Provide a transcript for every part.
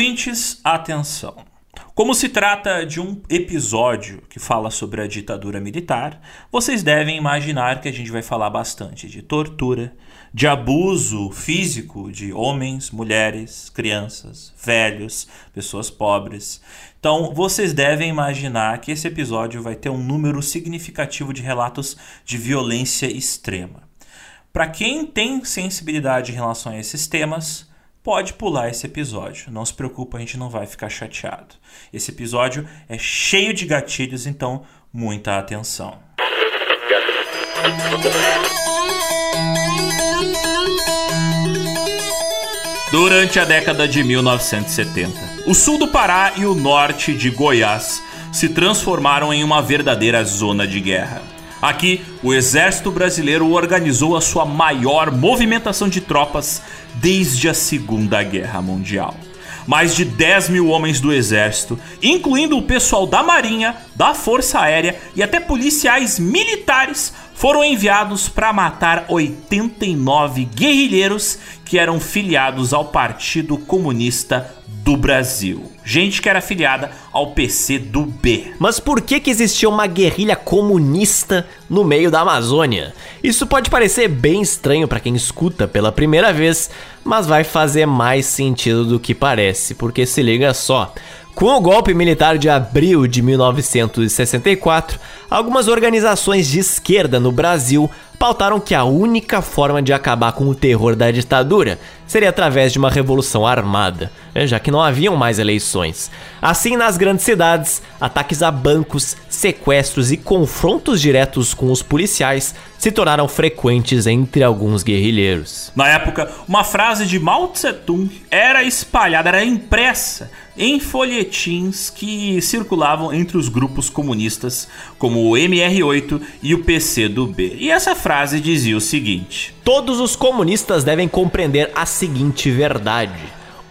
Ouvintes, atenção. Como se trata de um episódio que fala sobre a ditadura militar, vocês devem imaginar que a gente vai falar bastante de tortura, de abuso físico de homens, mulheres, crianças, velhos, pessoas pobres. Então, vocês devem imaginar que esse episódio vai ter um número significativo de relatos de violência extrema. Para quem tem sensibilidade em relação a esses temas, pode pular esse episódio. Não se preocupa, a gente não vai ficar chateado. Esse episódio é cheio de gatilhos, então muita atenção. Durante a década de 1970, o sul do Pará e o norte de Goiás se transformaram em uma verdadeira zona de guerra. Aqui, o exército brasileiro organizou a sua maior movimentação de tropas desde a Segunda Guerra Mundial. Mais de 10 mil homens do exército, incluindo o pessoal da Marinha, da Força Aérea e até policiais militares, foram enviados para matar 89 guerrilheiros que eram filiados ao Partido Comunista do Brasil. Gente que era filiada ao PC do B. Mas por que, que existia uma guerrilha comunista no meio da Amazônia? Isso pode parecer bem estranho para quem escuta pela primeira vez, mas vai fazer mais sentido do que parece, porque se liga só. Com o golpe militar de abril de 1964, algumas organizações de esquerda no Brasil pautaram que a única forma de acabar com o terror da ditadura seria através de uma revolução armada, né, já que não haviam mais eleições. Assim, nas grandes cidades, ataques a bancos, sequestros e confrontos diretos com os policiais se tornaram frequentes entre alguns guerrilheiros. Na época, uma frase de Mao Tse-tung era espalhada, era impressa em folhetins que circulavam entre os grupos comunistas, como o MR8 e o PCdoB. E essa frase dizia o seguinte: Todos os comunistas devem compreender a seguinte verdade: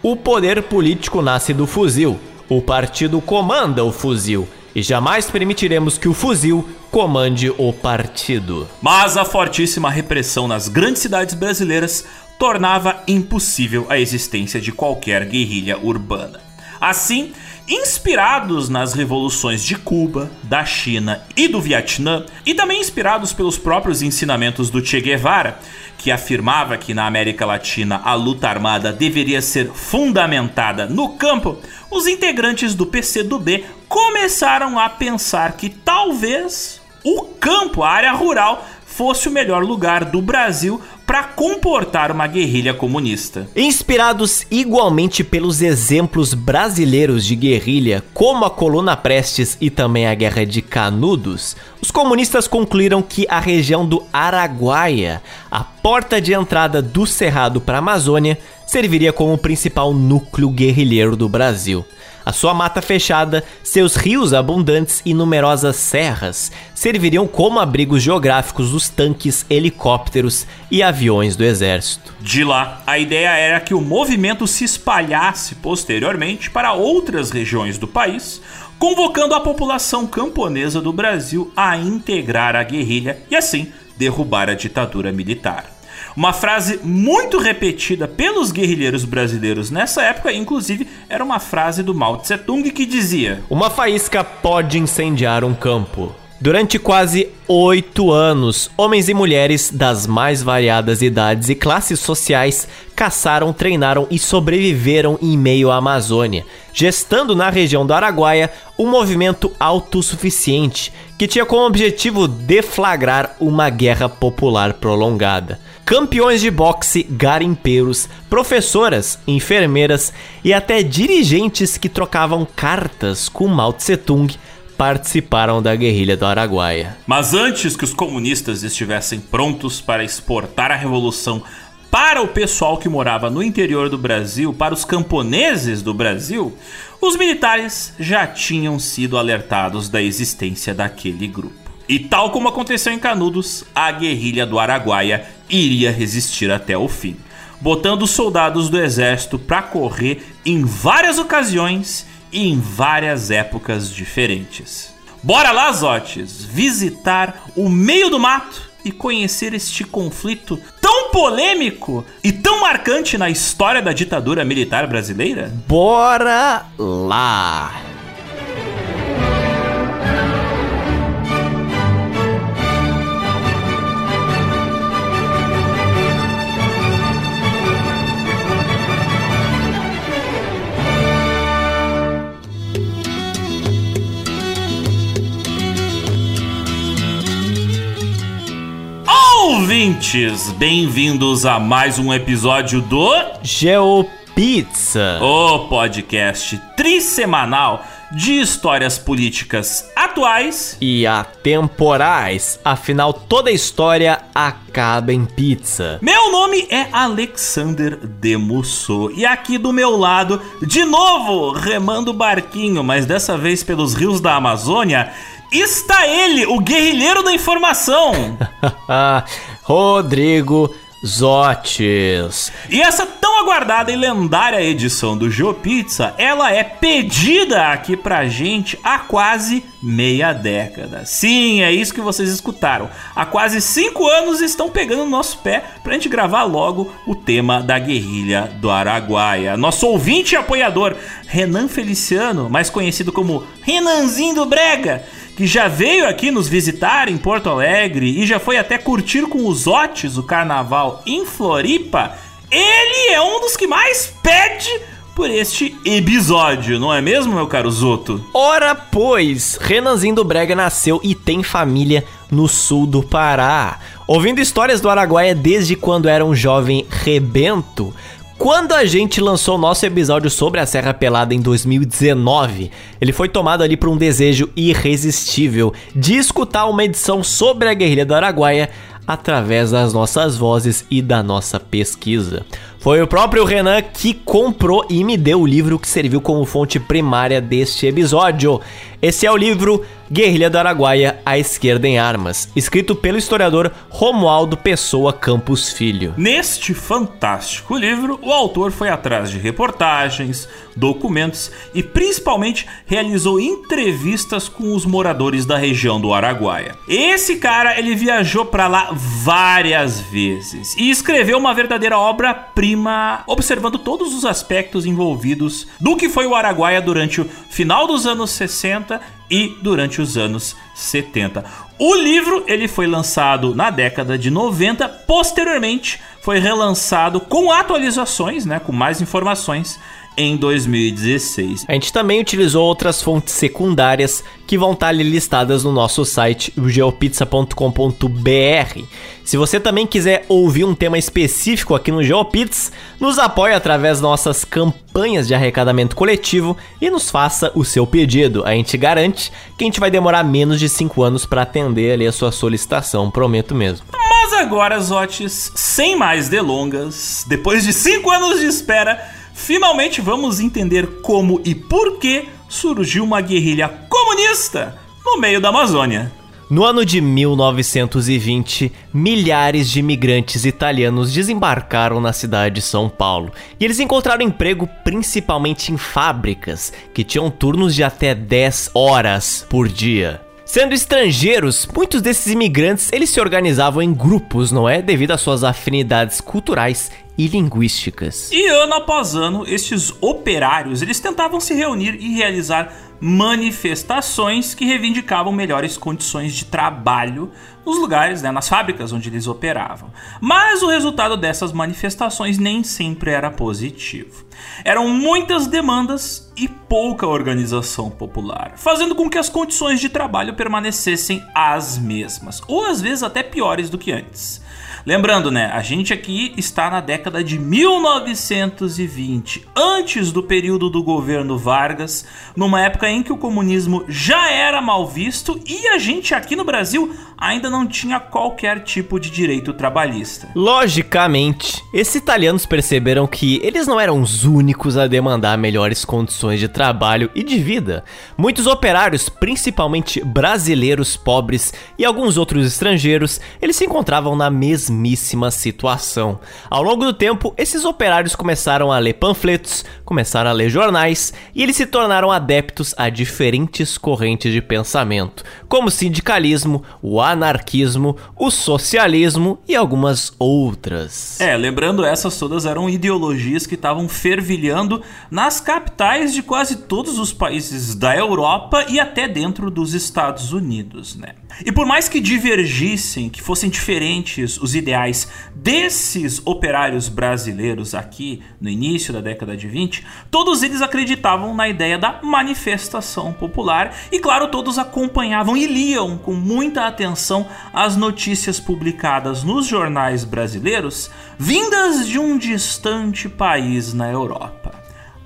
o poder político nasce do fuzil, o partido comanda o fuzil e jamais permitiremos que o fuzil comande o partido. Mas a fortíssima repressão nas grandes cidades brasileiras tornava impossível a existência de qualquer guerrilha urbana. Assim, inspirados nas revoluções de Cuba, da China e do Vietnã, e também inspirados pelos próprios ensinamentos do Che Guevara, que afirmava que na América Latina a luta armada deveria ser fundamentada no campo, os integrantes do PCdoB começaram a pensar que talvez o campo, a área rural, fosse o melhor lugar do Brasil para comportar uma guerrilha comunista. Inspirados igualmente pelos exemplos brasileiros de guerrilha, como a Coluna Prestes e também a Guerra de Canudos, os comunistas concluíram que a região do Araguaia, a porta de entrada do Cerrado para a Amazônia, serviria como o principal núcleo guerrilheiro do Brasil. A sua mata fechada, seus rios abundantes e numerosas serras serviriam como abrigos geográficos dos tanques, helicópteros e aviões do exército. De lá, a ideia era que o movimento se espalhasse posteriormente para outras regiões do país, convocando a população camponesa do Brasil a integrar a guerrilha e assim derrubar a ditadura militar. Uma frase muito repetida pelos guerrilheiros brasileiros nessa época, inclusive, era uma frase do Mao Tse Tung que dizia: Uma faísca pode incendiar um campo. Durante quase oito anos, homens e mulheres das mais variadas idades e classes sociais caçaram, treinaram e sobreviveram em meio à Amazônia, gestando na região do Araguaia um movimento autossuficiente que tinha como objetivo deflagrar uma guerra popular prolongada campeões de boxe, garimpeiros, professoras, enfermeiras e até dirigentes que trocavam cartas com Mao Tse Tung participaram da guerrilha do Araguaia. Mas antes que os comunistas estivessem prontos para exportar a revolução para o pessoal que morava no interior do Brasil, para os camponeses do Brasil, os militares já tinham sido alertados da existência daquele grupo. E tal como aconteceu em Canudos, a guerrilha do Araguaia iria resistir até o fim, botando soldados do exército para correr em várias ocasiões e em várias épocas diferentes. Bora lá, Zotes, visitar o meio do mato e conhecer este conflito tão polêmico e tão marcante na história da ditadura militar brasileira? Bora lá! Ouvintes, bem-vindos a mais um episódio do Geopizza. O podcast trissemanal de histórias políticas atuais e atemporais. Afinal, toda história acaba em pizza. Meu nome é Alexander Demusso e aqui do meu lado, de novo, remando barquinho, mas dessa vez pelos rios da Amazônia, está ele, o guerrilheiro da informação. Rodrigo Zotes. E essa tão aguardada e lendária edição do GeoPizza, ela é pedida aqui pra gente há quase meia década. Sim, é isso que vocês escutaram. Há quase cinco anos estão pegando no nosso pé pra gente gravar logo o tema da guerrilha do Araguaia. Nosso ouvinte e apoiador, Renan Feliciano, mais conhecido como Renanzinho do Brega, que já veio aqui nos visitar em Porto Alegre e já foi até curtir com os Otes o carnaval em Floripa, ele é um dos que mais pede por este episódio, não é mesmo, meu caro Zoto? Ora, pois, Renanzinho do Brega nasceu e tem família no sul do Pará. Ouvindo histórias do Araguaia desde quando era um jovem rebento, quando a gente lançou o nosso episódio sobre a Serra Pelada em 2019, ele foi tomado ali por um desejo irresistível de escutar uma edição sobre a guerrilha do Araguaia através das nossas vozes e da nossa pesquisa. Foi o próprio Renan que comprou e me deu o livro que serviu como fonte primária deste episódio. Esse é o livro Guerrilha do Araguaia, A Esquerda em Armas, escrito pelo historiador Romualdo Pessoa Campos Filho. Neste fantástico livro, o autor foi atrás de reportagens, documentos e principalmente realizou entrevistas com os moradores da região do Araguaia. Esse cara, ele viajou para lá várias vezes e escreveu uma verdadeira obra-prima, observando todos os aspectos envolvidos do que foi o Araguaia durante o final dos anos 60 e durante os anos 70. O livro ele foi lançado na década de 90, posteriormente foi relançado com atualizações, né, com mais informações em 2016. A gente também utilizou outras fontes secundárias que vão estar ali listadas no nosso site geopizza.com.br. Se você também quiser ouvir um tema específico aqui no GeoPizza, nos apoie através das nossas campanhas de arrecadamento coletivo e nos faça o seu pedido. A gente garante que a gente vai demorar menos de 5 anos para atender ali a sua solicitação, prometo mesmo. Mas agora, Zotes, sem mais delongas, depois de 5 anos de espera, finalmente vamos entender como e por que surgiu uma guerrilha comunista no meio da Amazônia. No ano de 1920, milhares de imigrantes italianos desembarcaram na cidade de São Paulo e eles encontraram emprego principalmente em fábricas que tinham turnos de até 10 horas por dia. Sendo estrangeiros, muitos desses imigrantes eles se organizavam em grupos, não é? Devido às suas afinidades culturais e linguísticas. E ano após ano, estes operários eles tentavam se reunir e realizar manifestações que reivindicavam melhores condições de trabalho nos lugares, né, nas fábricas onde eles operavam. Mas o resultado dessas manifestações nem sempre era positivo. Eram muitas demandas e pouca organização popular, fazendo com que as condições de trabalho permanecessem as mesmas, ou às vezes até piores do que antes. Lembrando, né? A gente aqui está na década de 1920, antes do período do governo Vargas, numa época em que o comunismo já era mal visto e a gente aqui no Brasil ainda não tinha qualquer tipo de direito trabalhista. Logicamente, esses italianos perceberam que eles não eram os únicos a demandar melhores condições de trabalho e de vida. Muitos operários, principalmente brasileiros pobres e alguns outros estrangeiros, eles se encontravam na mesma mesmíssima situação. Ao longo do tempo, esses operários começaram a ler panfletos, começaram a ler jornais e eles se tornaram adeptos a diferentes correntes de pensamento, como o sindicalismo, o anarquismo, o socialismo e algumas outras. É, lembrando, essas todas eram ideologias que estavam fervilhando nas capitais de quase todos os países da Europa e até dentro dos Estados Unidos, né? E por mais que divergissem, que fossem diferentes os ideais desses operários brasileiros aqui no início da década de 20, todos eles acreditavam na ideia da manifestação popular. E, claro, todos acompanhavam e liam com muita atenção as notícias publicadas nos jornais brasileiros vindas de um distante país na Europa,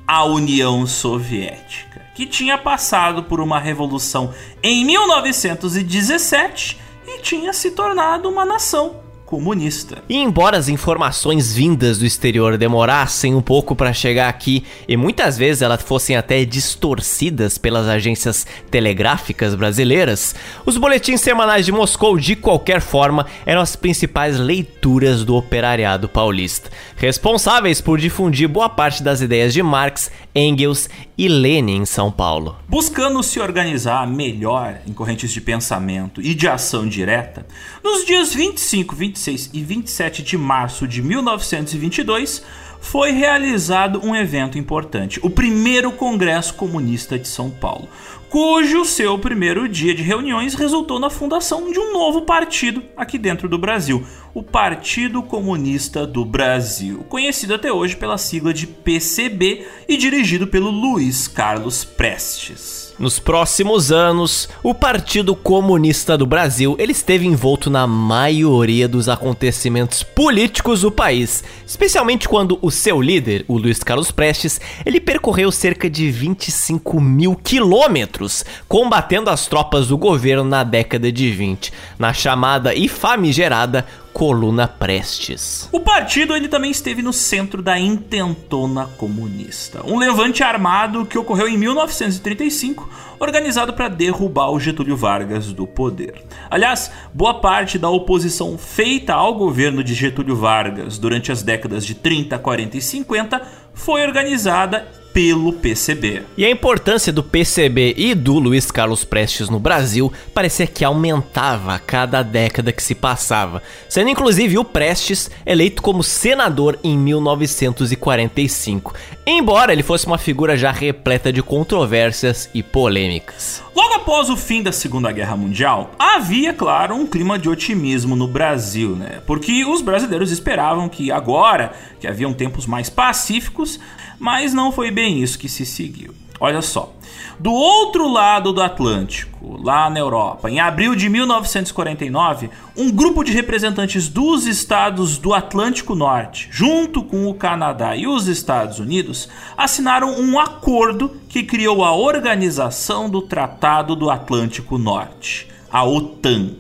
a União Soviética que tinha passado por uma revolução em 1917 e tinha se tornado uma nação comunista. E embora as informações vindas do exterior demorassem um pouco para chegar aqui e muitas vezes elas fossem até distorcidas pelas agências telegráficas brasileiras, os boletins semanais de Moscou de qualquer forma eram as principais leituras do operariado paulista, responsáveis por difundir boa parte das ideias de Marx, Engels e Lenin em São Paulo. Buscando se organizar melhor em correntes de pensamento e de ação direta, nos dias 25, 26 e 27 de março de 1922 foi realizado um evento importante, o primeiro Congresso Comunista de São Paulo, cujo seu primeiro dia de reuniões resultou na fundação de um novo partido aqui dentro do Brasil, o Partido Comunista do Brasil, conhecido até hoje pela sigla de PCB e dirigido pelo Luiz Carlos Prestes. Nos próximos anos, o Partido Comunista do Brasil ele esteve envolto na maioria dos acontecimentos políticos do país, especialmente quando o seu líder, o Luiz Carlos Prestes, ele percorreu cerca de 25 mil quilômetros combatendo as tropas do governo na década de 20, na chamada e famigerada Coluna Prestes. O partido ele também esteve no centro da intentona comunista, um levante armado que ocorreu em 1935, organizado para derrubar o Getúlio Vargas do poder. Aliás, boa parte da oposição feita ao governo de Getúlio Vargas durante as décadas de 30, 40 e 50 foi organizada pelo PCB. E a importância do PCB e do Luiz Carlos Prestes no Brasil parecia que aumentava a cada década que se passava, sendo inclusive o Prestes eleito como senador em 1945, embora ele fosse uma figura já repleta de controvérsias e polêmicas. Logo após o fim da Segunda Guerra Mundial, havia, claro, um clima de otimismo no Brasil, né? Porque os brasileiros esperavam que agora, que haviam tempos mais pacíficos, mas não foi bem isso que se seguiu. Olha só. Do outro lado do Atlântico, lá na Europa, em abril de 1949, um grupo de representantes dos estados do Atlântico Norte, junto com o Canadá e os Estados Unidos, assinaram um acordo que criou a Organização do Tratado do Atlântico Norte, a OTAN.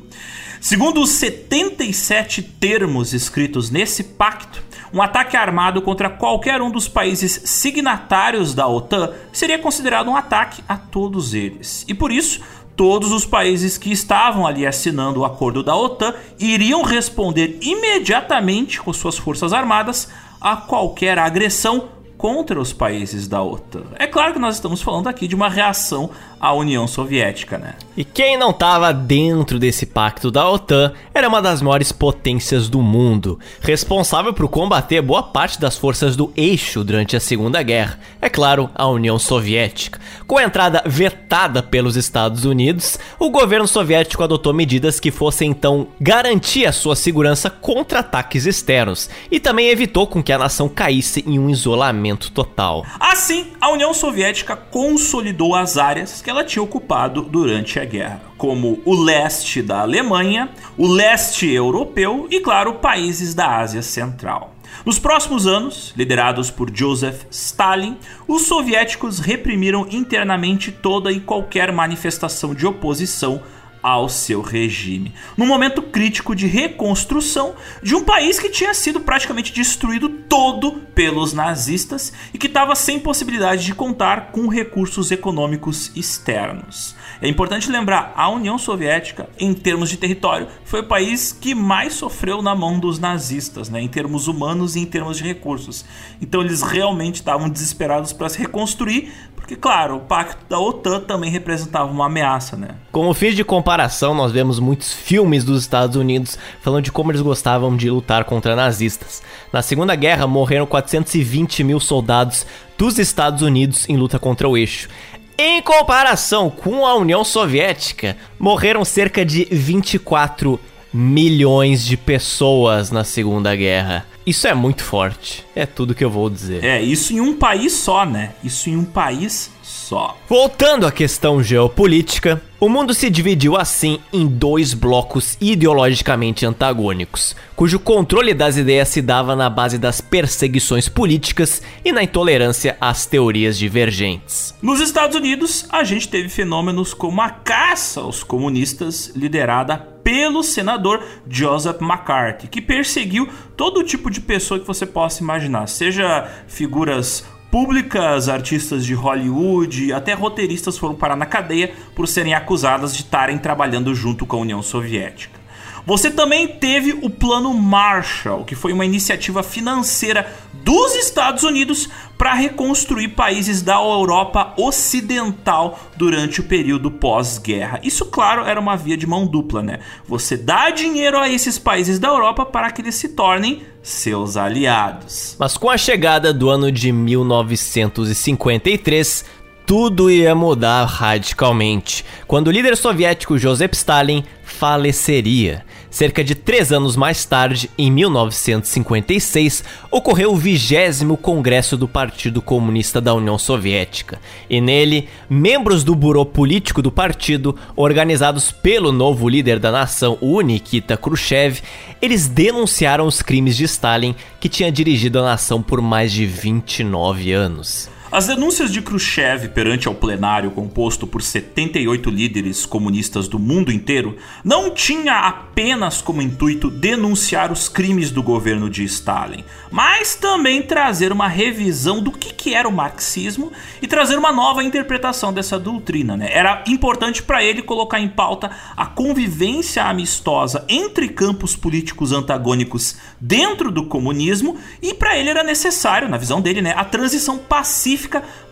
Segundo os 77 termos escritos nesse pacto, um ataque armado contra qualquer um dos países signatários da OTAN seria considerado um ataque a todos eles. E por isso, todos os países que estavam ali assinando o acordo da OTAN iriam responder imediatamente com suas forças armadas a qualquer agressão contra os países da OTAN. É claro que nós estamos falando aqui de uma reação à União Soviética, né? E quem não estava dentro desse pacto da OTAN era uma das maiores potências do mundo, responsável por combater boa parte das forças do eixo durante a Segunda Guerra. É claro, a União Soviética. Com a entrada vetada pelos Estados Unidos, o governo soviético adotou medidas que fossem então garantir a sua segurança contra ataques externos e também evitou com que a nação caísse em um isolamento total. Assim, a União Soviética consolidou as áreas que ela tinha ocupado durante a guerra, como o leste da Alemanha, o leste europeu e, claro, países da Ásia Central. Nos próximos anos, liderados por Joseph Stalin, os soviéticos reprimiram internamente toda e qualquer manifestação de oposição ao seu regime. Num momento crítico de reconstrução de um país que tinha sido praticamente destruído todo pelos nazistas e que estava sem possibilidade de contar com recursos econômicos externos. É importante lembrar, a União Soviética, em termos de território, foi o país que mais sofreu na mão dos nazistas, né, em termos humanos e em termos de recursos. Então eles realmente estavam desesperados para se reconstruir, porque, claro, o pacto da OTAN também representava uma ameaça, né? Como fiz de comparação, nós vemos muitos filmes dos Estados Unidos falando de como eles gostavam de lutar contra nazistas. Na Segunda Guerra, morreram 420 mil soldados dos Estados Unidos em luta contra o eixo. Em comparação com a União Soviética, morreram cerca de 24 milhões de pessoas na Segunda Guerra. Isso é muito forte. É tudo que eu vou dizer. É, isso em um país só, né? Isso em um país só. Voltando à questão geopolítica, o mundo se dividiu assim em dois blocos ideologicamente antagônicos, cujo controle das ideias se dava na base das perseguições políticas e na intolerância às teorias divergentes. Nos Estados Unidos, a gente teve fenômenos como a caça aos comunistas, liderada pelo senador Joseph McCarthy, que perseguiu todo tipo de pessoa que você possa imaginar, seja figuras públicas, artistas de Hollywood, até roteiristas foram parar na cadeia por serem acusadas de estarem trabalhando junto com a União Soviética. Você também teve o Plano Marshall, que foi uma iniciativa financeira dos Estados Unidos para reconstruir países da Europa Ocidental durante o período pós-guerra. Isso, claro, era uma via de mão dupla, né? Você dá dinheiro a esses países da Europa para que eles se tornem seus aliados. Mas com a chegada do ano de 1953, tudo ia mudar radicalmente, quando o líder soviético Joseph Stalin faleceria. Cerca de três anos mais tarde, em 1956, ocorreu o vigésimo Congresso do Partido Comunista da União Soviética, e nele, membros do burô político do partido, organizados pelo novo líder da nação, o Nikita Khrushchev, eles denunciaram os crimes de Stalin, que tinha dirigido a nação por mais de 29 anos. As denúncias de Khrushchev perante ao plenário composto por 78 líderes comunistas do mundo inteiro não tinha apenas como intuito denunciar os crimes do governo de Stalin, mas também trazer uma revisão do que, que era o marxismo e trazer uma nova interpretação dessa doutrina. Né? Era importante para ele colocar em pauta a convivência amistosa entre campos políticos antagônicos dentro do comunismo e para ele era necessário, na visão dele, né, a transição pacífica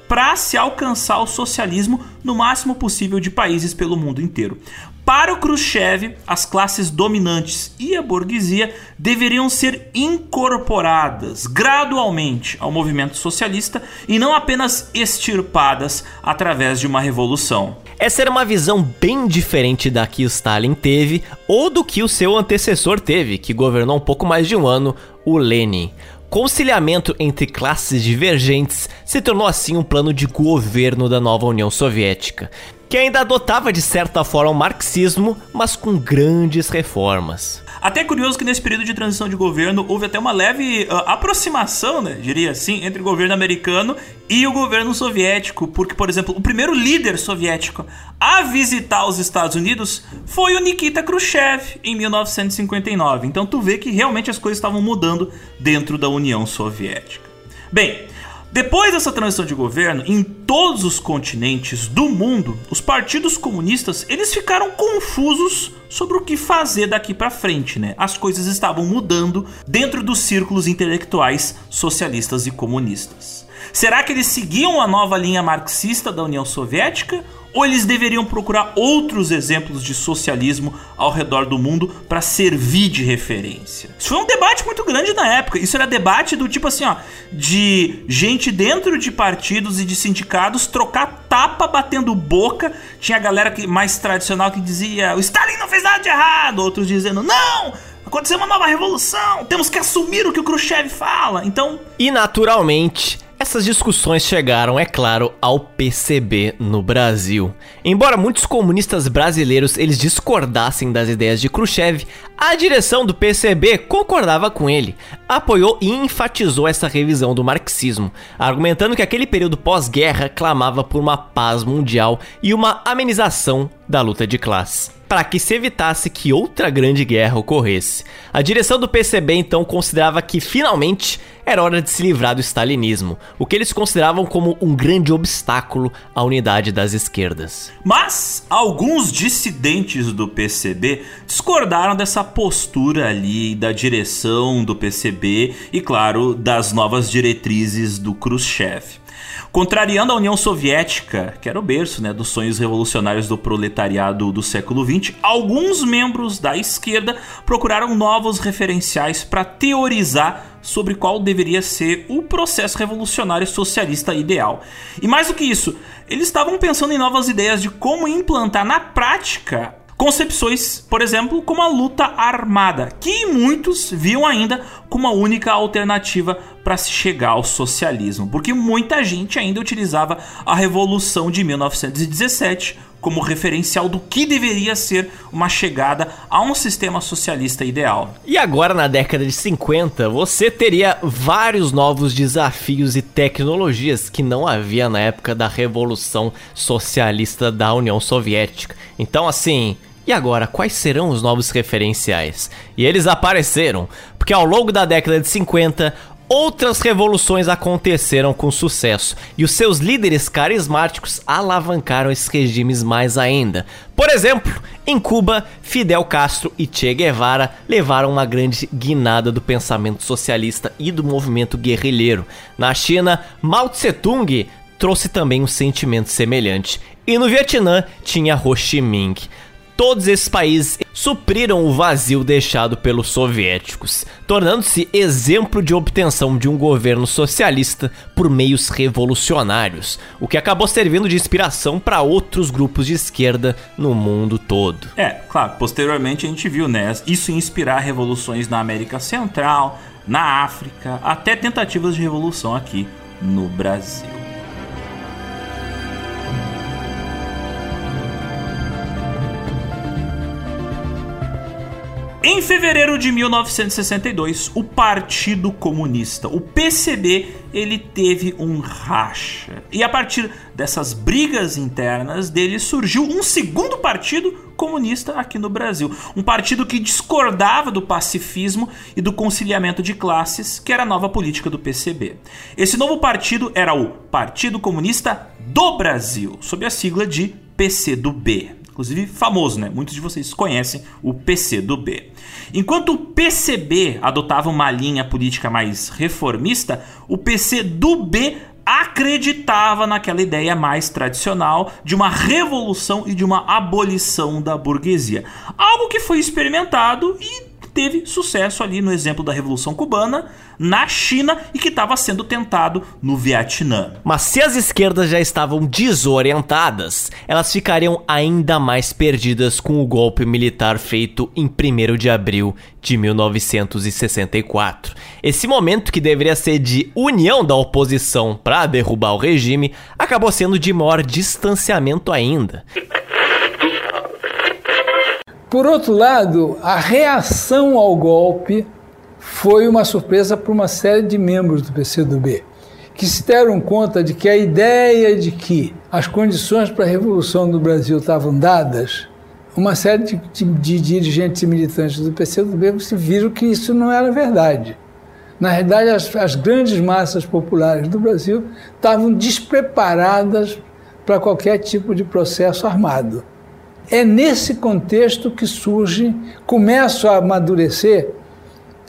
para se alcançar o socialismo no máximo possível de países pelo mundo inteiro. Para o Khrushchev, as classes dominantes e a burguesia deveriam ser incorporadas gradualmente ao movimento socialista e não apenas extirpadas através de uma revolução. Essa era uma visão bem diferente da que Stalin teve ou do que o seu antecessor teve, que governou um pouco mais de um ano, o Lenin conciliamento entre classes divergentes se tornou assim um plano de governo da nova União Soviética, que ainda adotava de certa forma o marxismo, mas com grandes reformas. Até é curioso que nesse período de transição de governo houve até uma leve uh, aproximação, né, diria assim, entre o governo americano e o governo soviético, porque, por exemplo, o primeiro líder soviético a visitar os Estados Unidos foi o Nikita Khrushchev em 1959. Então tu vê que realmente as coisas estavam mudando dentro da União Soviética. Bem, depois dessa transição de governo, em todos os continentes do mundo, os partidos comunistas eles ficaram confusos sobre o que fazer daqui para frente, né? As coisas estavam mudando dentro dos círculos intelectuais socialistas e comunistas. Será que eles seguiam a nova linha marxista da União Soviética ou eles deveriam procurar outros exemplos de socialismo ao redor do mundo para servir de referência? Isso foi um debate muito grande na época. Isso era debate do tipo assim, ó, de gente dentro de partidos e de sindicatos trocar tapa batendo boca. Tinha a galera que, mais tradicional que dizia: "O Stalin não fez nada de errado", outros dizendo: "Não, aconteceu uma nova revolução, temos que assumir o que o Khrushchev fala". Então, e naturalmente, essas discussões chegaram, é claro, ao PCB no Brasil. Embora muitos comunistas brasileiros eles discordassem das ideias de Khrushchev, a direção do PCB concordava com ele, apoiou e enfatizou essa revisão do marxismo, argumentando que aquele período pós-guerra clamava por uma paz mundial e uma amenização da luta de classe. Para que se evitasse que outra grande guerra ocorresse. A direção do PCB então considerava que finalmente era hora de se livrar do stalinismo, o que eles consideravam como um grande obstáculo à unidade das esquerdas. Mas alguns dissidentes do PCB discordaram dessa postura ali da direção do PCB e, claro, das novas diretrizes do Khrushchev. Contrariando a União Soviética, que era o berço né, dos sonhos revolucionários do proletariado do século XX, alguns membros da esquerda procuraram novos referenciais para teorizar sobre qual deveria ser o processo revolucionário socialista ideal. E mais do que isso, eles estavam pensando em novas ideias de como implantar na prática concepções, por exemplo, como a luta armada, que muitos viam ainda como a única alternativa para se chegar ao socialismo, porque muita gente ainda utilizava a Revolução de 1917 como referencial do que deveria ser uma chegada a um sistema socialista ideal. E agora, na década de 50, você teria vários novos desafios e tecnologias que não havia na época da Revolução Socialista da União Soviética. Então, assim, e agora, quais serão os novos referenciais? E eles apareceram, porque ao longo da década de 50, outras revoluções aconteceram com sucesso e os seus líderes carismáticos alavancaram esses regimes mais ainda. Por exemplo, em Cuba, Fidel Castro e Che Guevara levaram uma grande guinada do pensamento socialista e do movimento guerrilheiro. Na China, Mao Tse-tung trouxe também um sentimento semelhante. E no Vietnã tinha Ho Chi Minh. Todos esses países supriram o vazio deixado pelos soviéticos, tornando-se exemplo de obtenção de um governo socialista por meios revolucionários, o que acabou servindo de inspiração para outros grupos de esquerda no mundo todo. É, claro, posteriormente a gente viu, né, isso inspirar revoluções na América Central, na África, até tentativas de revolução aqui no Brasil. Em fevereiro de 1962, o Partido Comunista, o PCB, ele teve um racha. E a partir dessas brigas internas dele surgiu um segundo partido comunista aqui no Brasil, um partido que discordava do pacifismo e do conciliamento de classes, que era a nova política do PCB. Esse novo partido era o Partido Comunista do Brasil, sob a sigla de PCdoB inclusive famoso, né? Muitos de vocês conhecem o PC do B. Enquanto o PCB adotava uma linha política mais reformista, o PC do B acreditava naquela ideia mais tradicional de uma revolução e de uma abolição da burguesia. Algo que foi experimentado e teve sucesso ali no exemplo da Revolução Cubana, na China e que estava sendo tentado no Vietnã. Mas se as esquerdas já estavam desorientadas, elas ficariam ainda mais perdidas com o golpe militar feito em 1 de abril de 1964. Esse momento que deveria ser de união da oposição para derrubar o regime, acabou sendo de maior distanciamento ainda. Por outro lado, a reação ao golpe foi uma surpresa para uma série de membros do PCdoB, que se deram conta de que a ideia de que as condições para a revolução do Brasil estavam dadas, uma série de, de, de dirigentes e militantes do PCdoB se viram que isso não era verdade. Na realidade, as, as grandes massas populares do Brasil estavam despreparadas para qualquer tipo de processo armado. É nesse contexto que surge, começam a amadurecer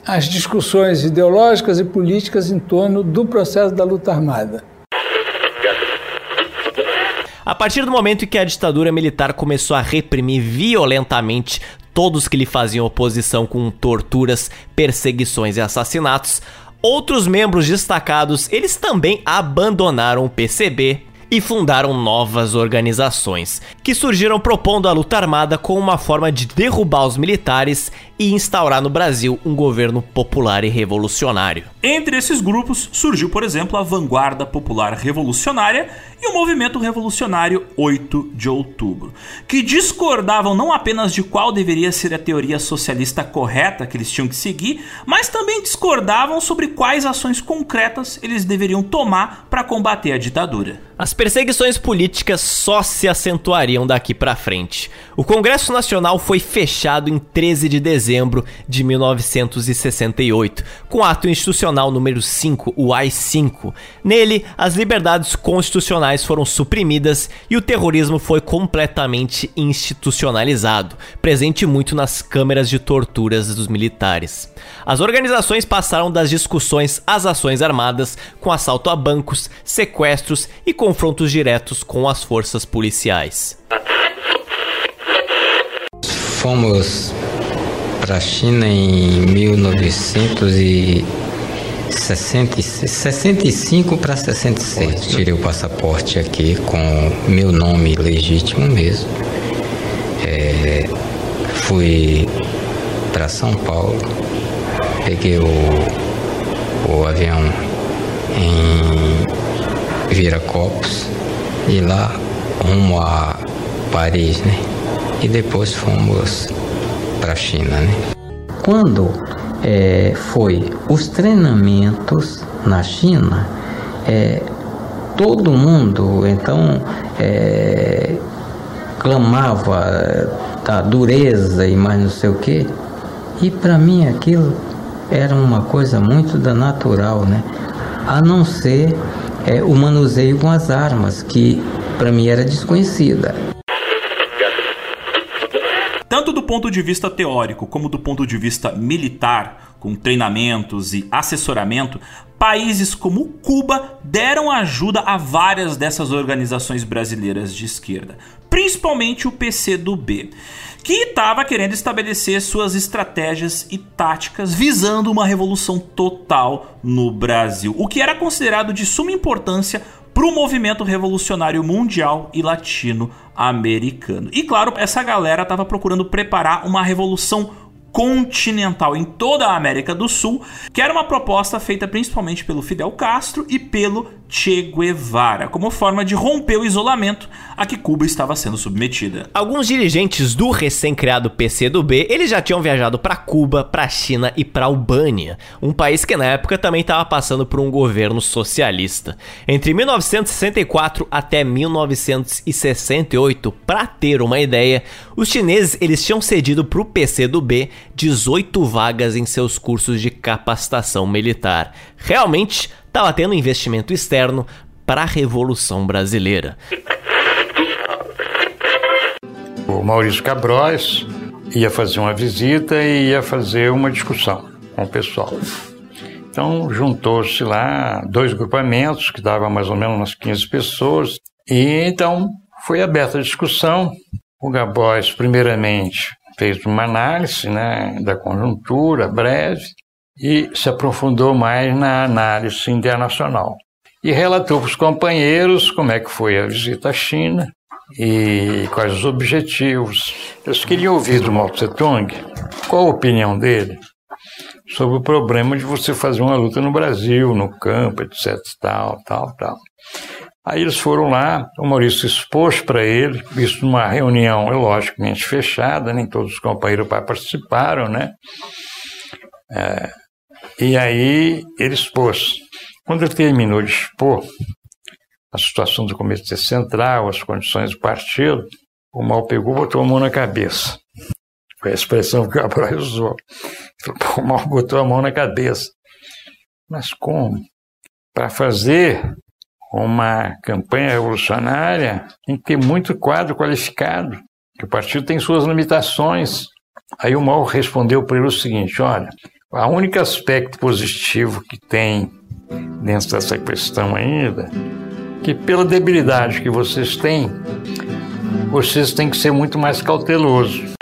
as discussões ideológicas e políticas em torno do processo da luta armada. A partir do momento em que a ditadura militar começou a reprimir violentamente todos que lhe faziam oposição com torturas, perseguições e assassinatos, outros membros destacados, eles também abandonaram o PCB e fundaram novas organizações, que surgiram propondo a luta armada como uma forma de derrubar os militares e instaurar no Brasil um governo popular e revolucionário. Entre esses grupos surgiu, por exemplo, a Vanguarda Popular Revolucionária e o Movimento Revolucionário 8 de Outubro, que discordavam não apenas de qual deveria ser a teoria socialista correta que eles tinham que seguir, mas também discordavam sobre quais ações concretas eles deveriam tomar para combater a ditadura. As perseguições políticas só se acentuariam daqui para frente. O Congresso Nacional foi fechado em 13 de dezembro de 1968, com o ato institucional número 5, o AI-5. Nele, as liberdades constitucionais foram suprimidas e o terrorismo foi completamente institucionalizado, presente muito nas câmeras de torturas dos militares. As organizações passaram das discussões às ações armadas, com assalto a bancos, sequestros e confrontos diretos com as forças policiais. Fomos para a China em 1965 para 66. Tirei o passaporte aqui com meu nome legítimo mesmo. É, fui para São Paulo, peguei o, o avião em Viracopos e lá rumo a Paris, né? E depois fomos para a China, né? Quando é, foi os treinamentos na China, é, todo mundo então é, clamava da dureza e mais não sei o que. E para mim aquilo era uma coisa muito da natural, né? A não ser é, o manuseio com as armas, que para mim era desconhecida. Tanto do ponto de vista teórico como do ponto de vista militar, com treinamentos e assessoramento, países como Cuba deram ajuda a várias dessas organizações brasileiras de esquerda, principalmente o PCdoB que estava querendo estabelecer suas estratégias e táticas visando uma revolução total no Brasil, o que era considerado de suma importância para o movimento revolucionário mundial e latino-americano. E claro, essa galera estava procurando preparar uma revolução continental em toda a América do Sul, que era uma proposta feita principalmente pelo Fidel Castro e pelo Che Guevara, como forma de romper o isolamento a que Cuba estava sendo submetida. Alguns dirigentes do recém-criado PCdoB, eles já tinham viajado para Cuba, para China e para Albânia, um país que na época também estava passando por um governo socialista. Entre 1964 até 1968, para ter uma ideia, os chineses eles tinham cedido para o PCdoB 18 vagas em seus cursos de capacitação militar. Realmente estava tendo investimento externo para a Revolução Brasileira. O Maurício Cabróis ia fazer uma visita e ia fazer uma discussão com o pessoal. Então juntou-se lá dois grupamentos que davam mais ou menos umas 15 pessoas e então foi aberta a discussão. O Gabóis, primeiramente, fez uma análise né, da conjuntura breve e se aprofundou mais na análise internacional. E relatou para os companheiros como é que foi a visita à China e quais os objetivos. Eles queriam ouvir do Mao Tse Tung qual a opinião dele sobre o problema de você fazer uma luta no Brasil, no campo, etc, tal, tal, tal. Aí eles foram lá, o Maurício expôs para ele, isso numa reunião, logicamente fechada, nem todos os companheiros participaram, né? É, e aí ele expôs. Quando ele terminou de expor a situação do Comitê Central, as condições do partido, o mal pegou botou a mão na cabeça. Foi a expressão que o Cabral usou. O mal botou a mão na cabeça. Mas como? Para fazer uma campanha revolucionária tem que ter muito quadro qualificado, que o partido tem suas limitações. Aí o Mal respondeu para ele o seguinte: olha, o único aspecto positivo que tem dentro dessa questão ainda, que pela debilidade que vocês têm, vocês têm que ser muito mais cautelosos.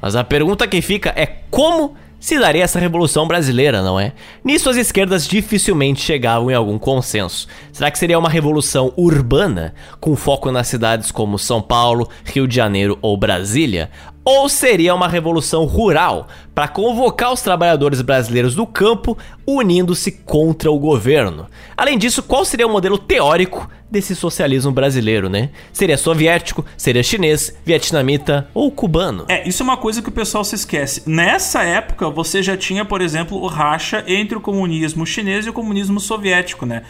Mas a pergunta que fica é como se daria essa revolução brasileira, não é? Nisso as esquerdas dificilmente chegavam em algum consenso. Será que seria uma revolução urbana, com foco nas cidades como São Paulo, Rio de Janeiro ou Brasília? Ou seria uma revolução rural para convocar os trabalhadores brasileiros do campo unindo-se contra o governo? Além disso, qual seria o modelo teórico desse socialismo brasileiro, né? Seria soviético, seria chinês, vietnamita ou cubano? É, isso é uma coisa que o pessoal se esquece. Nessa época, você já tinha, por exemplo, o racha entre o comunismo chinês e o comunismo soviético, né?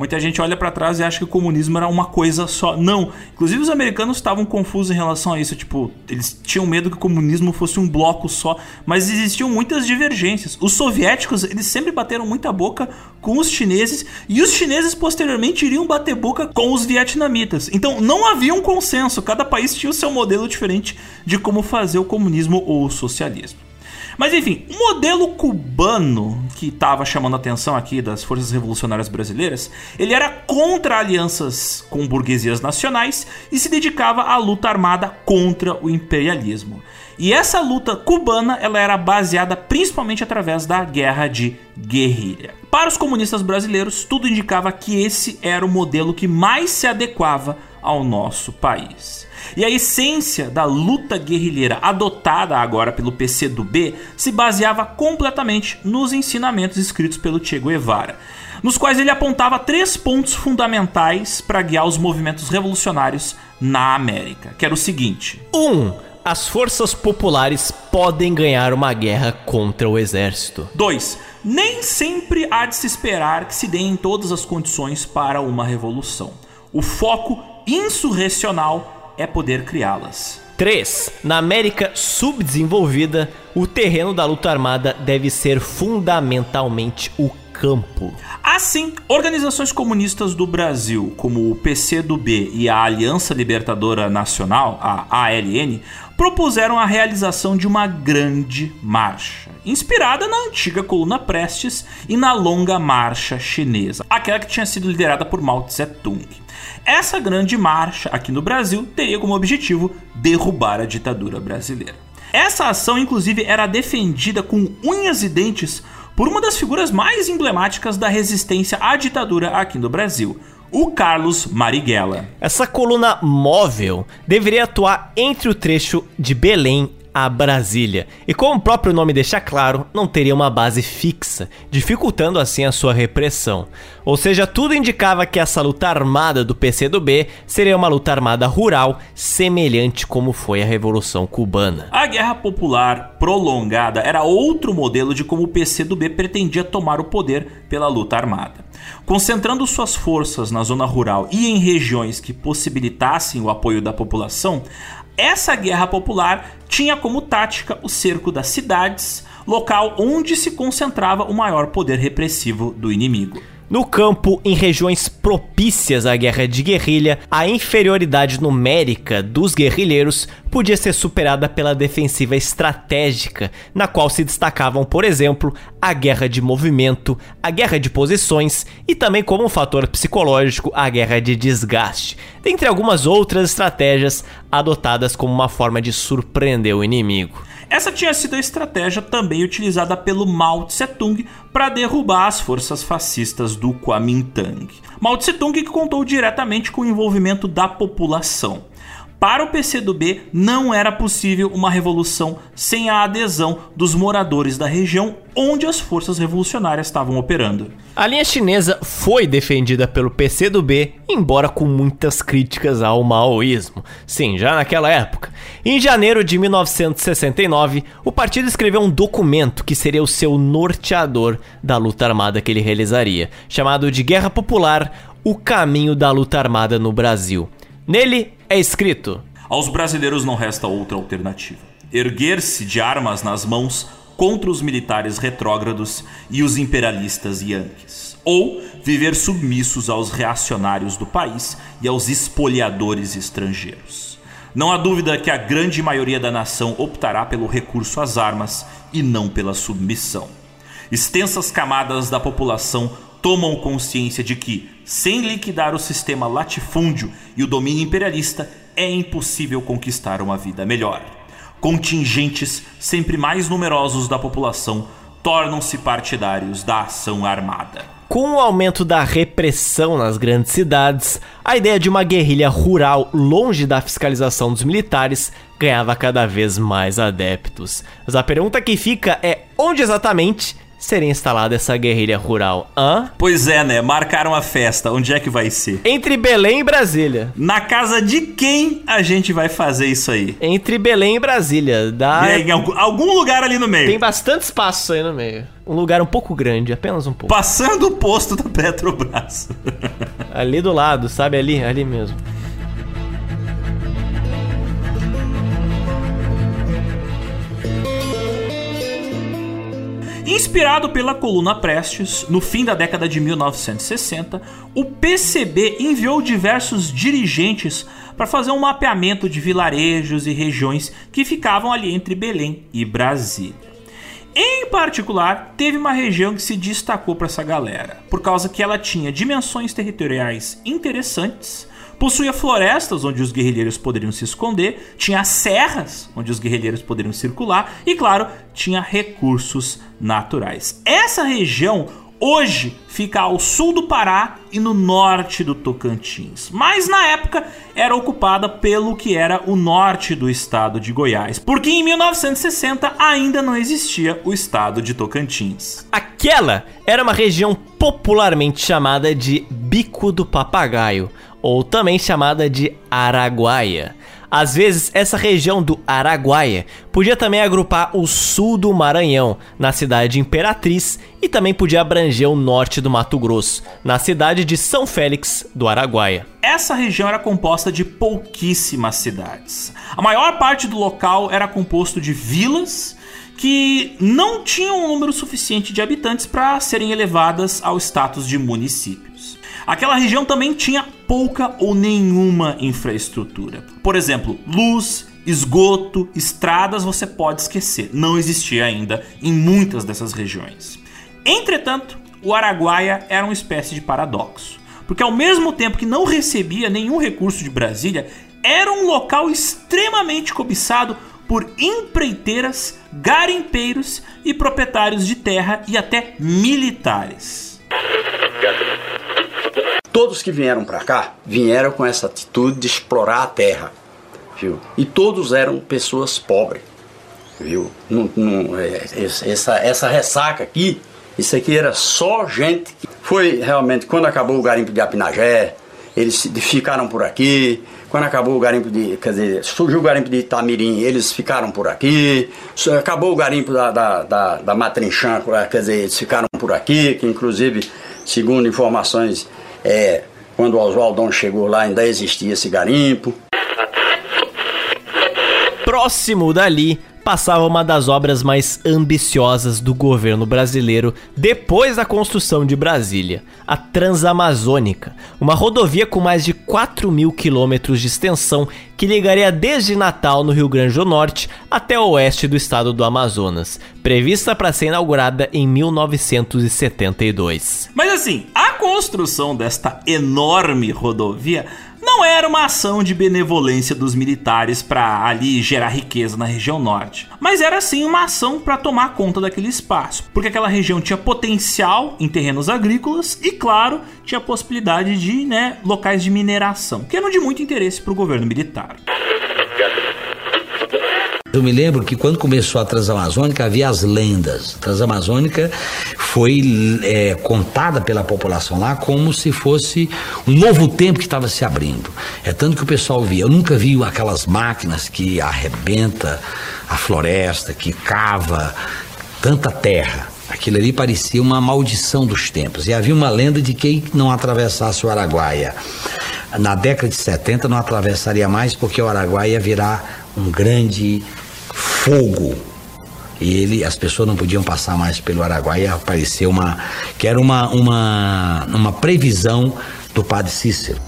Muita gente olha para trás e acha que o comunismo era uma coisa só. Não. Inclusive os americanos estavam confusos em relação a isso, tipo, eles tinham medo que o comunismo fosse um bloco só, mas existiam muitas divergências. Os soviéticos, eles sempre bateram muita boca com os chineses e os chineses posteriormente iriam bater boca com os vietnamitas. Então não havia um consenso, cada país tinha o seu modelo diferente de como fazer o comunismo ou o socialismo. Mas enfim, o modelo cubano que estava chamando a atenção aqui das forças revolucionárias brasileiras, ele era contra alianças com burguesias nacionais e se dedicava à luta armada contra o imperialismo. E essa luta cubana, ela era baseada principalmente através da guerra de guerrilha. Para os comunistas brasileiros, tudo indicava que esse era o modelo que mais se adequava ao nosso país. E a essência da luta guerrilheira adotada agora pelo PCdoB se baseava completamente nos ensinamentos escritos pelo Che Guevara, nos quais ele apontava três pontos fundamentais para guiar os movimentos revolucionários na América, que era o seguinte: 1. Um, as forças populares podem ganhar uma guerra contra o exército. 2. Nem sempre há de se esperar que se deem todas as condições para uma revolução. O foco insurrecional é poder criá-las. 3. Na América subdesenvolvida, o terreno da luta armada deve ser fundamentalmente o campo. Assim, organizações comunistas do Brasil, como o PCdoB e a Aliança Libertadora Nacional, a ALN, propuseram a realização de uma grande marcha, inspirada na antiga coluna Prestes e na longa marcha chinesa, aquela que tinha sido liderada por Mao Tse-tung. Essa grande marcha aqui no Brasil teria como objetivo derrubar a ditadura brasileira. Essa ação, inclusive, era defendida com unhas e dentes por uma das figuras mais emblemáticas da resistência à ditadura aqui no Brasil, o Carlos Marighella. Essa coluna móvel deveria atuar entre o trecho de Belém a Brasília. E como o próprio nome deixa claro, não teria uma base fixa, dificultando assim a sua repressão. Ou seja, tudo indicava que essa luta armada do PCdoB seria uma luta armada rural, semelhante como foi a Revolução Cubana. A Guerra Popular prolongada era outro modelo de como o PCdoB pretendia tomar o poder pela luta armada. Concentrando suas forças na zona rural e em regiões que possibilitassem o apoio da população, essa guerra popular tinha como tática o cerco das cidades, local onde se concentrava o maior poder repressivo do inimigo. No campo, em regiões propícias à guerra de guerrilha, a inferioridade numérica dos guerrilheiros podia ser superada pela defensiva estratégica, na qual se destacavam, por exemplo, a guerra de movimento, a guerra de posições e também como um fator psicológico a guerra de desgaste, dentre algumas outras estratégias adotadas como uma forma de surpreender o inimigo. Essa tinha sido a estratégia também utilizada pelo Mao Tse-tung para derrubar as forças fascistas do Kuomintang. Mao Tse-tung que contou diretamente com o envolvimento da população. Para o PCdoB, não era possível uma revolução sem a adesão dos moradores da região onde as forças revolucionárias estavam operando. A linha chinesa foi defendida pelo PCdoB, embora com muitas críticas ao maoísmo. Sim, já naquela época. Em janeiro de 1969, o partido escreveu um documento que seria o seu norteador da luta armada que ele realizaria, chamado de Guerra Popular: O Caminho da Luta Armada no Brasil. Nele é escrito: Aos brasileiros não resta outra alternativa: erguer-se de armas nas mãos contra os militares retrógrados e os imperialistas yankees, ou viver submissos aos reacionários do país e aos espoliadores estrangeiros. Não há dúvida que a grande maioria da nação optará pelo recurso às armas e não pela submissão. Extensas camadas da população tomam consciência de que, sem liquidar o sistema latifúndio e o domínio imperialista, é impossível conquistar uma vida melhor. Contingentes sempre mais numerosos da população tornam-se partidários da ação armada. Com o aumento da repressão nas grandes cidades, a ideia de uma guerrilha rural longe da fiscalização dos militares ganhava cada vez mais adeptos. Mas a pergunta que fica é onde exatamente seria instalada essa guerrilha rural? Hã? Pois é, né? Marcaram a festa. Onde é que vai ser? Entre Belém e Brasília. Na casa de quem a gente vai fazer isso aí? Entre Belém e Brasília. Dá... É, em algum, algum lugar ali no meio. Tem bastante espaço aí no meio. Um lugar um pouco grande, apenas um pouco. Passando o posto da Petrobras. ali do lado, sabe? Ali, ali mesmo. Inspirado pela coluna Prestes, no fim da década de 1960, o PCB enviou diversos dirigentes para fazer um mapeamento de vilarejos e regiões que ficavam ali entre Belém e Brasília. Em particular, teve uma região que se destacou para essa galera, por causa que ela tinha dimensões territoriais interessantes, possuía florestas onde os guerrilheiros poderiam se esconder, tinha serras onde os guerrilheiros poderiam circular e, claro, tinha recursos naturais. Essa região hoje fica ao sul do Pará e no norte do Tocantins, mas na época era ocupada pelo que era o norte do estado de Goiás, porque em 1960 ainda não existia o estado de Tocantins. Aquela era uma região popularmente chamada de Bico do Papagaio, ou também chamada de Araguaia. Às vezes, essa região do Araguaia podia também agrupar o sul do Maranhão, na cidade de Imperatriz, e também podia abranger o norte do Mato Grosso, na cidade de São Félix do Araguaia. Essa região era composta de pouquíssimas cidades. A maior parte do local era composto de vilas que não tinham um número suficiente de habitantes para serem elevadas ao status de municípios. Aquela região também tinha pouca ou nenhuma infraestrutura. Por exemplo, luz, esgoto, estradas você pode esquecer, não existia ainda em muitas dessas regiões. Entretanto, o Araguaia era uma espécie de paradoxo, porque ao mesmo tempo que não recebia nenhum recurso de Brasília, era um local extremamente cobiçado por empreiteiras, garimpeiros e proprietários de terra e até militares. Todos que vieram para cá vieram com essa atitude de explorar a terra, viu? E todos eram pessoas pobres, viu? Não, não, é, essa, essa ressaca aqui, isso aqui era só gente. Foi realmente quando acabou o garimpo de Apinagé, eles ficaram por aqui. Quando acabou o garimpo de. Quer dizer, surgiu o garimpo de Itamirim, eles ficaram por aqui. Acabou o garimpo da, da, da, da Matrinchã, quer dizer, eles ficaram por aqui, que inclusive, segundo informações é, quando o Oswaldão chegou lá, ainda existia esse garimpo. Próximo dali, passava uma das obras mais ambiciosas do governo brasileiro depois da construção de Brasília, a Transamazônica, uma rodovia com mais de 4 mil quilômetros de extensão que ligaria desde Natal, no Rio Grande do Norte, até o oeste do estado do Amazonas, prevista para ser inaugurada em 1972. Mas assim, a construção desta enorme rodovia não era uma ação de benevolência dos militares para ali gerar riqueza na região norte, mas era sim uma ação para tomar conta daquele espaço, porque aquela região tinha potencial em terrenos agrícolas e, claro, tinha possibilidade de né, locais de mineração, que eram de muito interesse para o governo militar. Eu me lembro que quando começou a Transamazônica havia as lendas. A Transamazônica foi é, contada pela população lá como se fosse um novo tempo que estava se abrindo. É tanto que o pessoal via. Eu nunca vi aquelas máquinas que arrebenta a floresta, que cava tanta terra. Aquilo ali parecia uma maldição dos tempos. E havia uma lenda de quem não atravessasse o Araguaia. Na década de 70 não atravessaria mais porque o Araguaia ia virar um grande fogo. E ele, as pessoas não podiam passar mais pelo Araguaia, apareceu uma que era uma uma uma previsão do padre Cícero.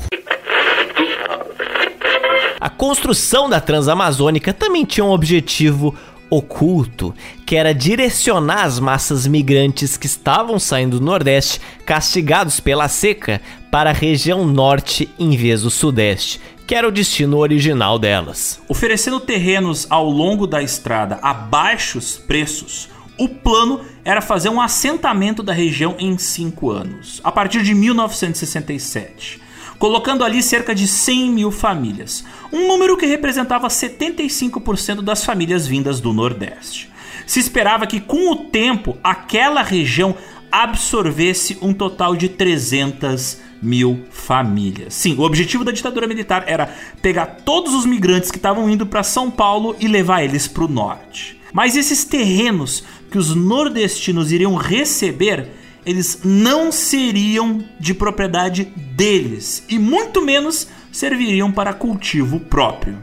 A construção da Transamazônica também tinha um objetivo oculto, que era direcionar as massas migrantes que estavam saindo do Nordeste, castigados pela seca, para a região norte em vez do Sudeste, que era o destino original delas. Oferecendo terrenos ao longo da estrada a baixos preços, O plano era fazer um assentamento da região em cinco anos, a partir de 1967, colocando ali cerca de 100 mil famílias, um número que representava 75% das famílias vindas do Nordeste. Se esperava que, com o tempo, aquela região absorvesse um total de 300 mil famílias. Sim, o objetivo da ditadura militar era pegar todos os migrantes que estavam indo para São Paulo e levar eles para o norte. Mas esses terrenos que os nordestinos iriam receber, eles não seriam de propriedade deles e muito menos serviriam para cultivo próprio.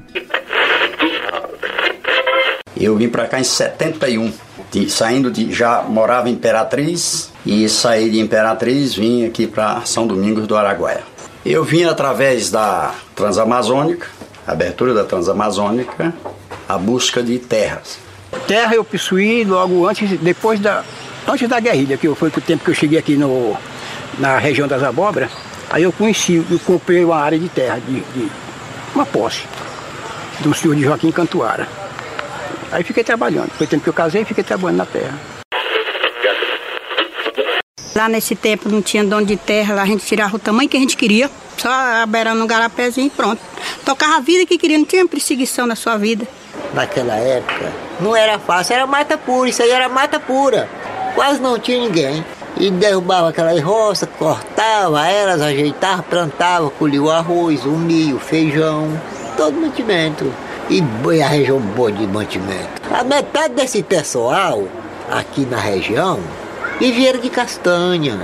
Eu vim para cá em 71, de, saindo de já morava em Imperatriz e saí de Imperatriz vim aqui para São Domingos do Araguaia. Eu vim através da Transamazônica, abertura da Transamazônica, a busca de terras. Terra eu possuí logo antes, depois da antes da guerrilha, que foi o tempo que eu cheguei aqui no, na região das abóboras. Aí eu conheci, eu comprei uma área de terra, de, de uma posse, do senhor de Joaquim Cantuara. Aí fiquei trabalhando. Foi o tempo que eu casei e fiquei trabalhando na terra. Lá nesse tempo não tinha dono de terra, lá a gente tirava o tamanho que a gente queria, só aberando um garapézinho e pronto. Tocava a vida que queria, não tinha perseguição na sua vida. Naquela época não era fácil, era mata pura, isso aí era mata pura. Quase não tinha ninguém. E derrubava aquelas roças, cortava elas, ajeitava, plantava, colhia o arroz, o milho, o feijão, todo mantimento. E a região boa de mantimento. A metade desse pessoal aqui na região vivia de castanha.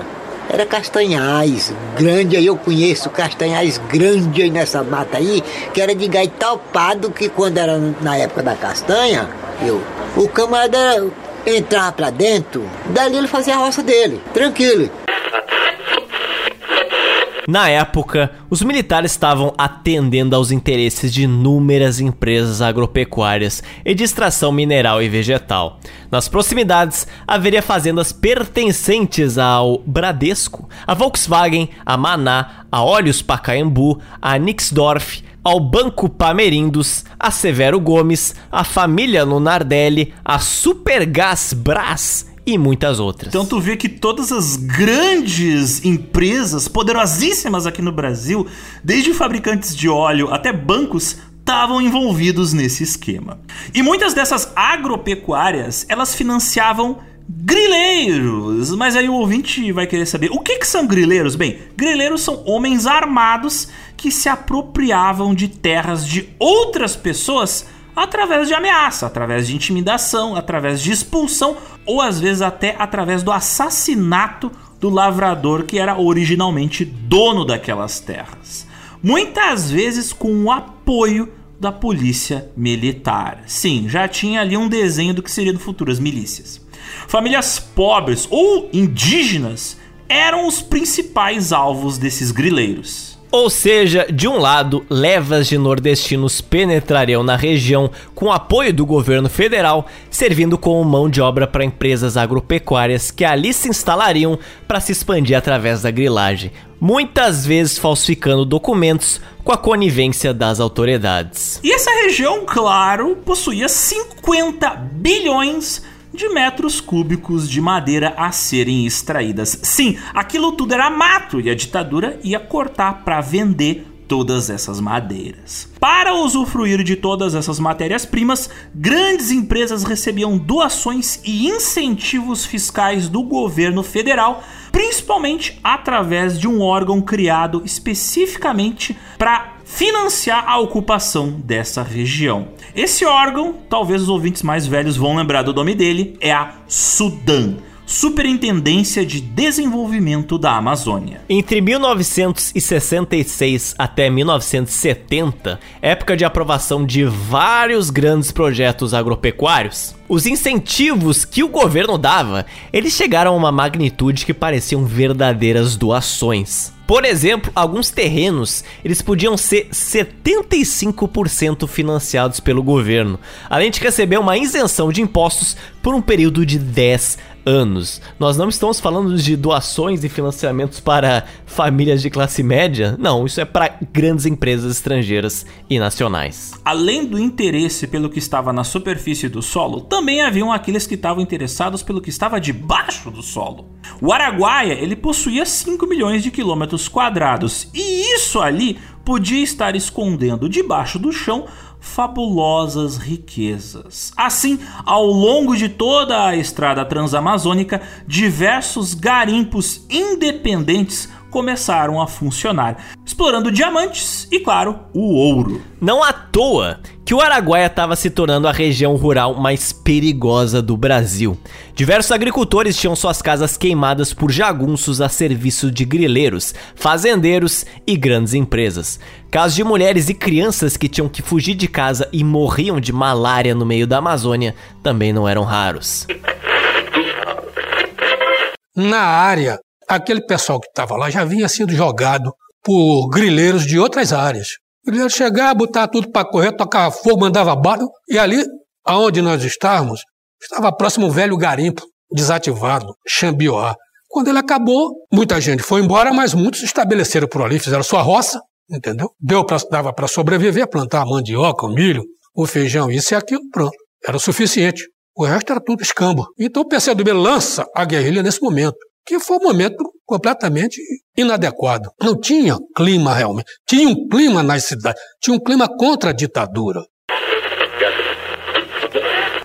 Era castanhais, grande aí, eu conheço castanhais grande aí nessa mata aí, que era de gaitalpado, que quando era na época da castanha, eu, o camarada entrava pra dentro, dali ele fazia a roça dele, tranquilo. Na época, os militares estavam atendendo aos interesses de inúmeras empresas agropecuárias e de extração mineral e vegetal. Nas proximidades, haveria fazendas pertencentes ao Bradesco, a Volkswagen, a Maná, a Olhos Pacaembu, a Nixdorf, ao Banco Pamerindos, a Severo Gomes, a família Lunardelli, a Supergás Brás e muitas outras. Então tu vê que todas as grandes empresas poderosíssimas aqui no Brasil, desde fabricantes de óleo até bancos, estavam envolvidos nesse esquema. E muitas dessas agropecuárias, elas financiavam grileiros. Mas aí o ouvinte vai querer saber, o que, que são grileiros? Bem, grileiros são homens armados que se apropriavam de terras de outras pessoas através de ameaça, através de intimidação, através de expulsão ou às vezes até através do assassinato do lavrador que era originalmente dono daquelas terras. Muitas vezes com o apoio da polícia militar. Sim, já tinha ali um desenho do que seria no futuro as milícias. Famílias pobres ou indígenas eram os principais alvos desses grileiros. Ou seja, de um lado, levas de nordestinos penetrariam na região com apoio do governo federal, servindo como mão de obra para empresas agropecuárias que ali se instalariam para se expandir através da grilagem, muitas vezes falsificando documentos com a conivência das autoridades. E essa região, claro, possuía 50 bilhões de metros cúbicos de madeira a serem extraídas. Sim, aquilo tudo era mato e a ditadura ia cortar para vender todas essas madeiras. Para usufruir de todas essas matérias-primas, grandes empresas recebiam doações e incentivos fiscais do governo federal, principalmente através de um órgão criado especificamente para financiar a ocupação dessa região. Esse órgão, talvez os ouvintes mais velhos vão lembrar do nome dele, é a Sudan. Superintendência de Desenvolvimento da Amazônia. Entre 1966 até 1970, época de aprovação de vários grandes projetos agropecuários, os incentivos que o governo dava, eles chegaram a uma magnitude que pareciam verdadeiras doações. Por exemplo, alguns terrenos, eles podiam ser 75% financiados pelo governo, além de receber uma isenção de impostos por um período de 10 anos. Nós não estamos falando de doações e financiamentos para famílias de classe média. Não, isso é para grandes empresas estrangeiras e nacionais. Além do interesse pelo que estava na superfície do solo, também haviam aqueles que estavam interessados pelo que estava debaixo do solo. O Araguaia, ele possuía 5 milhões de quilômetros quadrados, e isso ali podia estar escondendo debaixo do chão fabulosas riquezas. Assim, ao longo de toda a estrada transamazônica, diversos garimpos independentes começaram a funcionar, explorando diamantes e, claro, o ouro. Não à toa que o Araguaia estava se tornando a região rural mais perigosa do Brasil. Diversos agricultores tinham suas casas queimadas por jagunços a serviço de grileiros, fazendeiros e grandes empresas. Casos de mulheres e crianças que tinham que fugir de casa e morriam de malária no meio da Amazônia também não eram raros. Na área aquele pessoal que estava lá já vinha sendo jogado por grileiros de outras áreas. Grileiro chegava, botar tudo para correr, tocava fogo, mandava bala, e ali, aonde nós estávamos, estava próximo um velho garimpo, desativado, Xambioá. Quando ele acabou, muita gente foi embora, mas muitos estabeleceram por ali, fizeram sua roça, entendeu? Deu pra, dava para sobreviver, plantar a mandioca, o milho, o feijão, isso e aquilo, pronto. Era o suficiente. O resto era tudo escambo. Então o PCdoB lança a guerrilha nesse momento que foi um momento completamente inadequado. Não tinha clima realmente. Tinha um clima nas cidades, tinha um clima contra a ditadura.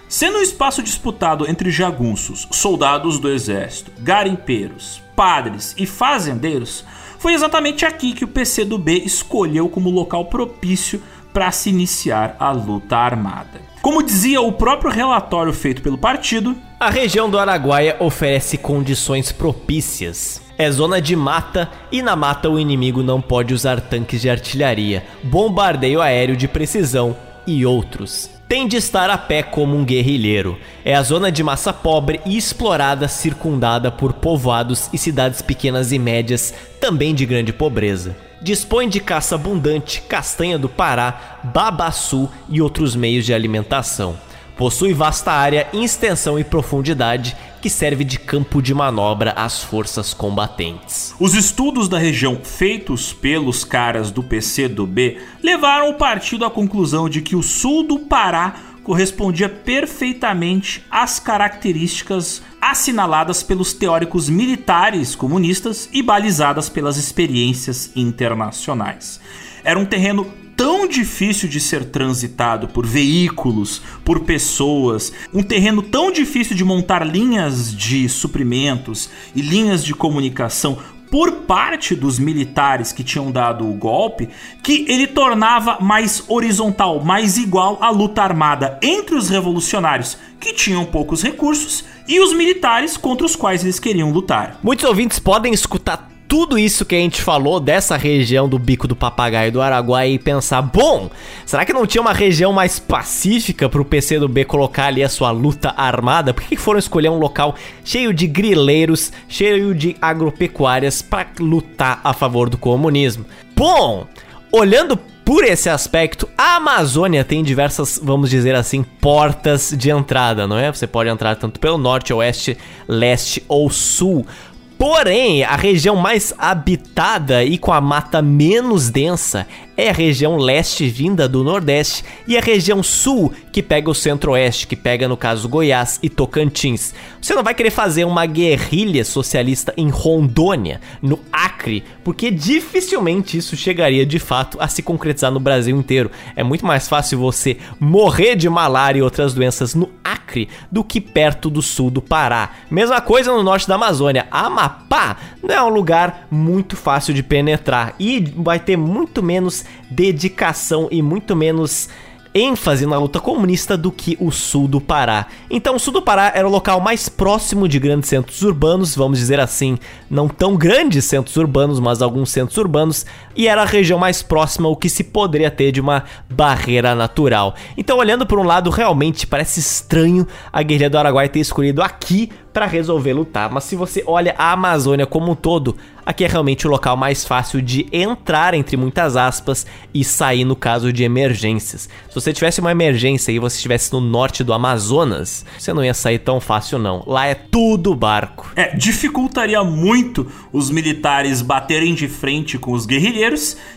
Sendo um espaço disputado entre jagunços, soldados do exército, garimpeiros, padres e fazendeiros, foi exatamente aqui que o PCdoB escolheu como local propício para se iniciar a luta armada. Como dizia o próprio relatório feito pelo partido, a região do Araguaia oferece condições propícias. É zona de mata e na mata o inimigo não pode usar tanques de artilharia, bombardeio aéreo de precisão e outros. Tem de estar a pé como um guerrilheiro. É a zona de massa pobre e explorada, circundada por povoados e cidades pequenas e médias, também de grande pobreza dispõe de caça abundante, castanha do Pará, babaçu e outros meios de alimentação. Possui vasta área, extensão e profundidade que serve de campo de manobra às forças combatentes. Os estudos da região feitos pelos caras do PC do B levaram o partido à conclusão de que o sul do Pará correspondia perfeitamente às características assinaladas pelos teóricos militares comunistas e balizadas pelas experiências internacionais. Era um terreno tão difícil de ser transitado por veículos, por pessoas, um terreno tão difícil de montar linhas de suprimentos e linhas de comunicação por parte dos militares que tinham dado o golpe, que ele tornava mais horizontal, mais igual a luta armada entre os revolucionários, que tinham poucos recursos, e os militares contra os quais eles queriam lutar. Muitos ouvintes podem escutar tudo isso que a gente falou dessa região do Bico do Papagaio do Araguaia e pensar, bom, será que não tinha uma região mais pacífica pro PC do B colocar ali a sua luta armada? Por que foram escolher um local cheio de grileiros, cheio de agropecuárias para lutar a favor do comunismo? Bom, olhando por esse aspecto, a Amazônia tem diversas, vamos dizer assim, portas de entrada, não é? Você pode entrar tanto pelo norte, oeste, leste ou sul. Porém, a região mais habitada e com a mata menos densa é a região leste vinda do Nordeste e a região sul que pega o Centro-Oeste, que pega no caso Goiás e Tocantins. Você não vai querer fazer uma guerrilha socialista em Rondônia, no Acre, porque dificilmente isso chegaria de fato a se concretizar no Brasil inteiro. É muito mais fácil você morrer de malária e outras doenças no Acre do que perto do sul do Pará. Mesma coisa no norte da Amazônia. Amapá não é um lugar muito fácil de penetrar e vai ter muito menos dedicação e muito menos ênfase na luta comunista do que o sul do Pará. Então, o sul do Pará era o local mais próximo de grandes centros urbanos, vamos dizer assim, não tão grandes centros urbanos, mas alguns centros urbanos, e era a região mais próxima o que se poderia ter de uma barreira natural. Então, olhando por um lado, realmente parece estranho a guerrilha do Araguaia ter escolhido aqui para resolver lutar. Mas se você olha a Amazônia como um todo, aqui é realmente o local mais fácil de entrar, entre muitas aspas, e sair no caso de emergências. Se você tivesse uma emergência e você estivesse no norte do Amazonas, você não ia sair tão fácil não. Lá é tudo barco. É, dificultaria muito os militares baterem de frente com os guerrilheiros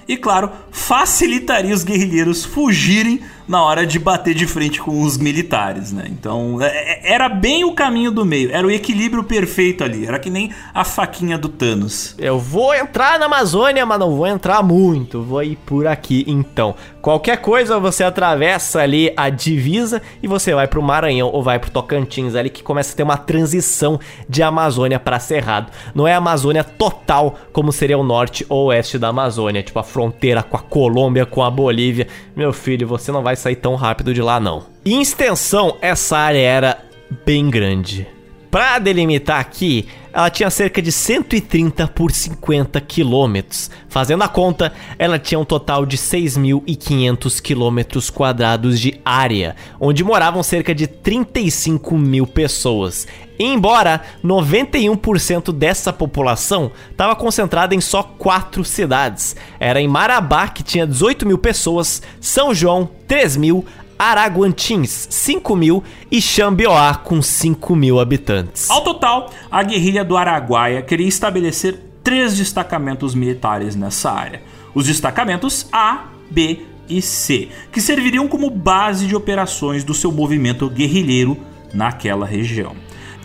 e, claro, facilitaria os guerrilheiros fugirem na hora de bater de frente com os militares, né? Então, é, é, era bem o caminho do meio, era o equilíbrio perfeito ali, era que nem a faquinha do Thanos. Eu vou entrar na Amazônia, mas não vou entrar muito, vou ir por aqui então. Qualquer coisa você atravessa ali a divisa e você vai pro Maranhão ou vai pro Tocantins ali que começa a ter uma transição de Amazônia para Cerrado. Não é Amazônia total como seria o norte ou oeste da Amazônia, tipo a fronteira com a Colômbia, com a Bolívia. Meu filho, você não vai sair tão rápido de lá não. Em extensão, essa área era bem grande. Para delimitar aqui, ela tinha cerca de 130 por 50 quilômetros. Fazendo a conta, ela tinha um total de 6.500 quilômetros quadrados de área, onde moravam cerca de 35 mil pessoas. Embora 91% dessa população estava concentrada em só quatro cidades. Era em Marabá, que tinha 18 mil pessoas, São João, 3 mil, Araguantins, 5 mil e Xambioá, com 5 mil habitantes. Ao total, a guerrilha do Araguaia queria estabelecer três destacamentos militares nessa área: os destacamentos A, B e C, que serviriam como base de operações do seu movimento guerrilheiro naquela região.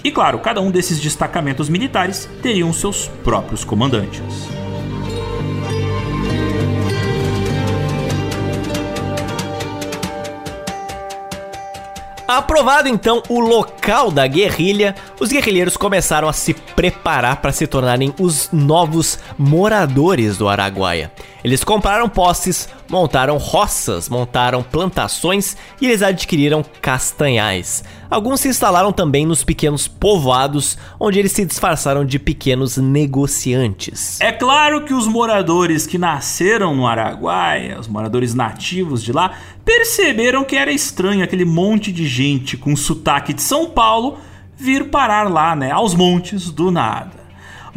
E claro, cada um desses destacamentos militares teriam seus próprios comandantes. Aprovado então o local da guerrilha, os guerrilheiros começaram a se preparar para se tornarem os novos moradores do Araguaia. Eles compraram posses, montaram roças, montaram plantações e eles adquiriram castanhais. Alguns se instalaram também nos pequenos povoados, onde eles se disfarçaram de pequenos negociantes. É claro que os moradores que nasceram no Araguaia, os moradores nativos de lá, perceberam que era estranho aquele monte de gente com sotaque de São Paulo vir parar lá, né, aos montes do nada.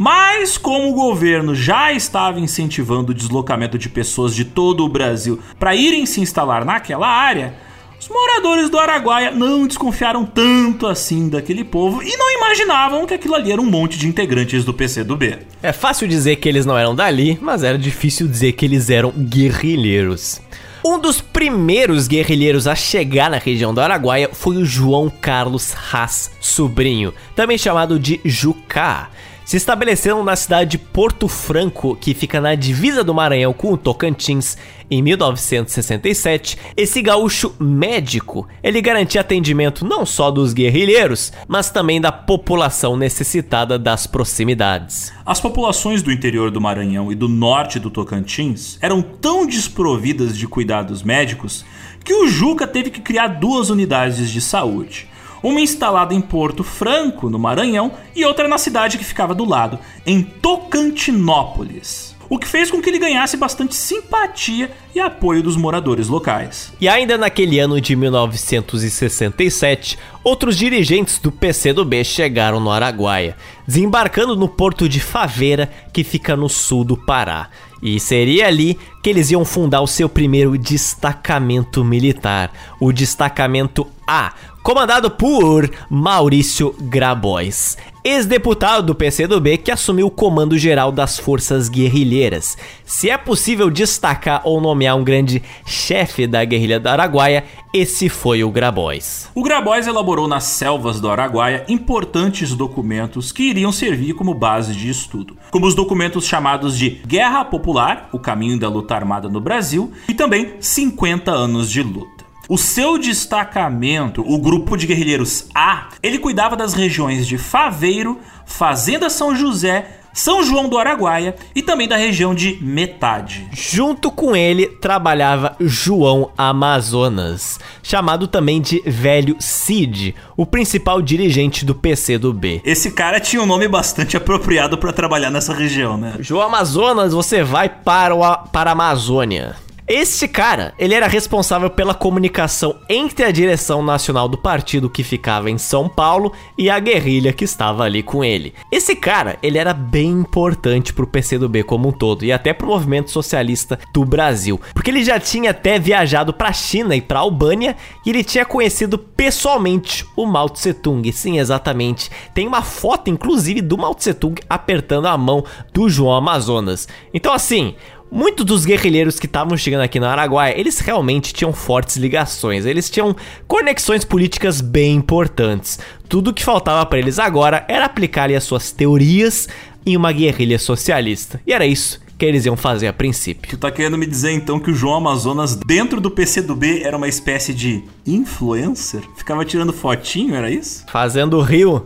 Mas como o governo já estava incentivando o deslocamento de pessoas de todo o Brasil para irem se instalar naquela área, os moradores do Araguaia não desconfiaram tanto assim daquele povo e não imaginavam que aquilo ali era um monte de integrantes do PCdoB. É fácil dizer que eles não eram dali, mas era difícil dizer que eles eram guerrilheiros. Um dos primeiros guerrilheiros a chegar na região do Araguaia foi o João Carlos Haas Sobrinho, também chamado de Jucá se estabeleceram na cidade de Porto Franco, que fica na divisa do Maranhão com o Tocantins, em 1967, esse gaúcho médico, ele garantia atendimento não só dos guerrilheiros, mas também da população necessitada das proximidades. As populações do interior do Maranhão e do norte do Tocantins eram tão desprovidas de cuidados médicos que o Juca teve que criar duas unidades de saúde uma instalada em Porto Franco, no Maranhão, e outra na cidade que ficava do lado, em Tocantinópolis. O que fez com que ele ganhasse bastante simpatia e apoio dos moradores locais. E ainda naquele ano de 1967, outros dirigentes do PCdoB chegaram no Araguaia, desembarcando no porto de Faveira, que fica no sul do Pará. E seria ali que eles iam fundar o seu primeiro destacamento militar, o Destacamento A, comandado por Maurício Grabois, ex-deputado do PCdoB que assumiu o comando geral das forças guerrilheiras. Se é possível destacar ou nomear um grande chefe da guerrilha do Araguaia, esse foi o Grabois. O Grabois elaborou nas selvas do Araguaia importantes documentos que iriam servir como base de estudo, como os documentos chamados de Guerra Popular, o caminho da luta armada no Brasil, e também 50 anos de luta. O seu destacamento, o grupo de guerrilheiros A, ele cuidava das regiões de Faveiro, Fazenda São José, são João do Araguaia e também da região de Metade. Junto com ele trabalhava João Amazonas, chamado também de Velho Cid, o principal dirigente do PCdoB. Esse cara tinha um nome bastante apropriado para trabalhar nessa região, né? João Amazonas, você vai para, o, para a Amazônia. Este cara, ele era responsável pela comunicação entre a direção nacional do partido que ficava em São Paulo e a guerrilha que estava ali com ele. Esse cara, ele era bem importante pro PCdoB como um todo e até pro movimento socialista do Brasil, porque ele já tinha até viajado pra China e pra Albânia e ele tinha conhecido pessoalmente o Mao Tse Tung. Sim, exatamente. Tem uma foto inclusive do Mao Tse Tung apertando a mão do João Amazonas. Então assim, Muitos dos guerrilheiros que estavam chegando aqui no Araguaia, eles realmente tinham fortes ligações, eles tinham conexões políticas bem importantes. Tudo que faltava para eles agora era aplicar as suas teorias em uma guerrilha socialista. E era isso que eles iam fazer a princípio. Tu tá querendo me dizer então que o João Amazonas, dentro do PCdoB, era uma espécie de influencer? Ficava tirando fotinho, era isso? Fazendo rio.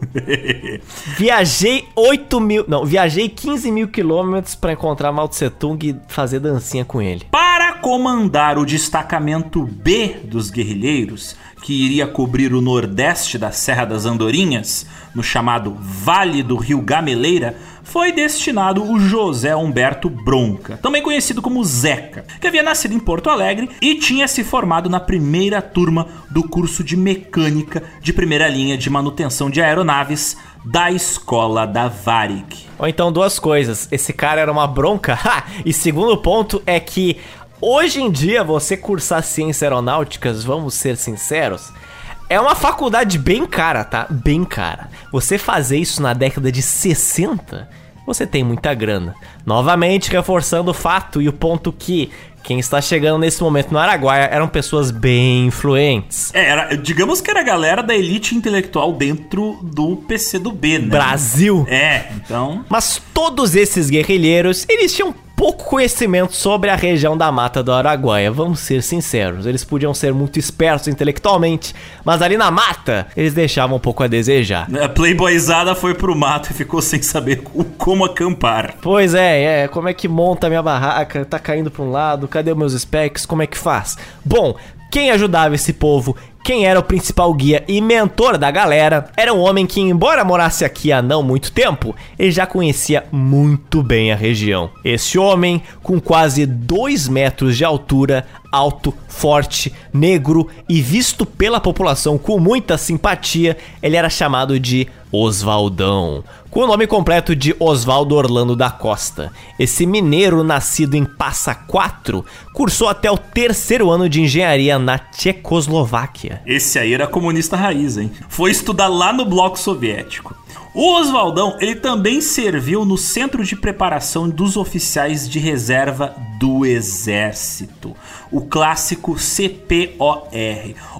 viajei 8 mil. Não, viajei 15 mil quilômetros pra encontrar Mao Tse Tung e fazer dancinha com ele. Para comandar o destacamento B dos guerrilheiros, que iria cobrir o nordeste da Serra das Andorinhas, no chamado Vale do Rio Gameleira, foi destinado o José Humberto Bronca, também conhecido como Zeca, que havia nascido em Porto Alegre e tinha se formado na primeira turma do curso de mecânica de primeira linha de manutenção de aeronaves da escola da Varig. Ou então duas coisas, esse cara era uma bronca, ha! e segundo ponto é que hoje em dia você cursar ciências aeronáuticas, vamos ser sinceros, é uma faculdade bem cara, tá? Bem cara. Você fazer isso na década de 60, você tem muita grana. Novamente reforçando o fato e o ponto que quem está chegando nesse momento no Araguaia eram pessoas bem influentes. É, era, digamos que era a galera da elite intelectual dentro do PC do B, né? Brasil. É, então. Mas todos esses guerrilheiros, eles tinham pouco conhecimento sobre a região da Mata do Araguaia, vamos ser sinceros. Eles podiam ser muito espertos intelectualmente, mas ali na mata, eles deixavam um pouco a desejar. A playboyzada foi pro mato e ficou sem saber como acampar. Pois é, é, como é que monta minha barraca? Tá caindo pra um lado, cadê meus specs? Como é que faz? Bom, quem ajudava esse povo quem era o principal guia e mentor da galera era um homem que, embora morasse aqui há não muito tempo, ele já conhecia muito bem a região. Esse homem, com quase 2 metros de altura, alto, forte, negro e visto pela população com muita simpatia, ele era chamado de Oswaldão, com o nome completo de Oswaldo Orlando da Costa. Esse mineiro, nascido em Passa 4, cursou até o terceiro ano de engenharia na Tchecoslováquia. Esse aí era comunista raiz, hein? Foi estudar lá no bloco soviético. O Oswaldão, ele também serviu no Centro de Preparação dos Oficiais de Reserva do Exército, o clássico CPOR,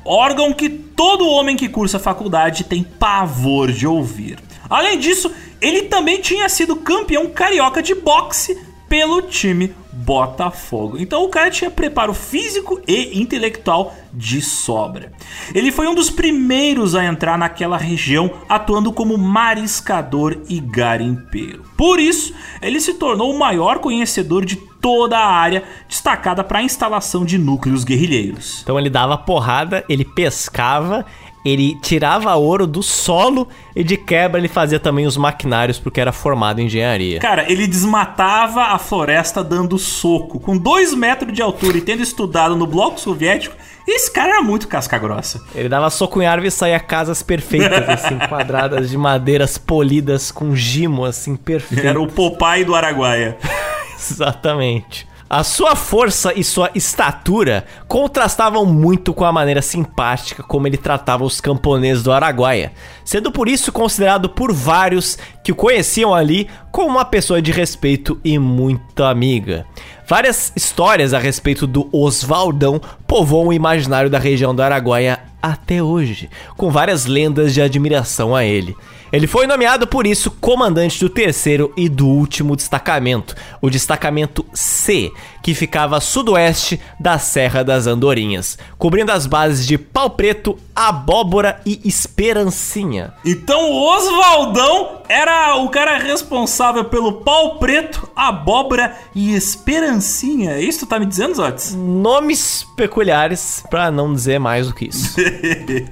órgão que todo homem que cursa faculdade tem pavor de ouvir. Além disso, ele também tinha sido campeão carioca de boxe pelo time Botafogo. Então o cara tinha preparo físico e intelectual de sobra. Ele foi um dos primeiros a entrar naquela região atuando como mariscador e garimpeiro. Por isso, ele se tornou o maior conhecedor de toda a área destacada para a instalação de núcleos guerrilheiros. Então ele dava porrada, ele pescava ele tirava ouro do solo e de quebra ele fazia também os maquinários porque era formado em engenharia. Cara, ele desmatava a floresta dando soco. Com dois metros de altura e tendo estudado no bloco soviético, esse cara era muito casca grossa. Ele dava soco em árvore e saía casas perfeitas, assim, quadradas de madeiras polidas com gimo, assim, perfeito. Era o Popeye do Araguaia. Exatamente. A sua força e sua estatura contrastavam muito com a maneira simpática como ele tratava os camponeses do Araguaia, sendo por isso considerado por vários que o conheciam ali como uma pessoa de respeito e muito amiga. Várias histórias a respeito do Oswaldão povoam o imaginário da região do Araguaia até hoje, com várias lendas de admiração a ele. Ele foi nomeado por isso comandante do terceiro e do último destacamento, o destacamento C, que ficava a sudoeste da Serra das Andorinhas, cobrindo as bases de Pau Preto, Abóbora e Esperancinha. Então o Oswaldão era o cara responsável pelo Pau Preto, Abóbora e Esperancinha. É isso que tu tá me dizendo, Zotes? Nomes peculiares, para não dizer mais do que isso.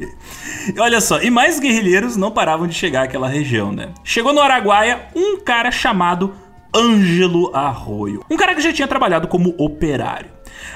Olha só, e mais guerrilheiros não paravam de chegar àquela região, né? Chegou no Araguaia um cara chamado Ângelo Arroio. Um cara que já tinha trabalhado como operário.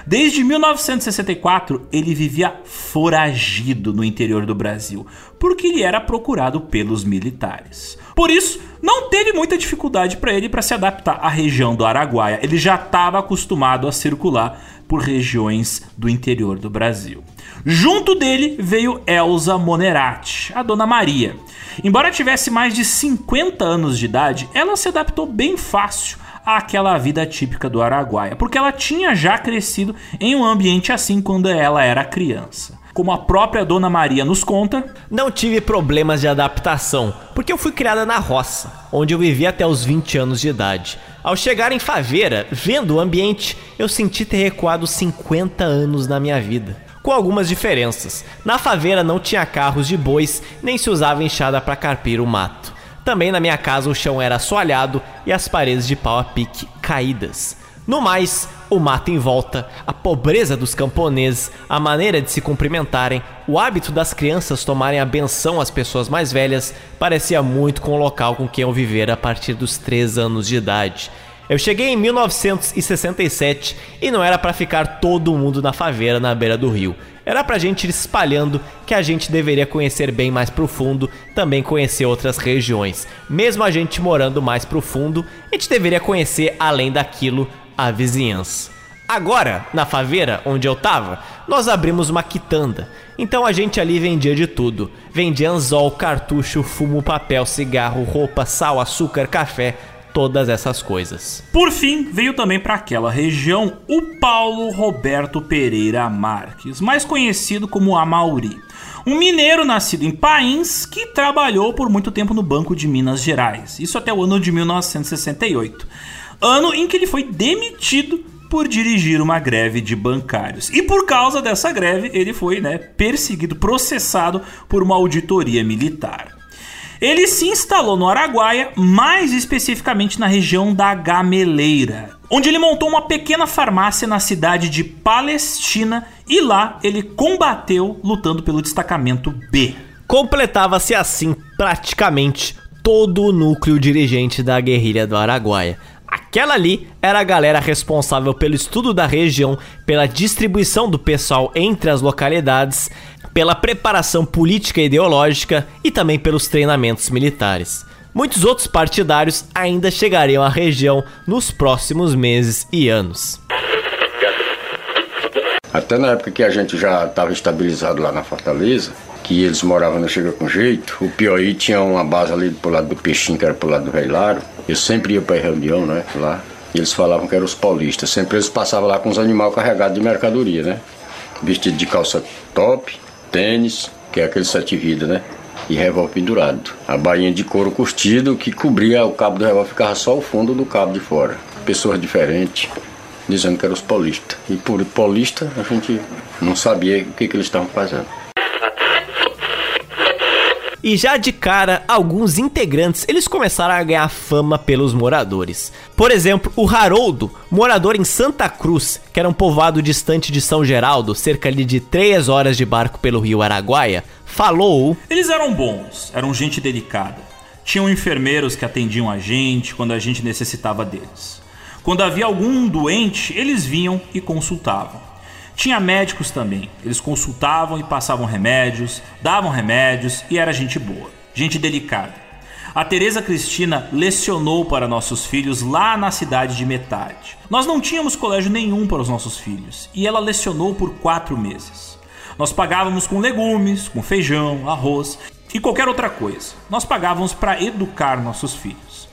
Desde 1964, ele vivia foragido no interior do Brasil, porque ele era procurado pelos militares. Por isso, não teve muita dificuldade para ele para se adaptar à região do Araguaia. Ele já estava acostumado a circular por regiões do interior do Brasil. Junto dele veio Elsa Monerati, a Dona Maria. Embora tivesse mais de 50 anos de idade, ela se adaptou bem fácil àquela vida típica do Araguaia, porque ela tinha já crescido em um ambiente assim quando ela era criança. Como a própria Dona Maria nos conta, não tive problemas de adaptação, porque eu fui criada na roça, onde eu vivi até os 20 anos de idade. Ao chegar em Faveira, vendo o ambiente, eu senti ter recuado 50 anos na minha vida com algumas diferenças. Na faveira não tinha carros de bois, nem se usava enxada para carpir o mato. Também na minha casa o chão era assoalhado e as paredes de pau a pique caídas. No mais, o mato em volta, a pobreza dos camponeses, a maneira de se cumprimentarem, o hábito das crianças tomarem a benção às pessoas mais velhas parecia muito com o local com quem eu vivera a partir dos 3 anos de idade. Eu cheguei em 1967 e não era para ficar todo mundo na favela na beira do rio. Era pra gente ir espalhando que a gente deveria conhecer bem mais profundo, também conhecer outras regiões. Mesmo a gente morando mais profundo, a gente deveria conhecer além daquilo a vizinhança. Agora, na favela onde eu tava, nós abrimos uma quitanda. Então a gente ali vendia de tudo. Vendia anzol, cartucho, fumo, papel, cigarro, roupa, sal, açúcar, café, todas essas coisas. Por fim, veio também para aquela região o Paulo Roberto Pereira Marques, mais conhecido como Amauri. Um mineiro nascido em Pains que trabalhou por muito tempo no Banco de Minas Gerais, isso até o ano de 1968. Ano em que ele foi demitido por dirigir uma greve de bancários. E por causa dessa greve, ele foi né, perseguido, processado por uma auditoria militar. Ele se instalou no Araguaia, mais especificamente na região da Gameleira, onde ele montou uma pequena farmácia na cidade de Palestina e lá ele combateu lutando pelo destacamento B. Completava-se assim praticamente todo o núcleo dirigente da guerrilha do Araguaia. Aquela ali era a galera responsável pelo estudo da região, pela distribuição do pessoal entre as localidades pela preparação política e ideológica e também pelos treinamentos militares. Muitos outros partidários ainda chegariam à região nos próximos meses e anos. Até na época que a gente já estava estabilizado lá na Fortaleza, que eles moravam no Chega com Jeito, o Piauí tinha uma base ali pro lado do Peixinho, que era pro lado do Veilaro. Eu sempre ia para reunião, né, lá. E eles falavam que eram os paulistas. Sempre eles passavam lá com os animais carregados de mercadoria, né? Vestido de calça top, tênis, que é aquele sete vidas, né? E revólver pendurado. A bainha de couro curtido que cobria o cabo do revólver, ficava só o fundo do cabo de fora. Pessoas diferentes, dizendo que eram os paulistas. E por paulista a gente não sabia o que, que eles estavam fazendo. E já de cara, alguns integrantes eles começaram a ganhar fama pelos moradores. Por exemplo, o Haroldo, morador em Santa Cruz, que era um povoado distante de São Geraldo, cerca de 3 horas de barco pelo rio Araguaia, falou: Eles eram bons, eram gente delicada. Tinham enfermeiros que atendiam a gente quando a gente necessitava deles. Quando havia algum doente, eles vinham e consultavam. Tinha médicos também. Eles consultavam e passavam remédios, davam remédios e era gente boa, gente delicada. A Teresa Cristina lecionou para nossos filhos lá na cidade de Metade. Nós não tínhamos colégio nenhum para os nossos filhos e ela lecionou por quatro meses. Nós pagávamos com legumes, com feijão, arroz e qualquer outra coisa. Nós pagávamos para educar nossos filhos.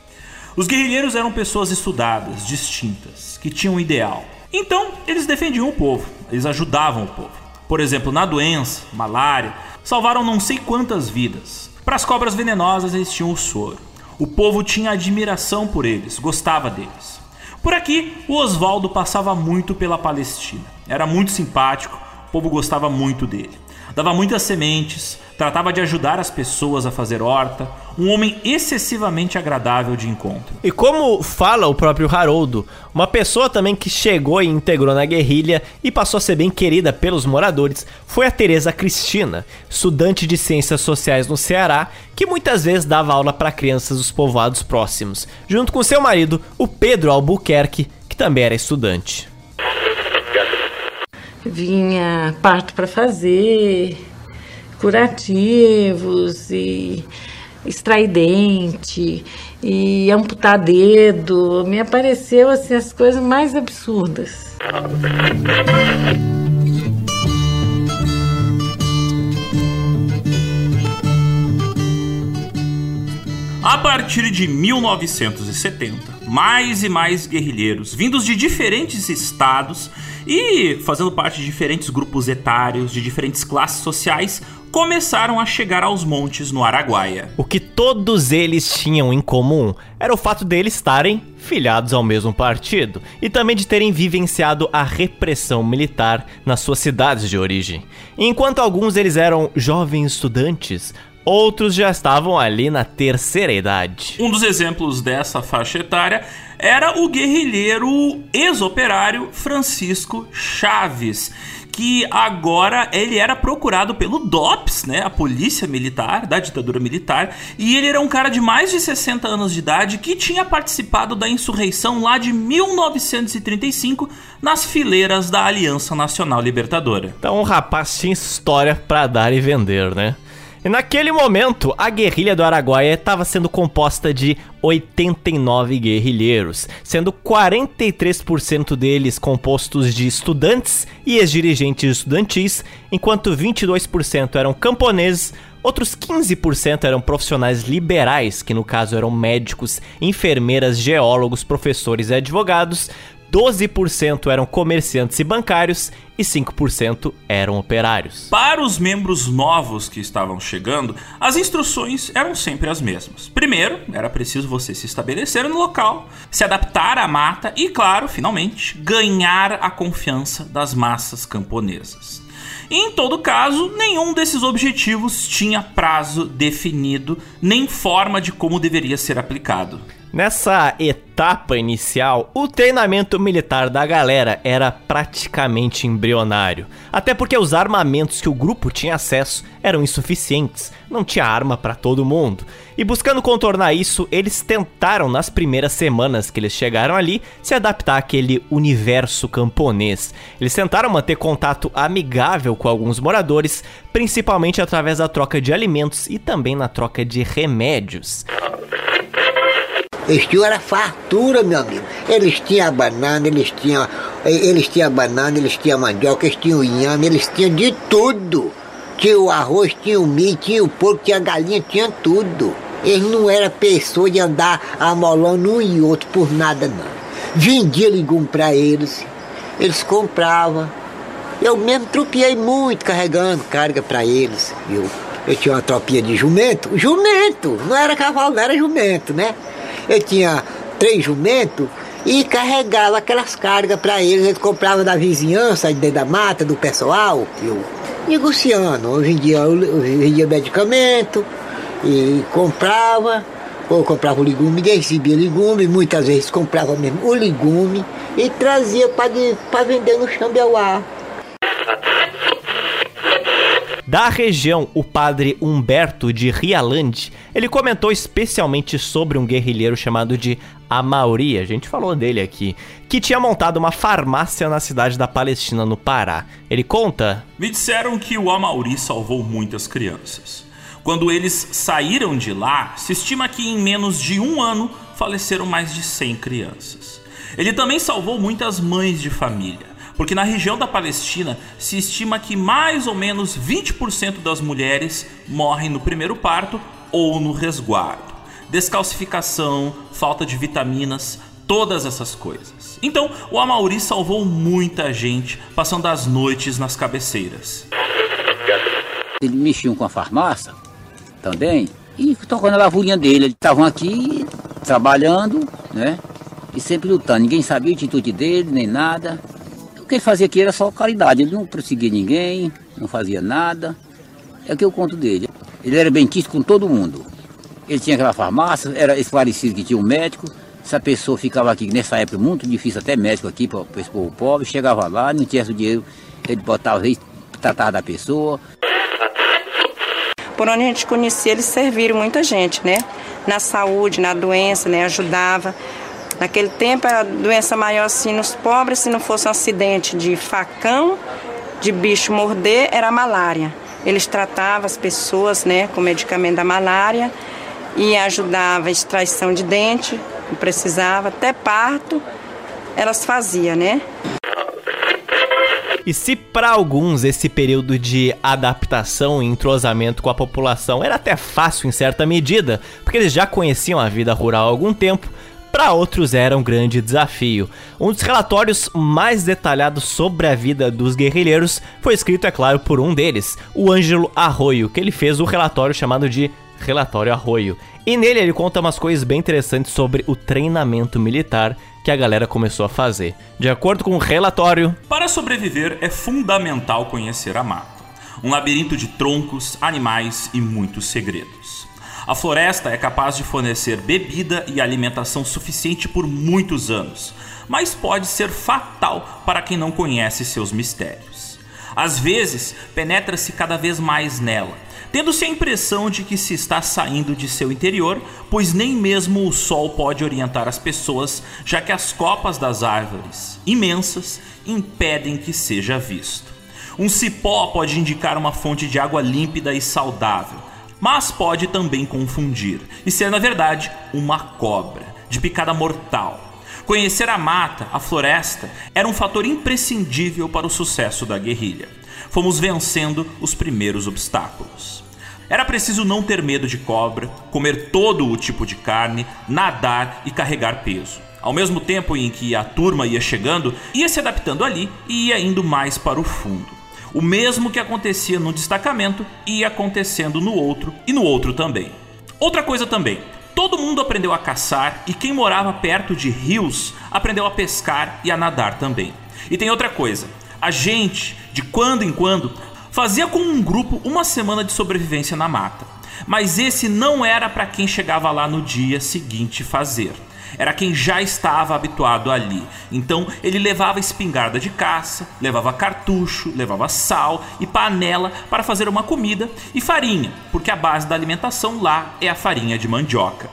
Os guerrilheiros eram pessoas estudadas, distintas, que tinham um ideal. Então, eles defendiam o povo, eles ajudavam o povo. Por exemplo, na doença, malária, salvaram não sei quantas vidas. Para as cobras venenosas, eles tinham o soro. O povo tinha admiração por eles, gostava deles. Por aqui, o Oswaldo passava muito pela Palestina. Era muito simpático, o povo gostava muito dele. Dava muitas sementes, tratava de ajudar as pessoas a fazer horta, um homem excessivamente agradável de encontro. E como fala o próprio Haroldo, uma pessoa também que chegou e integrou na guerrilha e passou a ser bem querida pelos moradores foi a Teresa Cristina, estudante de ciências sociais no Ceará, que muitas vezes dava aula para crianças dos povoados próximos, junto com seu marido, o Pedro Albuquerque, que também era estudante. Vinha parto para fazer, curativos e extrair dente e amputar dedo. Me apareceu assim as coisas mais absurdas. A partir de 1970, mais e mais guerrilheiros, vindos de diferentes estados e fazendo parte de diferentes grupos etários, de diferentes classes sociais, começaram a chegar aos montes no Araguaia. O que todos eles tinham em comum era o fato deles estarem filiados ao mesmo partido e também de terem vivenciado a repressão militar nas suas cidades de origem. Enquanto alguns deles eram jovens estudantes, Outros já estavam ali na terceira idade. Um dos exemplos dessa faixa etária era o guerrilheiro ex-operário Francisco Chaves, que agora ele era procurado pelo DOPS, né, a polícia militar da ditadura militar, e ele era um cara de mais de 60 anos de idade que tinha participado da insurreição lá de 1935 nas fileiras da Aliança Nacional Libertadora. Então o rapaz tinha história para dar e vender, né? E naquele momento, a guerrilha do Araguaia estava sendo composta de 89 guerrilheiros, sendo 43% deles compostos de estudantes e ex-dirigentes estudantis, enquanto 22% eram camponeses, Outros 15% eram profissionais liberais, que no caso eram médicos, enfermeiras, geólogos, professores e advogados, 12% eram comerciantes e bancários e 5% eram operários. Para os membros novos que estavam chegando, as instruções eram sempre as mesmas. Primeiro, era preciso você se estabelecer no local, se adaptar à mata e, claro, finalmente, ganhar a confiança das massas camponesas. Em todo caso, nenhum desses objetivos tinha prazo definido, nem forma de como deveria ser aplicado. Nessa etapa inicial, o treinamento militar da galera era praticamente embrionário, até porque os armamentos que o grupo tinha acesso eram insuficientes, não tinha arma para todo mundo. E buscando contornar isso, eles tentaram nas primeiras semanas que eles chegaram ali se adaptar àquele universo camponês. Eles tentaram manter contato amigável com alguns moradores, principalmente através da troca de alimentos e também na troca de remédios. Eles tinham era fartura, meu amigo. Eles tinham banana, eles tinham, eles tinham banana, eles tinham mandioca, eles tinham inhame, eles tinham de tudo. Tinha o arroz, tinha o milho, tinha o porco, tinha a galinha, tinha tudo. Eles não eram pessoa de andar amolando um e outro por nada, não. Vendia legume para eles, eles compravam. Eu mesmo tropiei muito carregando carga para eles, viu? Eu tinha uma tropinha de jumento, jumento, não era cavalo, não era jumento, né? Eu tinha três jumentos e carregava aquelas cargas para eles. Eles compravam da vizinhança, dentro da mata, do pessoal. Eu negociando. Hoje em dia eu vendia medicamento e comprava, ou comprava o legume, recebia legume, muitas vezes comprava mesmo o legume e trazia para vender no Xambeuá. Da região, o padre Humberto de Rialande, ele comentou especialmente sobre um guerrilheiro chamado de Amauri, a gente falou dele aqui, que tinha montado uma farmácia na cidade da Palestina, no Pará. Ele conta: Me disseram que o Amauri salvou muitas crianças. Quando eles saíram de lá, se estima que em menos de um ano faleceram mais de 100 crianças. Ele também salvou muitas mães de família porque na região da Palestina se estima que mais ou menos 20% das mulheres morrem no primeiro parto ou no resguardo. Descalcificação, falta de vitaminas, todas essas coisas. Então, o Amauri salvou muita gente passando as noites nas cabeceiras. Eles mexiam com a farmácia também e tocando a lavourinha dele. Eles estavam aqui trabalhando, né? E sempre lutando. Ninguém sabia a atitude dele, nem nada. O que ele fazia aqui era só caridade, ele não perseguia ninguém, não fazia nada. É o que eu conto dele. Ele era bem com todo mundo. Ele tinha aquela farmácia, era esclarecido que tinha um médico. Se a pessoa ficava aqui, nessa época muito difícil, até médico aqui para esse povo pobre, chegava lá, não tinha o dinheiro, ele botava tratava da pessoa. Por onde a gente conhecia, eles serviram muita gente, né? Na saúde, na doença, né? Ajudava. Naquele tempo, a doença maior assim nos pobres, se não fosse um acidente de facão, de bicho morder era malária. Eles tratavam as pessoas né, com medicamento da malária e ajudava a extraição de dente, não precisava, até parto elas faziam, né? E se para alguns esse período de adaptação e entrosamento com a população era até fácil em certa medida, porque eles já conheciam a vida rural há algum tempo, para outros era um grande desafio. Um dos relatórios mais detalhados sobre a vida dos guerrilheiros foi escrito, é claro, por um deles, o Ângelo Arroio, que ele fez o relatório chamado de Relatório Arroio. E nele ele conta umas coisas bem interessantes sobre o treinamento militar que a galera começou a fazer. De acordo com o relatório, para sobreviver é fundamental conhecer a mata. Um labirinto de troncos, animais e muitos segredos. A floresta é capaz de fornecer bebida e alimentação suficiente por muitos anos, mas pode ser fatal para quem não conhece seus mistérios. Às vezes, penetra-se cada vez mais nela, tendo-se a impressão de que se está saindo de seu interior, pois nem mesmo o sol pode orientar as pessoas, já que as copas das árvores, imensas, impedem que seja visto. Um cipó pode indicar uma fonte de água límpida e saudável, mas pode também confundir e ser, na verdade, uma cobra de picada mortal. Conhecer a mata, a floresta, era um fator imprescindível para o sucesso da guerrilha. Fomos vencendo os primeiros obstáculos. Era preciso não ter medo de cobra, comer todo o tipo de carne, nadar e carregar peso. Ao mesmo tempo em que a turma ia chegando, ia se adaptando ali e ia indo mais para o fundo. O mesmo que acontecia no destacamento ia acontecendo no outro e no outro também. Outra coisa também, todo mundo aprendeu a caçar e quem morava perto de rios aprendeu a pescar e a nadar também. E tem outra coisa, a gente, de quando em quando, fazia com um grupo uma semana de sobrevivência na mata. Mas esse não era para quem chegava lá no dia seguinte fazer era quem já estava habituado ali. Então ele levava espingarda de caça, levava cartucho, levava sal e panela para fazer uma comida e farinha, porque a base da alimentação lá é a farinha de mandioca.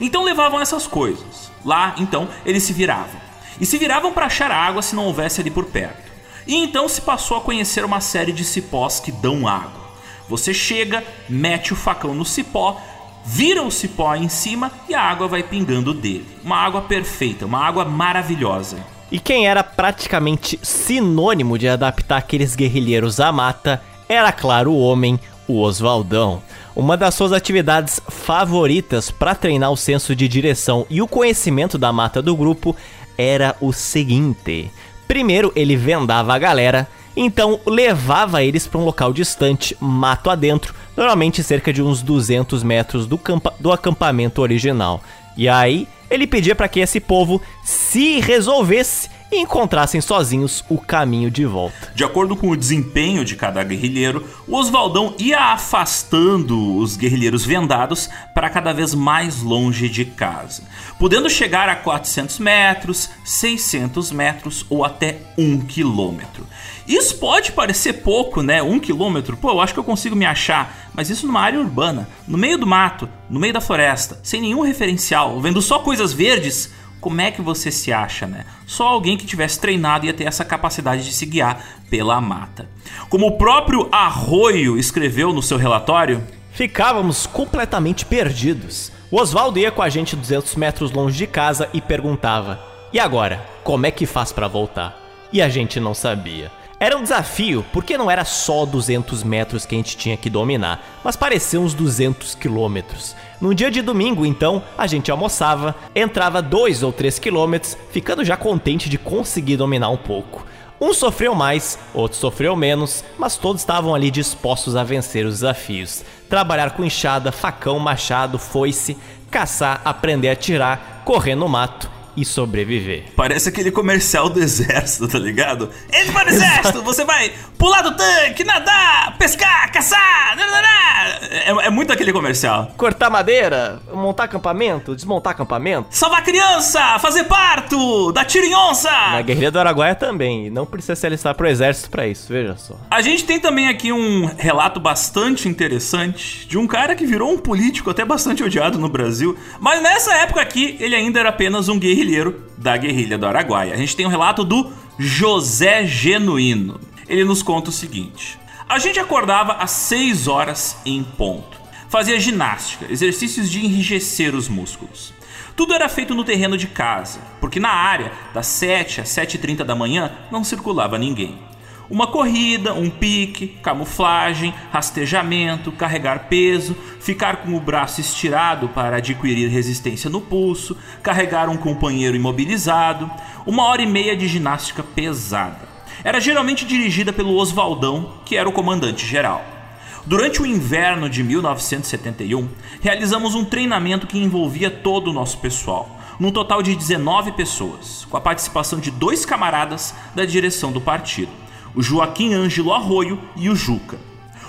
Então levavam essas coisas. Lá, então, eles se viravam. E se viravam para achar água se não houvesse ali por perto. E então se passou a conhecer uma série de cipós que dão água. Você chega, mete o facão no cipó, vira o cipó em cima e a água vai pingando dele. Uma água perfeita, uma água maravilhosa. E quem era praticamente sinônimo de adaptar aqueles guerrilheiros à mata era, claro, o homem, o Oswaldão. Uma das suas atividades favoritas para treinar o senso de direção e o conhecimento da mata do grupo era o seguinte: primeiro ele vendava a galera, então levava eles para um local distante, mato adentro, normalmente cerca de uns 200 metros do, do acampamento original. E aí ele pedia para que esse povo se resolvesse e encontrassem sozinhos o caminho de volta. De acordo com o desempenho de cada guerrilheiro, o Oswaldão ia afastando os guerrilheiros vendados para cada vez mais longe de casa, podendo chegar a 400 metros, 600 metros ou até 1 quilômetro. Isso pode parecer pouco, né? Um quilômetro, pô, eu acho que eu consigo me achar. Mas isso numa área urbana, no meio do mato, no meio da floresta, sem nenhum referencial, vendo só coisas verdes, como é que você se acha, né? Só alguém que tivesse treinado ia ter essa capacidade de se guiar pela mata. Como o próprio Arroio escreveu no seu relatório, ficávamos completamente perdidos. O Oswaldo ia com a gente 200 metros longe de casa e perguntava: "E agora, como é que faz para voltar?" E a gente não sabia. Era um desafio, porque não era só 200 metros que a gente tinha que dominar, mas pareciam uns 200 quilômetros. Num dia de domingo, então, a gente almoçava, entrava 2 ou 3 quilômetros, ficando já contente de conseguir dominar um pouco. Um sofreu mais, outro sofreu menos, mas todos estavam ali dispostos a vencer os desafios. Trabalhar com enxada, facão, machado, foice, caçar, aprender a tirar, correr no mato e sobreviver. Parece aquele comercial do exército, tá ligado? Entre para o exército, você vai pular do tanque, nadar, pescar, caçar. É, é, muito aquele comercial. Cortar madeira, montar acampamento, desmontar acampamento. Salvar criança, fazer parto, dar tiro em onça. Na Guerrilha do Araguaia também, não precisa se alistar pro exército para isso, veja só. A gente tem também aqui um relato bastante interessante de um cara que virou um político até bastante odiado no Brasil, mas nessa época aqui ele ainda era apenas um guerrilheiro guerrilheiro da guerrilha do Araguaia. A gente tem um relato do José Genuíno. Ele nos conta o seguinte: A gente acordava às 6 horas em ponto. Fazia ginástica, exercícios de enrijecer os músculos. Tudo era feito no terreno de casa, porque na área, das 7 às 7h30 da manhã, não circulava ninguém. Uma corrida, um pique, camuflagem, rastejamento, carregar peso, ficar com o braço estirado para adquirir resistência no pulso, carregar um companheiro imobilizado, uma hora e meia de ginástica pesada. Era geralmente dirigida pelo Oswaldão, que era o comandante geral. Durante o inverno de 1971, realizamos um treinamento que envolvia todo o nosso pessoal, num total de 19 pessoas, com a participação de dois camaradas da direção do partido, o Joaquim Ângelo Arroio e o Juca.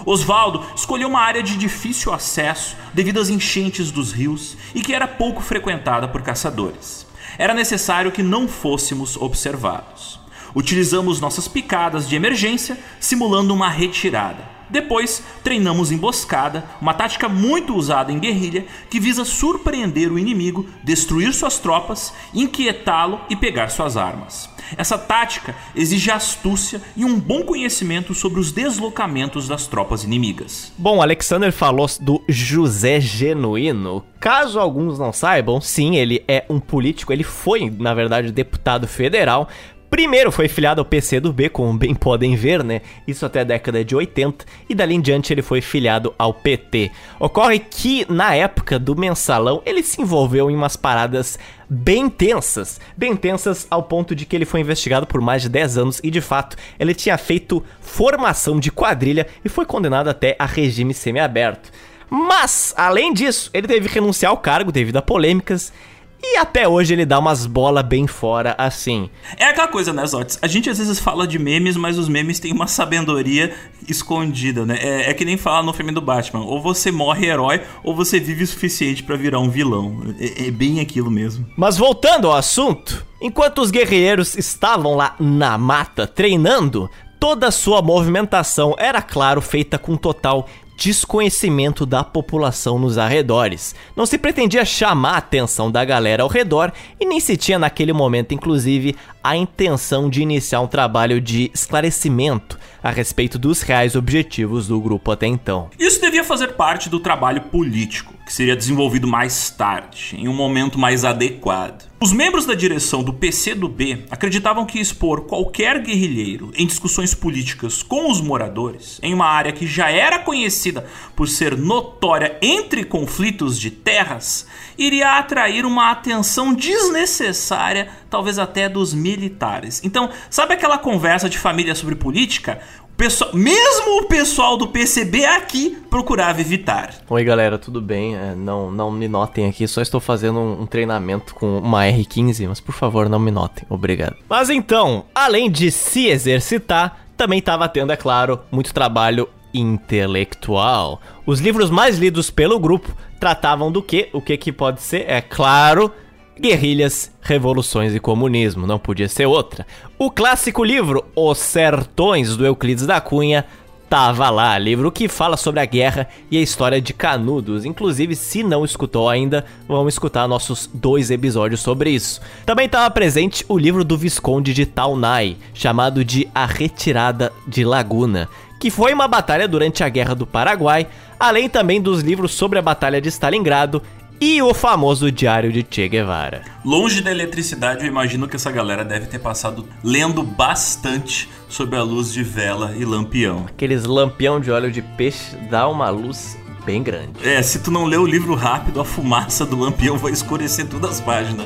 Osvaldo escolheu uma área de difícil acesso devido às enchentes dos rios e que era pouco frequentada por caçadores. Era necessário que não fôssemos observados. Utilizamos nossas picadas de emergência, simulando uma retirada depois, treinamos emboscada, uma tática muito usada em guerrilha que visa surpreender o inimigo, destruir suas tropas, inquietá-lo e pegar suas armas. Essa tática exige astúcia e um bom conhecimento sobre os deslocamentos das tropas inimigas. Bom, Alexander falou do José Genuíno. Caso alguns não saibam, sim, ele é um político, ele foi, na verdade, deputado federal, Primeiro foi filiado ao PC do B, como bem podem ver, né? Isso até a década de 80, e dali em diante ele foi filiado ao PT. Ocorre que, na época do mensalão, ele se envolveu em umas paradas bem tensas, bem tensas ao ponto de que ele foi investigado por mais de 10 anos e de fato ele tinha feito formação de quadrilha e foi condenado até a regime semiaberto. Mas, além disso, ele teve que renunciar ao cargo devido a polêmicas e até hoje ele dá umas bolas bem fora assim. É aquela coisa, né, Zotes? A gente às vezes fala de memes, mas os memes têm uma sabedoria escondida, né? É, é que nem fala no filme do Batman: ou você morre herói, ou você vive o suficiente para virar um vilão. É, é bem aquilo mesmo. Mas voltando ao assunto, enquanto os guerreiros estavam lá na mata treinando, toda a sua movimentação era, claro, feita com total desconhecimento da população nos arredores. Não se pretendia chamar a atenção da galera ao redor e nem se tinha naquele momento, inclusive, a intenção de iniciar um trabalho de esclarecimento a respeito dos reais objetivos do grupo até então. Isso devia fazer parte do trabalho político, que seria desenvolvido mais tarde, em um momento mais adequado. Os membros da direção do PCdoB acreditavam que expor qualquer guerrilheiro em discussões políticas com os moradores, em uma área que já era conhecida por ser notória entre conflitos de terras, iria atrair uma atenção desnecessária, talvez até dos militares. Então, sabe aquela conversa de família sobre política? Pessoal, mesmo o pessoal do PCB aqui procurava evitar. Oi galera, tudo bem? É, não, não me notem aqui, só estou fazendo um, um, treinamento com uma R15, mas por favor não me notem, obrigado. Mas então, além de se exercitar, também estava tendo, é claro, muito trabalho intelectual. Os livros mais lidos pelo grupo tratavam do que? O que que pode ser? É claro, Guerrilhas, Revoluções e Comunismo, não podia ser outra. O clássico livro Os Sertões do Euclides da Cunha tava lá, livro que fala sobre a guerra e a história de Canudos. Inclusive, se não escutou ainda, vamos escutar nossos dois episódios sobre isso. Também estava presente o livro do Visconde de Taunay, chamado de A Retirada de Laguna, que foi uma batalha durante a Guerra do Paraguai, além também dos livros sobre a Batalha de Stalingrado e o famoso Diário de Che Guevara. Longe da eletricidade, eu imagino que essa galera deve ter passado lendo bastante sobre a luz de vela e lampião. Aqueles lampião de óleo de peixe dá uma luz bem grande. É, se tu não ler o livro rápido, a fumaça do lampião vai escurecer todas as páginas.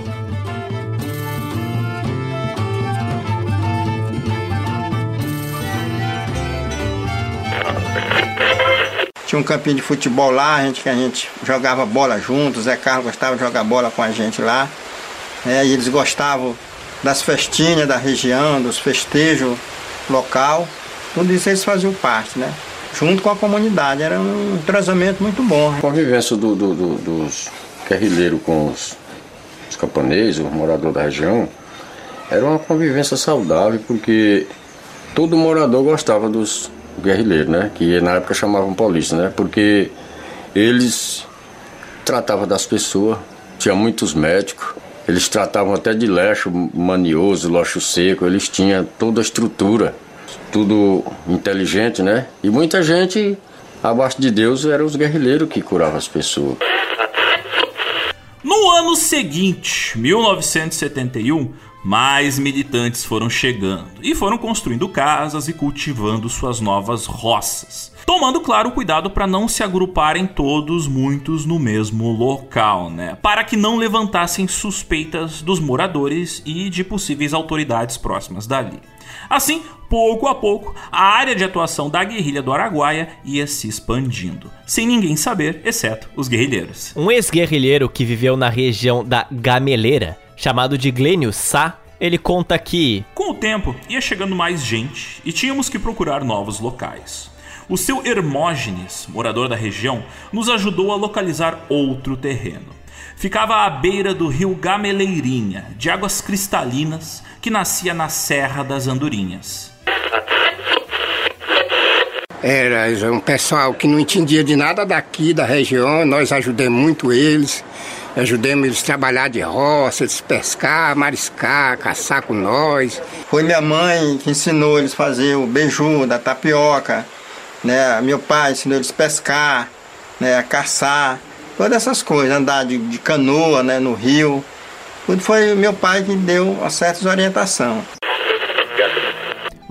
Tinha um campinho de futebol lá, a gente, que a gente jogava bola juntos, Zé Carlos gostava de jogar bola com a gente lá. É, e eles gostavam das festinhas da região, dos festejos local. Tudo isso eles faziam parte, né? Junto com a comunidade. Era um trasamento muito bom. A convivência do, do, do, dos guerrilheiros com os, os camponeses, os moradores da região, era uma convivência saudável, porque todo morador gostava dos, guerrilheiro, né? Que na época chamavam polícia, né? Porque eles tratavam das pessoas, tinha muitos médicos, eles tratavam até de leixo manioso, leixo seco, eles tinham toda a estrutura tudo inteligente, né? E muita gente abaixo de Deus eram os guerrilheiros que curavam as pessoas. No ano seguinte, 1971, mais militantes foram chegando e foram construindo casas e cultivando suas novas roças, tomando claro cuidado para não se agruparem todos muitos no mesmo local, né? Para que não levantassem suspeitas dos moradores e de possíveis autoridades próximas dali. Assim, pouco a pouco, a área de atuação da guerrilha do Araguaia ia se expandindo, sem ninguém saber, exceto os guerrilheiros. Um ex-guerrilheiro que viveu na região da Gameleira, chamado de Glênio Sá, ele conta que. Com o tempo, ia chegando mais gente e tínhamos que procurar novos locais. O seu Hermógenes, morador da região, nos ajudou a localizar outro terreno. Ficava à beira do rio Gameleirinha, de águas cristalinas, que nascia na Serra das Andorinhas. Era um pessoal que não entendia de nada daqui, da região, nós ajudamos muito eles. Ajudemos eles a trabalhar de roça, eles pescar, mariscar, caçar com nós. Foi minha mãe que ensinou eles a fazer o beiju da tapioca, né? Meu pai ensinou eles a pescar, né? a caçar, todas essas coisas, andar de, de canoa né? no rio. Tudo foi meu pai que deu uma certa orientação.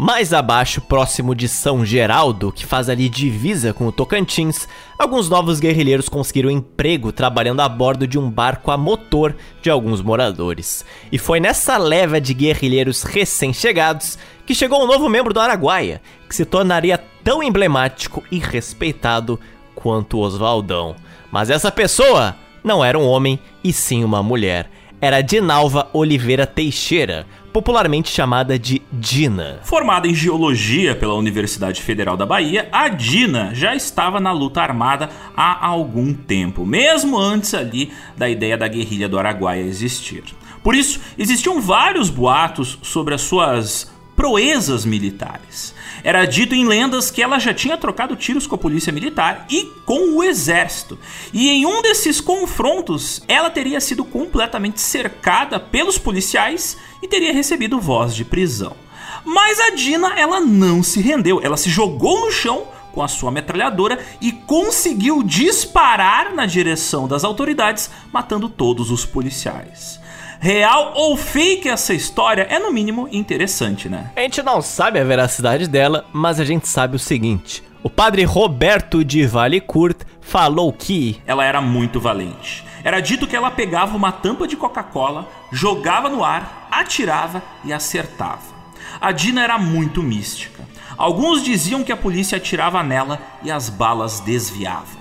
Mais abaixo, próximo de São Geraldo, que faz ali divisa com o Tocantins, alguns novos guerrilheiros conseguiram emprego trabalhando a bordo de um barco a motor de alguns moradores. E foi nessa leva de guerrilheiros recém-chegados que chegou um novo membro do Araguaia, que se tornaria tão emblemático e respeitado quanto Oswaldão. Mas essa pessoa não era um homem e sim uma mulher. Era Dinalva Oliveira Teixeira, popularmente chamada de Dina. Formada em geologia pela Universidade Federal da Bahia, a Dina já estava na luta armada há algum tempo, mesmo antes ali da ideia da guerrilha do Araguaia existir. Por isso, existiam vários boatos sobre as suas proezas militares. Era dito em lendas que ela já tinha trocado tiros com a polícia militar e com o exército. E em um desses confrontos, ela teria sido completamente cercada pelos policiais e teria recebido voz de prisão. Mas a Dina, ela não se rendeu. Ela se jogou no chão com a sua metralhadora e conseguiu disparar na direção das autoridades, matando todos os policiais. Real ou fake essa história é no mínimo interessante, né? A gente não sabe a veracidade dela, mas a gente sabe o seguinte: o padre Roberto de Valecourt falou que ela era muito valente. Era dito que ela pegava uma tampa de Coca-Cola, jogava no ar, atirava e acertava. A Dina era muito mística. Alguns diziam que a polícia atirava nela e as balas desviavam.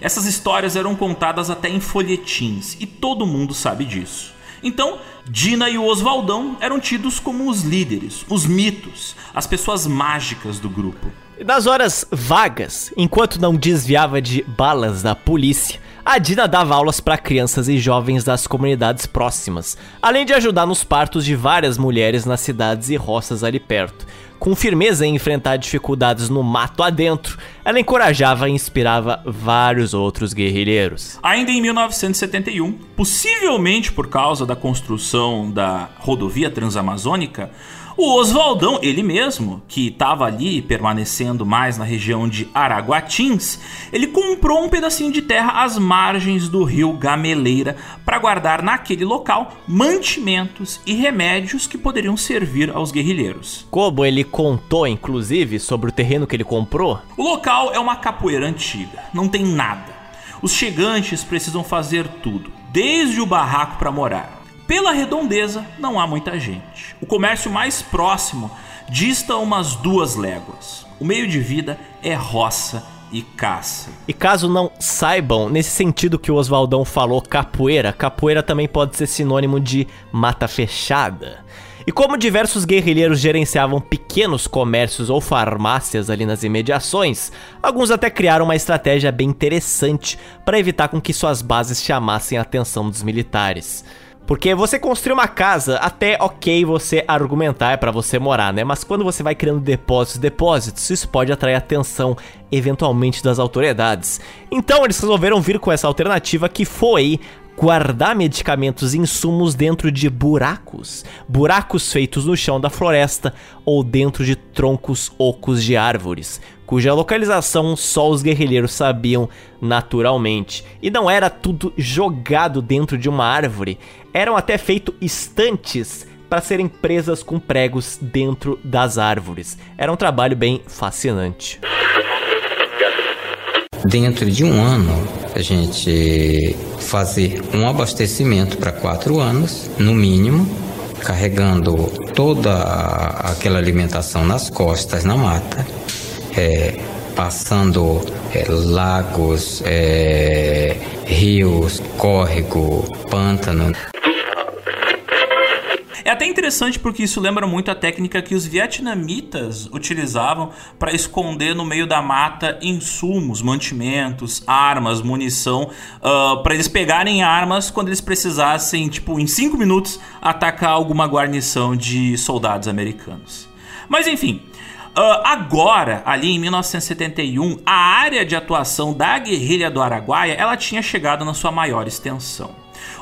Essas histórias eram contadas até em folhetins e todo mundo sabe disso. Então, Dina e o Oswaldão eram tidos como os líderes, os mitos, as pessoas mágicas do grupo. Nas horas vagas, enquanto não desviava de balas da polícia, a Dina dava aulas para crianças e jovens das comunidades próximas, além de ajudar nos partos de várias mulheres nas cidades e roças ali perto. Com firmeza em enfrentar dificuldades no mato adentro, ela encorajava e inspirava vários outros guerrilheiros. Ainda em 1971, possivelmente por causa da construção da rodovia transamazônica, o Oswaldão, ele mesmo, que estava ali permanecendo mais na região de Araguatins, ele comprou um pedacinho de terra às margens do rio Gameleira para guardar naquele local mantimentos e remédios que poderiam servir aos guerrilheiros. Como ele contou, inclusive, sobre o terreno que ele comprou? O local é uma capoeira antiga, não tem nada. Os chegantes precisam fazer tudo, desde o barraco para morar. Pela redondeza, não há muita gente. O comércio mais próximo dista umas duas léguas. O meio de vida é roça e caça. E caso não saibam, nesse sentido que o Oswaldão falou capoeira, capoeira também pode ser sinônimo de mata fechada. E como diversos guerrilheiros gerenciavam pequenos comércios ou farmácias ali nas imediações, alguns até criaram uma estratégia bem interessante para evitar com que suas bases chamassem a atenção dos militares. Porque você construir uma casa, até ok você argumentar é para você morar, né? Mas quando você vai criando depósitos, depósitos, isso pode atrair atenção eventualmente das autoridades. Então eles resolveram vir com essa alternativa que foi guardar medicamentos e insumos dentro de buracos, buracos feitos no chão da floresta ou dentro de troncos ocos de árvores, cuja localização só os guerrilheiros sabiam naturalmente. E não era tudo jogado dentro de uma árvore, eram até feitos estantes para serem presas com pregos dentro das árvores. Era um trabalho bem fascinante. Dentro de um ano, a gente fazer um abastecimento para quatro anos, no mínimo, carregando toda aquela alimentação nas costas, na mata, é, passando é, lagos, é, rios, córrego, pântano. É até interessante porque isso lembra muito a técnica que os vietnamitas utilizavam para esconder no meio da mata insumos, mantimentos, armas, munição, uh, para eles pegarem armas quando eles precisassem, tipo, em 5 minutos, atacar alguma guarnição de soldados americanos. Mas enfim, Uh, agora, ali em 1971, a área de atuação da guerrilha do Araguaia ela tinha chegado na sua maior extensão.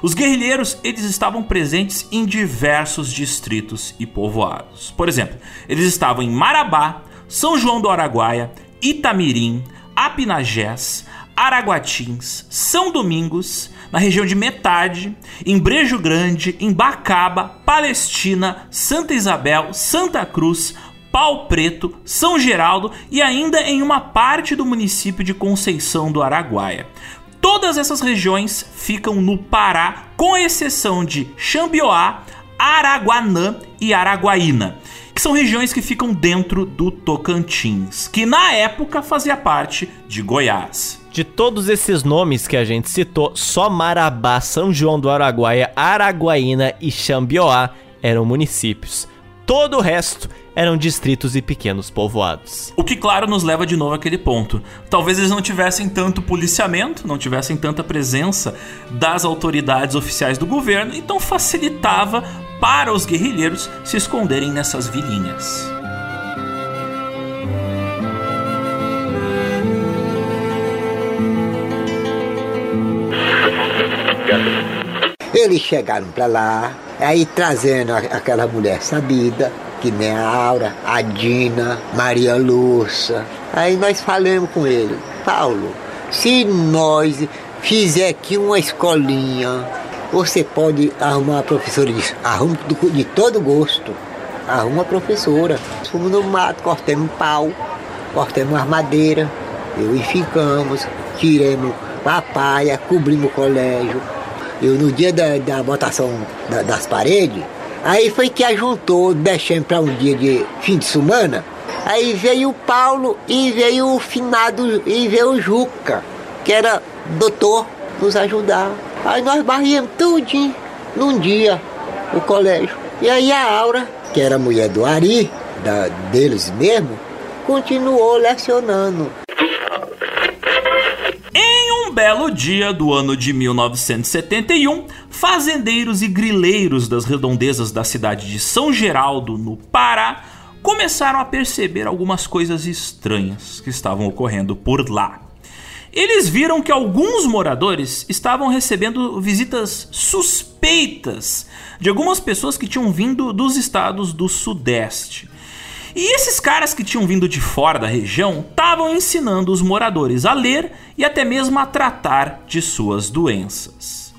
Os guerrilheiros eles estavam presentes em diversos distritos e povoados. Por exemplo, eles estavam em Marabá, São João do Araguaia, Itamirim, Apinagés, Araguatins, São Domingos, na região de Metade, em Brejo Grande, em Bacaba, Palestina, Santa Isabel, Santa Cruz, Pau Preto, São Geraldo e ainda em uma parte do município de Conceição do Araguaia. Todas essas regiões ficam no Pará, com exceção de Xambioá, Araguanã e Araguaína, que são regiões que ficam dentro do Tocantins, que na época fazia parte de Goiás. De todos esses nomes que a gente citou, só Marabá, São João do Araguaia, Araguaína e Xambioá eram municípios. Todo o resto eram distritos e pequenos povoados. O que, claro, nos leva de novo àquele ponto. Talvez eles não tivessem tanto policiamento, não tivessem tanta presença das autoridades oficiais do governo, então facilitava para os guerrilheiros se esconderem nessas vilinhas. Eles chegaram para lá, aí trazendo aquela mulher sabida, que nem a Aura, a Dina, Maria Lúcia. Aí nós falamos com ele, Paulo, se nós fizer aqui uma escolinha, você pode arrumar uma professora disso, arruma de todo gosto, arruma uma professora. Fomos no mato, cortamos pau, cortamos as madeiras, eu e ficamos, tiramos papaya, cobrimos o colégio. Eu no dia da, da votação da, das paredes, Aí foi que ajuntou, deixando para um dia de fim de semana. Aí veio o Paulo e veio o finado e veio o Juca, que era doutor, nos ajudar. Aí nós barríamos tudinho num dia o colégio. E aí a Aura, que era mulher do Ari, da, deles mesmo, continuou lecionando belo dia do ano de 1971, fazendeiros e grileiros das redondezas da cidade de São Geraldo, no Pará, começaram a perceber algumas coisas estranhas que estavam ocorrendo por lá. Eles viram que alguns moradores estavam recebendo visitas suspeitas de algumas pessoas que tinham vindo dos estados do Sudeste. E esses caras que tinham vindo de fora da região estavam ensinando os moradores a ler e até mesmo a tratar de suas doenças.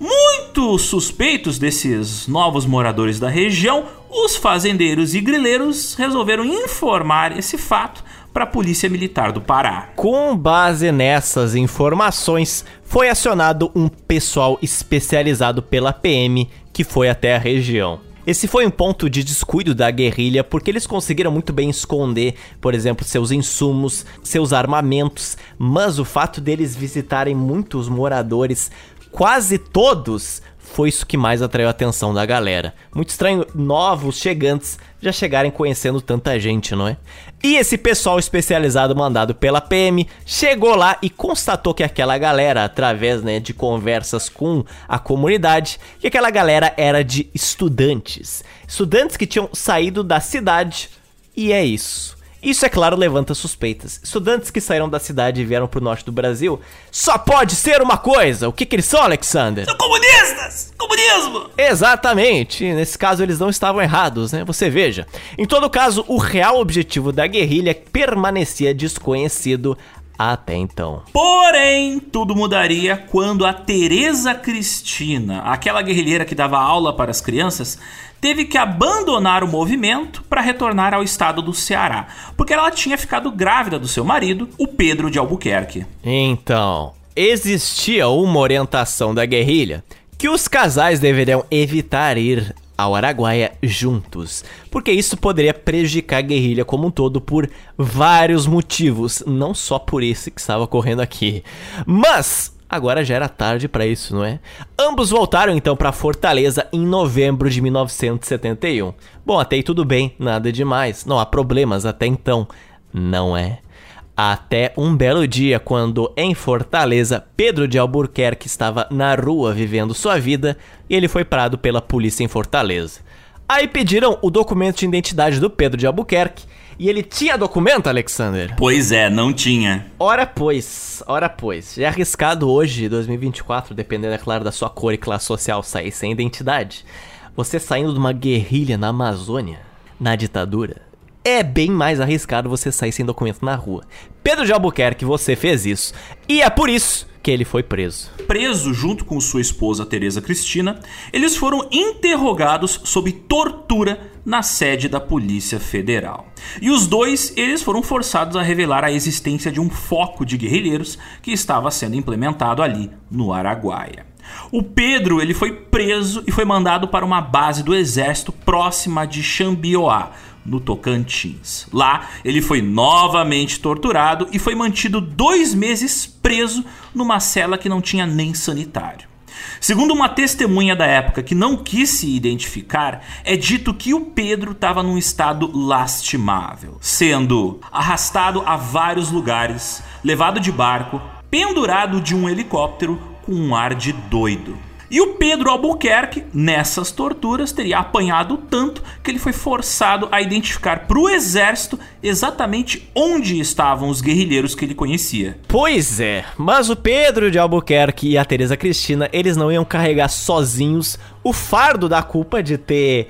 Muito suspeitos desses novos moradores da região, os fazendeiros e grileiros resolveram informar esse fato para a Polícia Militar do Pará. Com base nessas informações, foi acionado um pessoal especializado pela PM que foi até a região. Esse foi um ponto de descuido da guerrilha porque eles conseguiram muito bem esconder, por exemplo, seus insumos, seus armamentos, mas o fato deles visitarem muitos moradores, quase todos, foi isso que mais atraiu a atenção da galera. Muito estranho novos chegantes já chegarem conhecendo tanta gente, não é? E esse pessoal especializado mandado pela PM chegou lá e constatou que aquela galera, através né, de conversas com a comunidade, que aquela galera era de estudantes. Estudantes que tinham saído da cidade. E é isso. Isso, é claro, levanta suspeitas. Estudantes que saíram da cidade e vieram pro norte do Brasil só pode ser uma coisa. O que, que eles são, Alexander? São comunistas! Comunismo! Exatamente. Nesse caso, eles não estavam errados, né? Você veja. Em todo caso, o real objetivo da guerrilha permanecia desconhecido até então. Porém, tudo mudaria quando a Teresa Cristina, aquela guerrilheira que dava aula para as crianças, teve que abandonar o movimento para retornar ao estado do Ceará, porque ela tinha ficado grávida do seu marido, o Pedro de Albuquerque. Então, existia uma orientação da guerrilha que os casais deveriam evitar ir ao Araguaia juntos, porque isso poderia prejudicar a guerrilha como um todo por vários motivos, não só por esse que estava ocorrendo aqui. Mas agora já era tarde para isso, não é? Ambos voltaram então para Fortaleza em novembro de 1971. Bom, até aí tudo bem, nada demais, não há problemas até então, não é? Até um belo dia, quando em Fortaleza, Pedro de Albuquerque estava na rua vivendo sua vida e ele foi parado pela polícia em Fortaleza. Aí pediram o documento de identidade do Pedro de Albuquerque e ele tinha documento, Alexander? Pois é, não tinha. Ora pois, ora pois. É arriscado hoje, 2024, dependendo, é claro, da sua cor e classe social, sair sem identidade. Você saindo de uma guerrilha na Amazônia, na ditadura, é bem mais arriscado você sair sem documento na rua. Pedro de Albuquerque, você fez isso. E é por isso que ele foi preso. Preso junto com sua esposa Teresa Cristina, eles foram interrogados sob tortura na sede da Polícia Federal. E os dois, eles foram forçados a revelar a existência de um foco de guerrilheiros que estava sendo implementado ali no Araguaia. O Pedro, ele foi preso e foi mandado para uma base do exército próxima de Xambioá, no Tocantins. Lá, ele foi novamente torturado e foi mantido dois meses preso numa cela que não tinha nem sanitário. Segundo uma testemunha da época que não quis se identificar, é dito que o Pedro estava num estado lastimável, sendo arrastado a vários lugares, levado de barco, pendurado de um helicóptero com um ar de doido. E o Pedro Albuquerque, nessas torturas, teria apanhado tanto que ele foi forçado a identificar para o exército exatamente onde estavam os guerrilheiros que ele conhecia. Pois é, mas o Pedro de Albuquerque e a Teresa Cristina, eles não iam carregar sozinhos o fardo da culpa de ter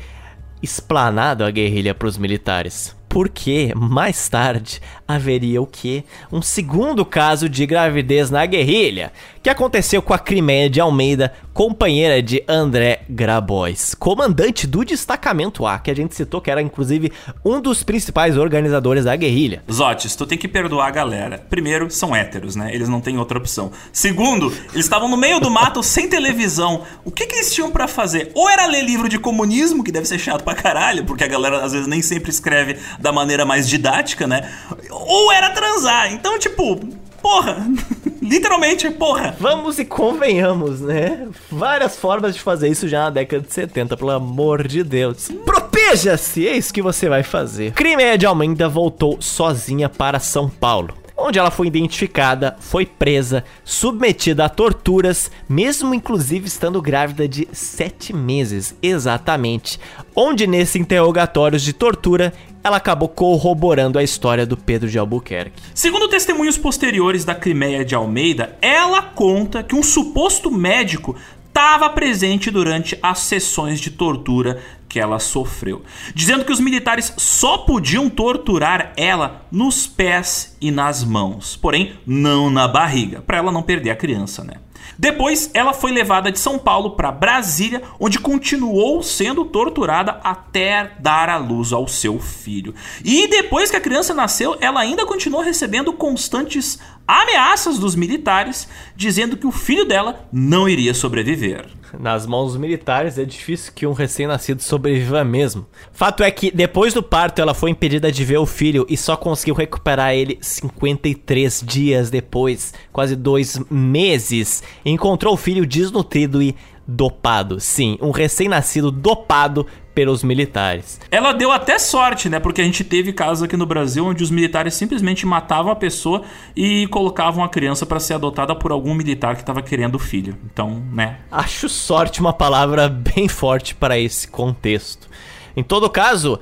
explanado a guerrilha para os militares porque mais tarde haveria o que? Um segundo caso de gravidez na guerrilha, que aconteceu com a Crimeia de Almeida, companheira de André Grabois, comandante do destacamento A, que a gente citou que era inclusive um dos principais organizadores da guerrilha. Zotes, tu tem que perdoar a galera. Primeiro, são héteros, né? Eles não têm outra opção. Segundo, eles estavam no meio do mato sem televisão. O que, que eles tinham para fazer? Ou era ler livro de comunismo, que deve ser chato pra caralho, porque a galera às vezes nem sempre escreve da maneira mais didática, né? Ou era transar. Então, tipo, porra. Literalmente, porra. Vamos e convenhamos, né? Várias formas de fazer isso já na década de 70, pelo amor de Deus. Proteja-se, é isso que você vai fazer. Crimeia de Almeida voltou sozinha para São Paulo onde ela foi identificada, foi presa, submetida a torturas, mesmo inclusive estando grávida de sete meses, exatamente. Onde nesse interrogatório de tortura ela acabou corroborando a história do Pedro de Albuquerque. Segundo testemunhos posteriores da Crimeia de Almeida, ela conta que um suposto médico estava presente durante as sessões de tortura que ela sofreu, dizendo que os militares só podiam torturar ela nos pés e nas mãos, porém não na barriga, para ela não perder a criança, né? Depois, ela foi levada de São Paulo para Brasília, onde continuou sendo torturada até dar à luz ao seu filho. E depois que a criança nasceu, ela ainda continuou recebendo constantes ameaças dos militares, dizendo que o filho dela não iria sobreviver. Nas mãos dos militares é difícil que um recém-nascido sobreviva mesmo. Fato é que depois do parto ela foi impedida de ver o filho e só conseguiu recuperar ele 53 dias depois, quase dois meses. Encontrou o filho desnutrido e dopado. Sim, um recém-nascido dopado pelos militares. Ela deu até sorte, né? Porque a gente teve casos aqui no Brasil onde os militares simplesmente matavam a pessoa e colocavam a criança para ser adotada por algum militar que estava querendo o filho. Então, né? Acho sorte uma palavra bem forte para esse contexto. Em todo caso,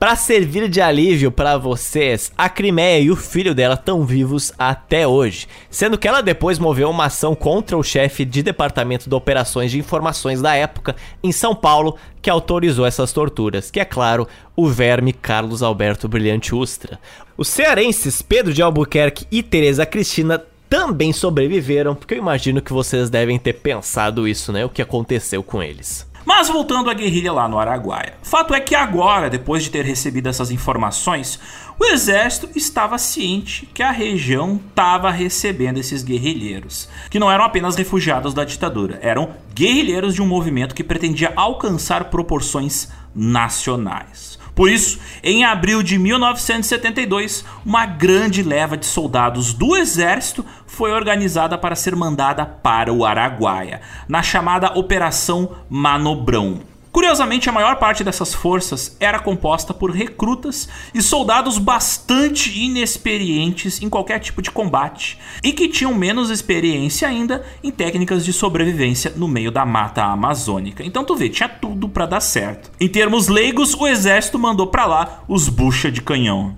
Para servir de alívio para vocês, a Crimeia e o filho dela estão vivos até hoje, sendo que ela depois moveu uma ação contra o chefe de departamento de operações de informações da época em São Paulo, que autorizou essas torturas, que é claro, o verme Carlos Alberto Brilhante Ustra. Os cearenses Pedro de Albuquerque e Teresa Cristina também sobreviveram, porque eu imagino que vocês devem ter pensado isso, né? O que aconteceu com eles. Mas voltando à guerrilha lá no Araguaia. Fato é que agora, depois de ter recebido essas informações, o exército estava ciente que a região estava recebendo esses guerrilheiros, que não eram apenas refugiados da ditadura, eram guerrilheiros de um movimento que pretendia alcançar proporções nacionais. Por isso, em abril de 1972, uma grande leva de soldados do exército foi organizada para ser mandada para o Araguaia, na chamada Operação Manobrão. Curiosamente, a maior parte dessas forças era composta por recrutas e soldados bastante inexperientes em qualquer tipo de combate e que tinham menos experiência ainda em técnicas de sobrevivência no meio da mata amazônica. Então tu vê, tinha tudo para dar certo. Em termos leigos, o exército mandou para lá os bucha de canhão.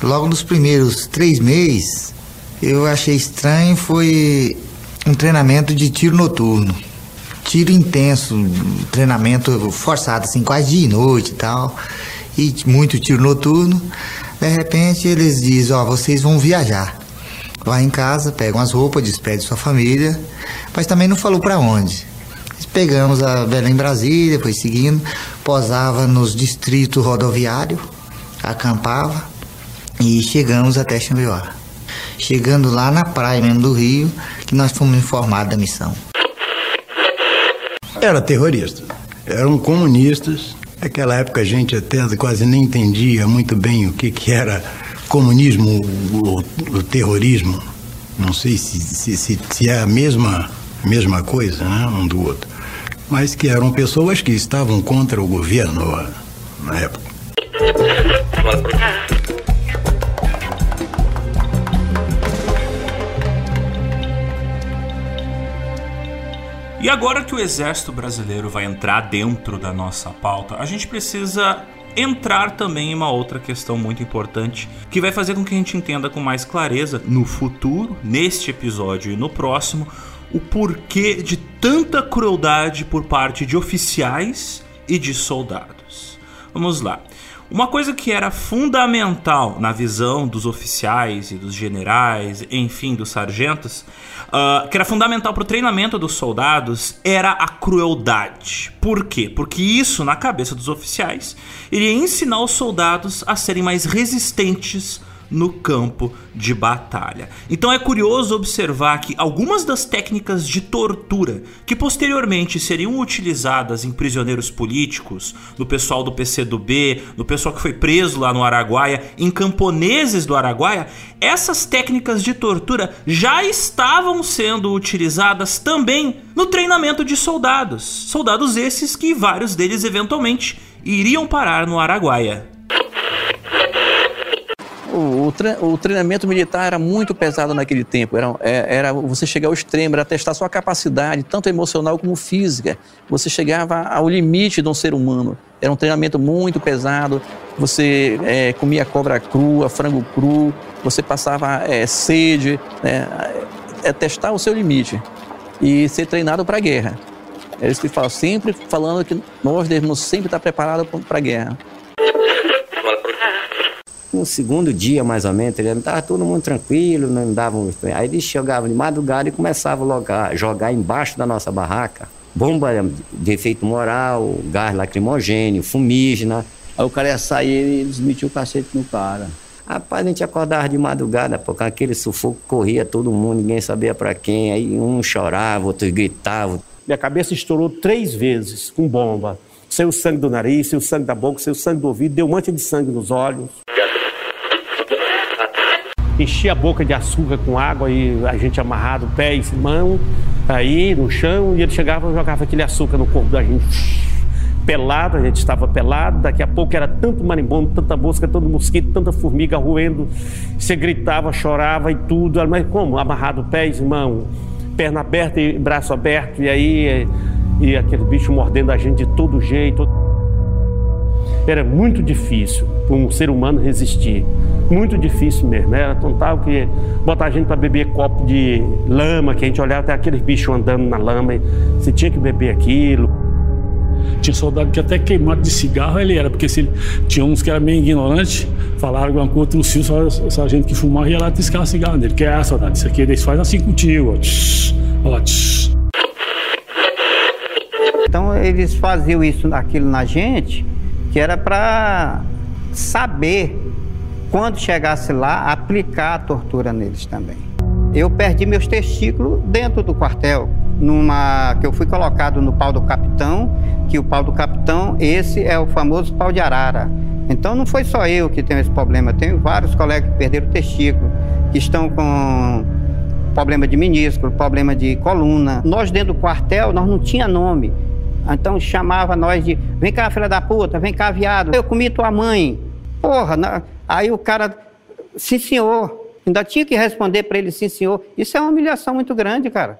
Logo nos primeiros três meses, eu achei estranho foi um treinamento de tiro noturno tiro intenso, treinamento forçado, assim, quase dia e noite e tal, e muito tiro noturno. De repente eles dizem, ó, oh, vocês vão viajar. Vai em casa, pegam as roupas, despede sua família, mas também não falou para onde. Pegamos a Belém Brasília, foi seguindo, posava nos distritos rodoviários, acampava e chegamos até Xambioá. Chegando lá na praia mesmo do Rio, que nós fomos informados da missão. Era terrorista. Eram comunistas. Naquela época a gente até quase nem entendia muito bem o que, que era comunismo ou, o terrorismo. Não sei se, se, se, se é a mesma, mesma coisa, né, um do outro. Mas que eram pessoas que estavam contra o governo na época. E agora que o exército brasileiro vai entrar dentro da nossa pauta, a gente precisa entrar também em uma outra questão muito importante que vai fazer com que a gente entenda com mais clareza no futuro, neste episódio e no próximo, o porquê de tanta crueldade por parte de oficiais e de soldados. Vamos lá. Uma coisa que era fundamental na visão dos oficiais e dos generais, enfim, dos sargentos, uh, que era fundamental para o treinamento dos soldados, era a crueldade. Por quê? Porque isso, na cabeça dos oficiais, iria ensinar os soldados a serem mais resistentes no campo de batalha. Então é curioso observar que algumas das técnicas de tortura que posteriormente seriam utilizadas em prisioneiros políticos, no pessoal do PCdoB, no pessoal que foi preso lá no Araguaia, em camponeses do Araguaia, essas técnicas de tortura já estavam sendo utilizadas também no treinamento de soldados. Soldados esses que vários deles eventualmente iriam parar no Araguaia o, o, treinamento militar era muito pesado naquele tempo. Era, é, era você chegar ao extremo, era testar sua capacidade, tanto emocional como física. Você chegava ao limite de um ser humano. Era um treinamento muito pesado. Você é, comia cobra crua, frango cru, você passava é, sede. Né? É testar o seu limite e ser treinado para a guerra. É isso que fala, sempre falando que nós devemos sempre estar preparados para a guerra. No segundo dia, mais ou menos, ele estava todo mundo tranquilo, não davam. Aí eles chegavam de madrugada e começavam a jogar, jogar embaixo da nossa barraca. Bomba de efeito moral, gás lacrimogênio, fumígena. Aí o cara ia sair e eles metiam o cacete no cara. Rapaz, a gente acordava de madrugada, porque aquele sufoco corria todo mundo, ninguém sabia para quem. Aí um chorava, outro gritava. Minha cabeça estourou três vezes com bomba. Saiu sangue do nariz, saiu sangue da boca, saiu sangue do ouvido, deu um monte de sangue nos olhos enchia a boca de açúcar com água e a gente amarrado, pés, mão, aí no chão, e ele chegava e jogava aquele açúcar no corpo da gente. Pelado, a gente estava pelado, daqui a pouco era tanto marimbondo, tanta mosca, tanto mosquito, tanta formiga roendo. Você gritava, chorava e tudo, mas como? Amarrado pés, mão, perna aberta e braço aberto, e aí e aquele bicho mordendo a gente de todo jeito. era muito difícil para um ser humano resistir. Muito difícil mesmo. Era tão tal que botar a gente para beber copo de lama, que a gente olhava até aqueles bichos andando na lama, e você tinha que beber aquilo. Tinha soldado que até queimado de cigarro ele era, porque se ele, tinha uns que eram meio ignorantes, falaram alguma coisa, só a gente que fumava ia lá tiscar o cigarro dele. Que é, soldado, isso aqui eles fazem assim contigo, ó. Tsh, ó tsh. Então eles faziam isso, aquilo na gente, que era para saber, quando chegasse lá, aplicar a tortura neles também. Eu perdi meus testículos dentro do quartel, numa que eu fui colocado no pau do capitão, que o pau do capitão, esse é o famoso pau de arara. Então não foi só eu que tenho esse problema, tenho vários colegas que perderam testículo, que estão com problema de menisco, problema de coluna. Nós dentro do quartel, nós não tinha nome. Então chamava nós de, vem cá, filha da puta, vem cá, viado. Eu comi tua mãe. Porra, na... aí o cara, sim senhor. Ainda tinha que responder para ele, sim senhor. Isso é uma humilhação muito grande, cara.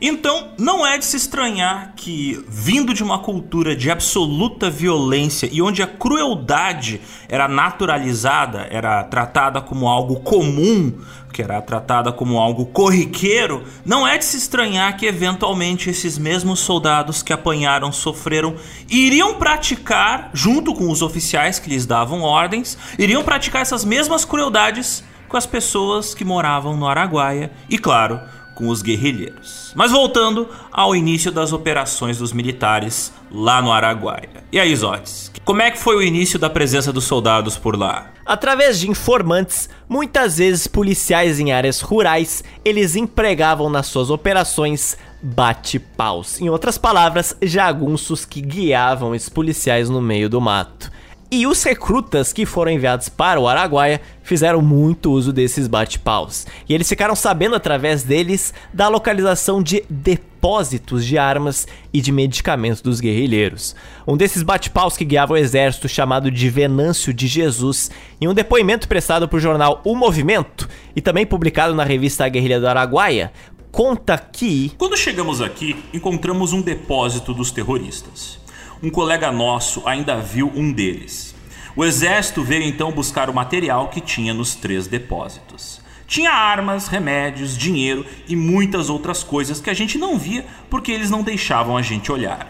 Então, não é de se estranhar que, vindo de uma cultura de absoluta violência e onde a crueldade era naturalizada, era tratada como algo comum, que era tratada como algo corriqueiro, não é de se estranhar que, eventualmente, esses mesmos soldados que apanharam, sofreram, iriam praticar, junto com os oficiais que lhes davam ordens, iriam praticar essas mesmas crueldades com as pessoas que moravam no Araguaia e, claro, com os guerrilheiros. Mas voltando ao início das operações dos militares lá no Araguaia. E aí, Zotes, como é que foi o início da presença dos soldados por lá? Através de informantes, muitas vezes policiais em áreas rurais, eles empregavam nas suas operações bate-paus. Em outras palavras, jagunços que guiavam esses policiais no meio do mato. E os recrutas que foram enviados para o Araguaia fizeram muito uso desses bate-paus. E eles ficaram sabendo através deles da localização de depósitos de armas e de medicamentos dos guerrilheiros. Um desses bate-paus que guiava o exército, chamado de Venâncio de Jesus, em um depoimento prestado para o jornal O Movimento e também publicado na revista A Guerrilha do Araguaia, conta que. Quando chegamos aqui, encontramos um depósito dos terroristas. Um colega nosso ainda viu um deles. O exército veio então buscar o material que tinha nos três depósitos. Tinha armas, remédios, dinheiro e muitas outras coisas que a gente não via porque eles não deixavam a gente olhar.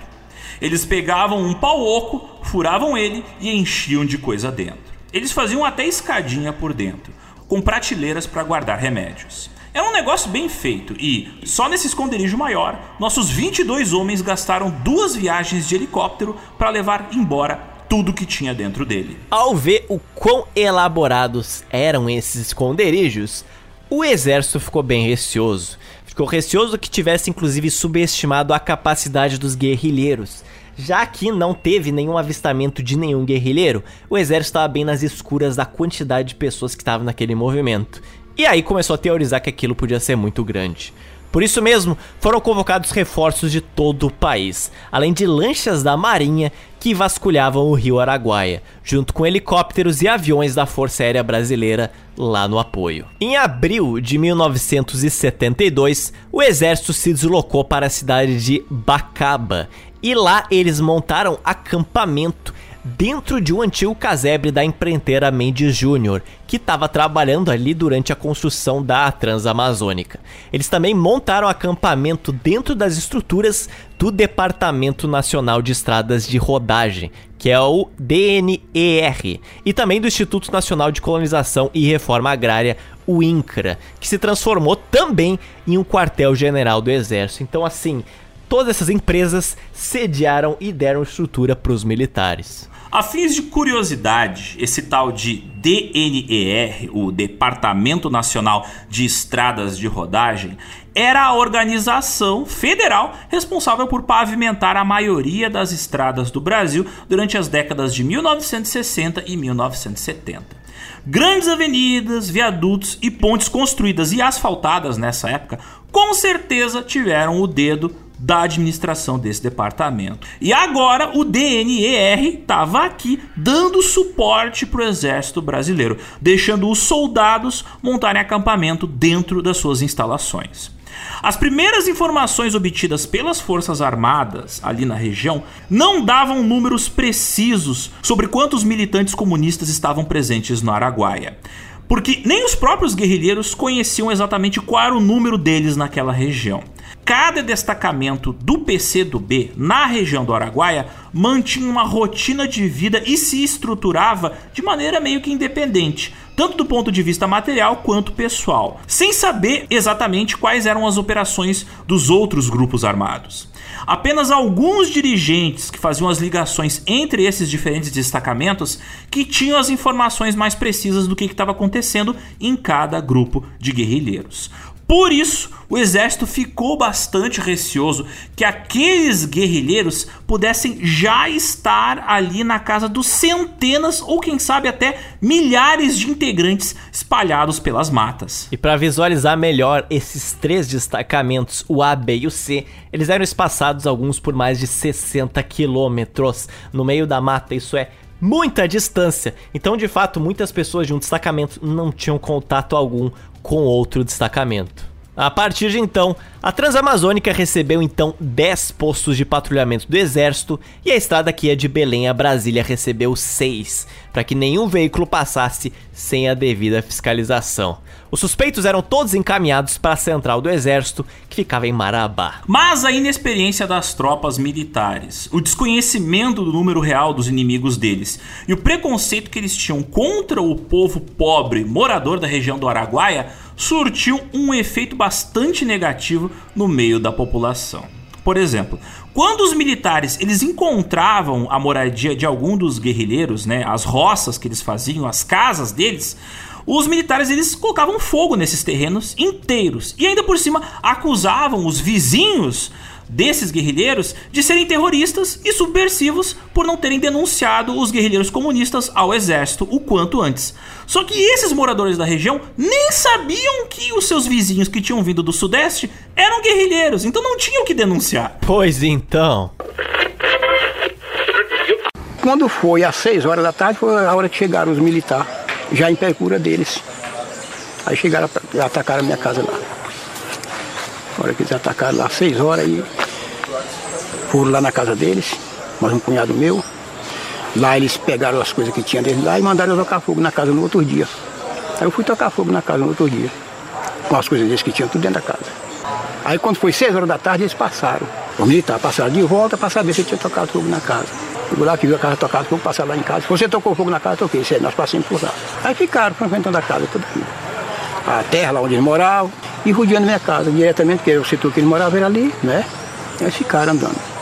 Eles pegavam um pau oco, furavam ele e enchiam de coisa dentro. Eles faziam até escadinha por dentro, com prateleiras para guardar remédios. Era um negócio bem feito e, só nesse esconderijo maior, nossos 22 homens gastaram duas viagens de helicóptero para levar embora tudo que tinha dentro dele. Ao ver o quão elaborados eram esses esconderijos, o exército ficou bem receoso. Ficou receoso que tivesse inclusive subestimado a capacidade dos guerrilheiros. Já que não teve nenhum avistamento de nenhum guerrilheiro, o exército estava bem nas escuras da quantidade de pessoas que estavam naquele movimento. E aí começou a teorizar que aquilo podia ser muito grande. Por isso mesmo, foram convocados reforços de todo o país, além de lanchas da Marinha que vasculhavam o rio Araguaia, junto com helicópteros e aviões da Força Aérea Brasileira lá no apoio. Em abril de 1972, o exército se deslocou para a cidade de Bacaba e lá eles montaram acampamento dentro de um antigo casebre da empreiteira Mendes Júnior, que estava trabalhando ali durante a construção da Transamazônica. Eles também montaram acampamento dentro das estruturas do Departamento Nacional de Estradas de Rodagem, que é o DNER, e também do Instituto Nacional de Colonização e Reforma Agrária, o INCRA, que se transformou também em um quartel-general do Exército. Então, assim, todas essas empresas sediaram e deram estrutura para os militares. A fins de curiosidade, esse tal de DNER, o Departamento Nacional de Estradas de Rodagem, era a organização federal responsável por pavimentar a maioria das estradas do Brasil durante as décadas de 1960 e 1970. Grandes avenidas, viadutos e pontes construídas e asfaltadas nessa época com certeza tiveram o dedo da administração desse departamento. E agora o DNER estava aqui dando suporte para o exército brasileiro, deixando os soldados montarem acampamento dentro das suas instalações. As primeiras informações obtidas pelas Forças Armadas ali na região não davam números precisos sobre quantos militantes comunistas estavam presentes no Araguaia. Porque nem os próprios guerrilheiros conheciam exatamente qual era o número deles naquela região. Cada destacamento do PCdoB na região do Araguaia mantinha uma rotina de vida e se estruturava de maneira meio que independente, tanto do ponto de vista material quanto pessoal, sem saber exatamente quais eram as operações dos outros grupos armados. Apenas alguns dirigentes que faziam as ligações entre esses diferentes destacamentos que tinham as informações mais precisas do que estava acontecendo em cada grupo de guerrilheiros. Por isso, o exército ficou bastante receoso que aqueles guerrilheiros pudessem já estar ali na casa dos centenas ou quem sabe até milhares de integrantes espalhados pelas matas. E para visualizar melhor esses três destacamentos, o A, B e o C, eles eram espaçados alguns por mais de 60 quilômetros no meio da mata. Isso é muita distância. Então, de fato, muitas pessoas de um destacamento não tinham contato algum com outro destacamento. A partir de então, a Transamazônica recebeu então 10 postos de patrulhamento do exército e a estrada que ia de Belém a Brasília recebeu 6, para que nenhum veículo passasse sem a devida fiscalização. Os suspeitos eram todos encaminhados para a central do exército, que ficava em Marabá. Mas a inexperiência das tropas militares, o desconhecimento do número real dos inimigos deles e o preconceito que eles tinham contra o povo pobre morador da região do Araguaia surtiu um efeito bastante negativo no meio da população. Por exemplo, quando os militares eles encontravam a moradia de algum dos guerrilheiros, né, as roças que eles faziam, as casas deles, os militares eles colocavam fogo nesses terrenos inteiros e ainda por cima acusavam os vizinhos desses guerrilheiros de serem terroristas e subversivos por não terem denunciado os guerrilheiros comunistas ao exército o quanto antes. Só que esses moradores da região nem sabiam que os seus vizinhos que tinham vindo do sudeste eram guerrilheiros, então não tinham que denunciar. Pois então. Quando foi às 6 horas da tarde, foi a hora que chegaram os militares, já em procura deles. Aí chegaram, atacaram a minha casa lá. Hora que eles atacaram lá, 6 horas, e foram lá na casa deles, mais um cunhado meu. Lá eles pegaram as coisas que tinha deles lá e mandaram eu tocar fogo na casa no outro dia. Aí eu fui tocar fogo na casa no outro dia, com as coisas deles que tinham tudo dentro da casa. Aí quando foi 6 horas da tarde, eles passaram. Os militares passaram de volta para saber se tinha tocado fogo na casa. Chegou lá que viu a casa tocada fogo, passaram lá em casa. Você tocou fogo na casa, toquei. Isso aí, nós passamos por lá. Aí ficaram frequentando a casa toda a terra lá onde eles moravam e rodeando minha casa diretamente, porque o setor que eles moravam era ali, né? Aí ficaram andando.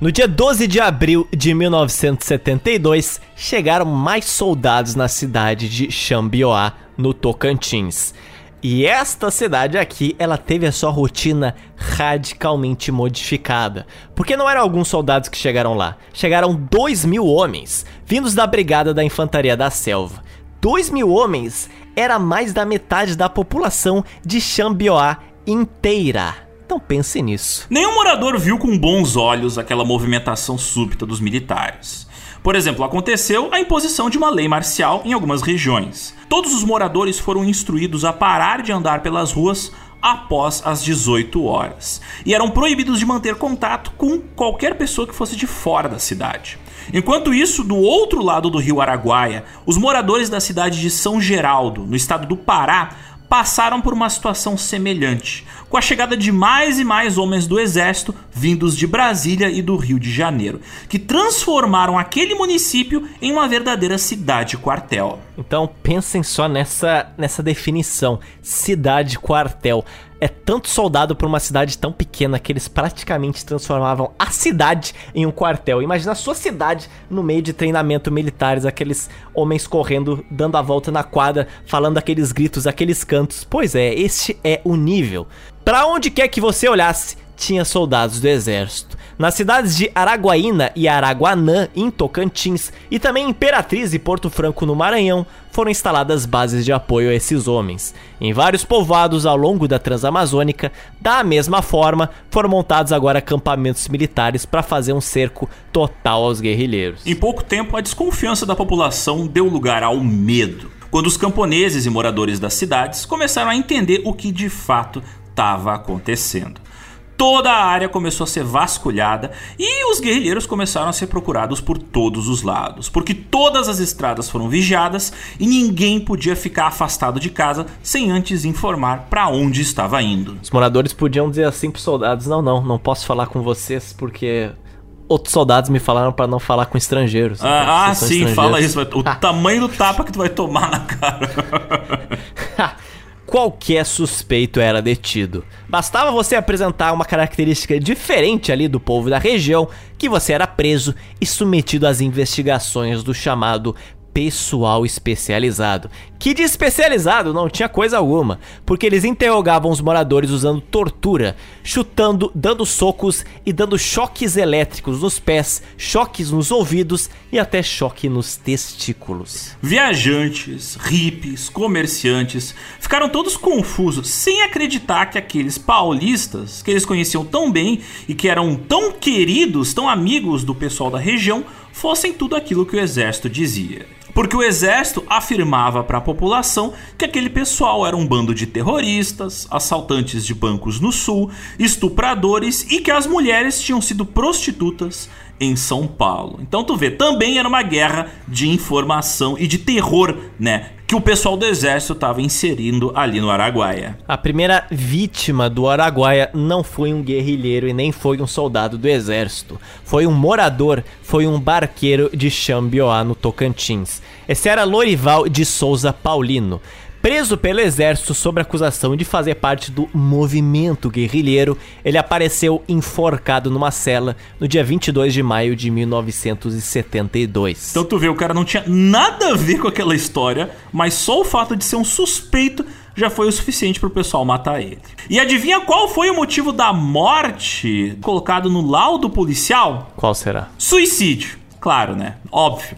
No dia 12 de abril de 1972, chegaram mais soldados na cidade de Xambioá, no Tocantins. E esta cidade aqui, ela teve a sua rotina radicalmente modificada. Porque não eram alguns soldados que chegaram lá. Chegaram 2 mil homens, vindos da Brigada da Infantaria da Selva. 2 mil homens era mais da metade da população de Xambioá inteira. Então pense nisso. Nenhum morador viu com bons olhos aquela movimentação súbita dos militares. Por exemplo, aconteceu a imposição de uma lei marcial em algumas regiões. Todos os moradores foram instruídos a parar de andar pelas ruas após as 18 horas e eram proibidos de manter contato com qualquer pessoa que fosse de fora da cidade. Enquanto isso, do outro lado do rio Araguaia, os moradores da cidade de São Geraldo, no estado do Pará, passaram por uma situação semelhante, com a chegada de mais e mais homens do exército vindos de Brasília e do Rio de Janeiro, que transformaram aquele município em uma verdadeira cidade-quartel. Então pensem só nessa, nessa definição: cidade-quartel é tanto soldado para uma cidade tão pequena que eles praticamente transformavam a cidade em um quartel. Imagina a sua cidade no meio de treinamento militares, aqueles homens correndo, dando a volta na quadra, falando aqueles gritos, aqueles cantos. Pois é, este é o nível. Para onde quer que você olhasse, tinha soldados do exército. Nas cidades de Araguaína e Araguanã, em Tocantins, e também Imperatriz e Porto Franco, no Maranhão, foram instaladas bases de apoio a esses homens. Em vários povoados ao longo da Transamazônica, da mesma forma, foram montados agora acampamentos militares para fazer um cerco total aos guerrilheiros. Em pouco tempo, a desconfiança da população deu lugar ao medo. quando os camponeses e moradores das cidades começaram a entender o que de fato estava acontecendo. Toda a área começou a ser vasculhada e os guerrilheiros começaram a ser procurados por todos os lados, porque todas as estradas foram vigiadas e ninguém podia ficar afastado de casa sem antes informar para onde estava indo. Os moradores podiam dizer assim pros soldados: não, não, não posso falar com vocês porque outros soldados me falaram para não falar com estrangeiros. Ah, Então, ah, sim, fala isso. O tamanho do tapa que tu vai tomar na cara. Qualquer suspeito era detido. Bastava você apresentar uma característica diferente ali do povo da região que você era preso e submetido às investigações do chamado pessoal especializado. Que de especializado não tinha coisa alguma, porque eles interrogavam os moradores usando tortura, chutando, dando socos e dando choques elétricos nos pés, choques nos ouvidos e até choque nos testículos. Viajantes, hippies, comerciantes ficaram todos confusos, sem acreditar que aqueles paulistas, que eles conheciam tão bem e que eram tão queridos, tão amigos do pessoal da região, fossem tudo aquilo que o exército dizia. Porque o exército afirmava para a população que aquele pessoal era um bando de terroristas, assaltantes de bancos no sul, estupradores e que as mulheres tinham sido prostitutas em São Paulo. Então tu vê, também era uma guerra de informação e de terror, né? Que o pessoal do exército estava inserindo ali no Araguaia. A primeira vítima do Araguaia não foi um guerrilheiro e nem foi um soldado do exército. Foi um morador, foi um barqueiro de Xambioá, no Tocantins. Esse era Lorival de Souza Paulino. Preso pelo exército sob acusação de fazer parte do movimento guerrilheiro, ele apareceu enforcado numa cela no dia 22 de maio de 1972. Então tu vê, o cara não tinha nada a ver com aquela história, mas só o fato de ser um suspeito já foi o suficiente pro pessoal matar ele. E adivinha qual foi o motivo da morte colocado no laudo policial? Qual será? Suicídio. Claro, né? Óbvio.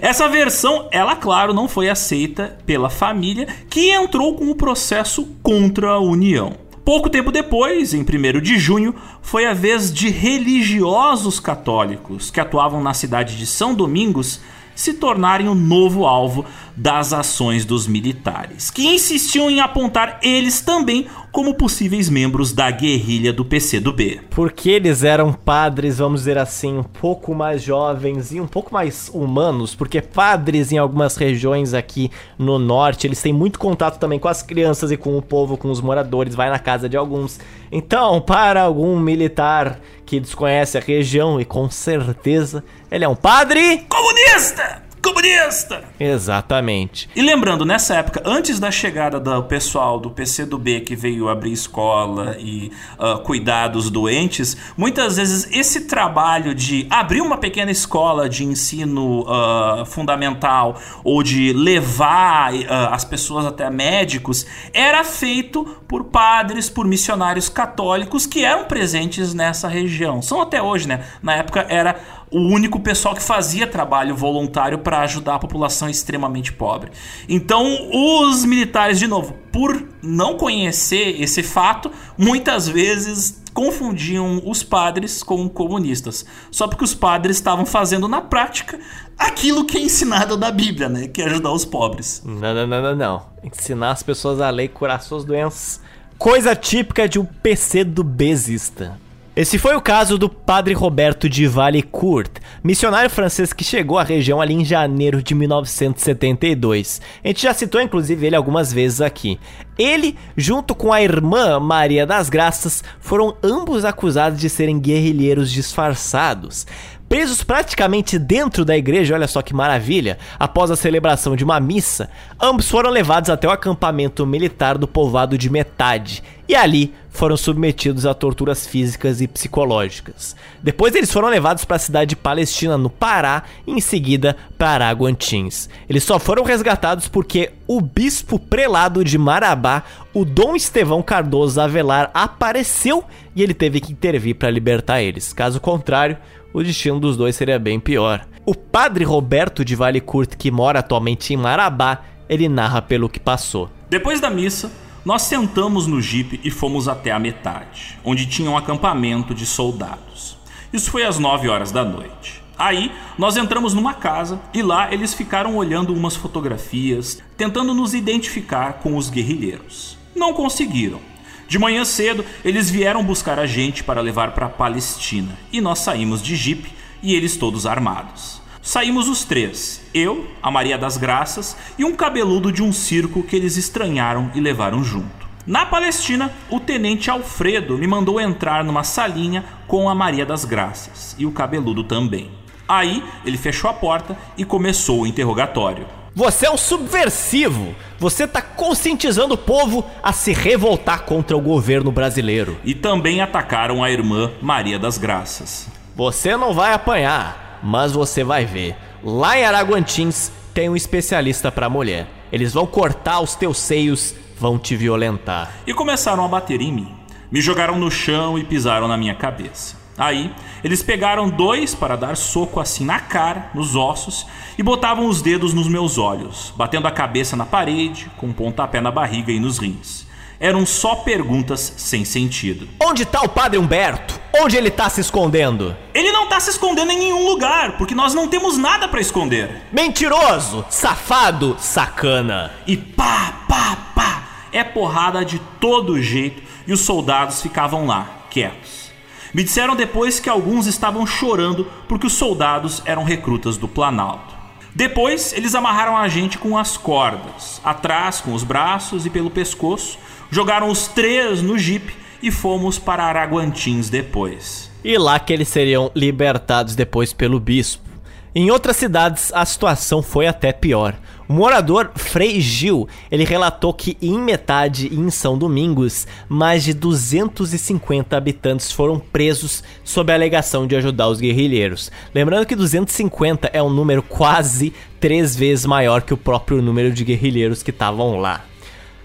Essa versão, ela, claro, não foi aceita pela família, que entrou com o processo contra a União. Pouco tempo depois, em 1 de junho, foi a vez de religiosos católicos que atuavam na cidade de São Domingos se tornarem o novo alvo das ações dos militares, que insistiam em apontar eles também como possíveis membros da guerrilha do PCdoB. Porque eles eram padres, vamos dizer assim, um pouco mais jovens e um pouco mais humanos, porque padres em algumas regiões aqui no norte, eles têm muito contato também com as crianças e com o povo, com os moradores, vai na casa de alguns. Então, para algum militar que desconhece a região e com certeza ele é um padre comunista! Comunista! Exatamente. E lembrando, nessa época, antes da chegada do pessoal do PCdoB que veio abrir escola e uh, cuidar dos doentes, muitas vezes esse trabalho de abrir uma pequena escola de ensino uh, fundamental ou de levar uh, as pessoas até médicos era feito por padres, por missionários católicos que eram presentes nessa região. São até hoje, né? Na época era o único pessoal que fazia trabalho voluntário para ajudar a população extremamente pobre. Então, os militares, de novo, por não conhecer esse fato, muitas vezes confundiam os padres com comunistas. Só porque os padres estavam fazendo na prática aquilo que é ensinado na Bíblia, né? Que é ajudar os pobres. Não, não, não, não, não. Ensinar as pessoas a ler e curar suas doenças. Coisa típica de um PC do bezista. Esse foi o caso do padre Roberto de Valicourt, missionário francês que chegou à região ali em janeiro de 1972. A gente já citou inclusive ele algumas vezes aqui. Ele, junto com a irmã Maria das Graças, foram ambos acusados de serem guerrilheiros disfarçados. Presos praticamente dentro da igreja, olha só que maravilha, após a celebração de uma missa, ambos foram levados até o acampamento militar do povoado de Metade e ali foram submetidos a torturas físicas e psicológicas. Depois eles foram levados para a cidade de Palestina, no Pará, e em seguida para Araguantins. Eles só foram resgatados porque o bispo prelado de Marabá, o Dom Estevão Cardoso Avelar, apareceu e ele teve que intervir para libertar eles. Caso contrário, o destino dos dois seria bem pior. O padre Roberto de Valicourt, que mora atualmente em Marabá, ele narra pelo que passou. Depois da missa, nós sentamos no jipe e fomos até a metade, onde tinha um acampamento de soldados. Isso foi às 9 horas da noite. Aí nós entramos numa casa e lá eles ficaram olhando umas fotografias, tentando nos identificar com os guerrilheiros. Não conseguiram. De manhã cedo, eles vieram buscar a gente para levar para a Palestina e nós saímos de jipe e eles todos armados. Saímos os três, eu, a Maria das Graças e um cabeludo de um circo que eles estranharam e levaram junto. Na Palestina, o tenente Alfredo me mandou entrar numa salinha com a Maria das Graças e o cabeludo também. Aí ele fechou a porta e começou o interrogatório. Você é um subversivo. Você tá conscientizando o povo a se revoltar contra o governo brasileiro. E também atacaram a irmã Maria das Graças. Você não vai apanhar, mas você vai ver. Lá em Araguantins tem um especialista para mulher. Eles vão cortar os teus seios, vão te violentar. E começaram a bater em mim. Me jogaram no chão e pisaram na minha cabeça. Aí, eles pegaram dois para dar soco assim na cara, nos ossos, e botavam os dedos nos meus olhos, batendo a cabeça na parede, com um pontapé na barriga e nos rins. Eram só perguntas sem sentido. Onde tá o padre Humberto? Onde ele tá se escondendo? Ele não tá se escondendo em nenhum lugar, porque nós não temos nada para esconder. Mentiroso, safado, sacana. E pá, pá, pá. É porrada de todo jeito e os soldados ficavam lá, quietos. Me disseram depois que alguns estavam chorando porque os soldados eram recrutas do Planalto. Depois, eles amarraram a gente com as cordas, atrás com os braços e pelo pescoço, jogaram os três no jipe e fomos para Araguantins depois. E lá que eles seriam libertados depois pelo bispo. Em outras cidades, a situação foi até pior. Morador Frei Gil, ele relatou que em metade em São Domingos, mais de 250 habitantes foram presos sob a alegação de ajudar os guerrilheiros. Lembrando que 250 é um número quase três vezes maior que o próprio número de guerrilheiros que estavam lá.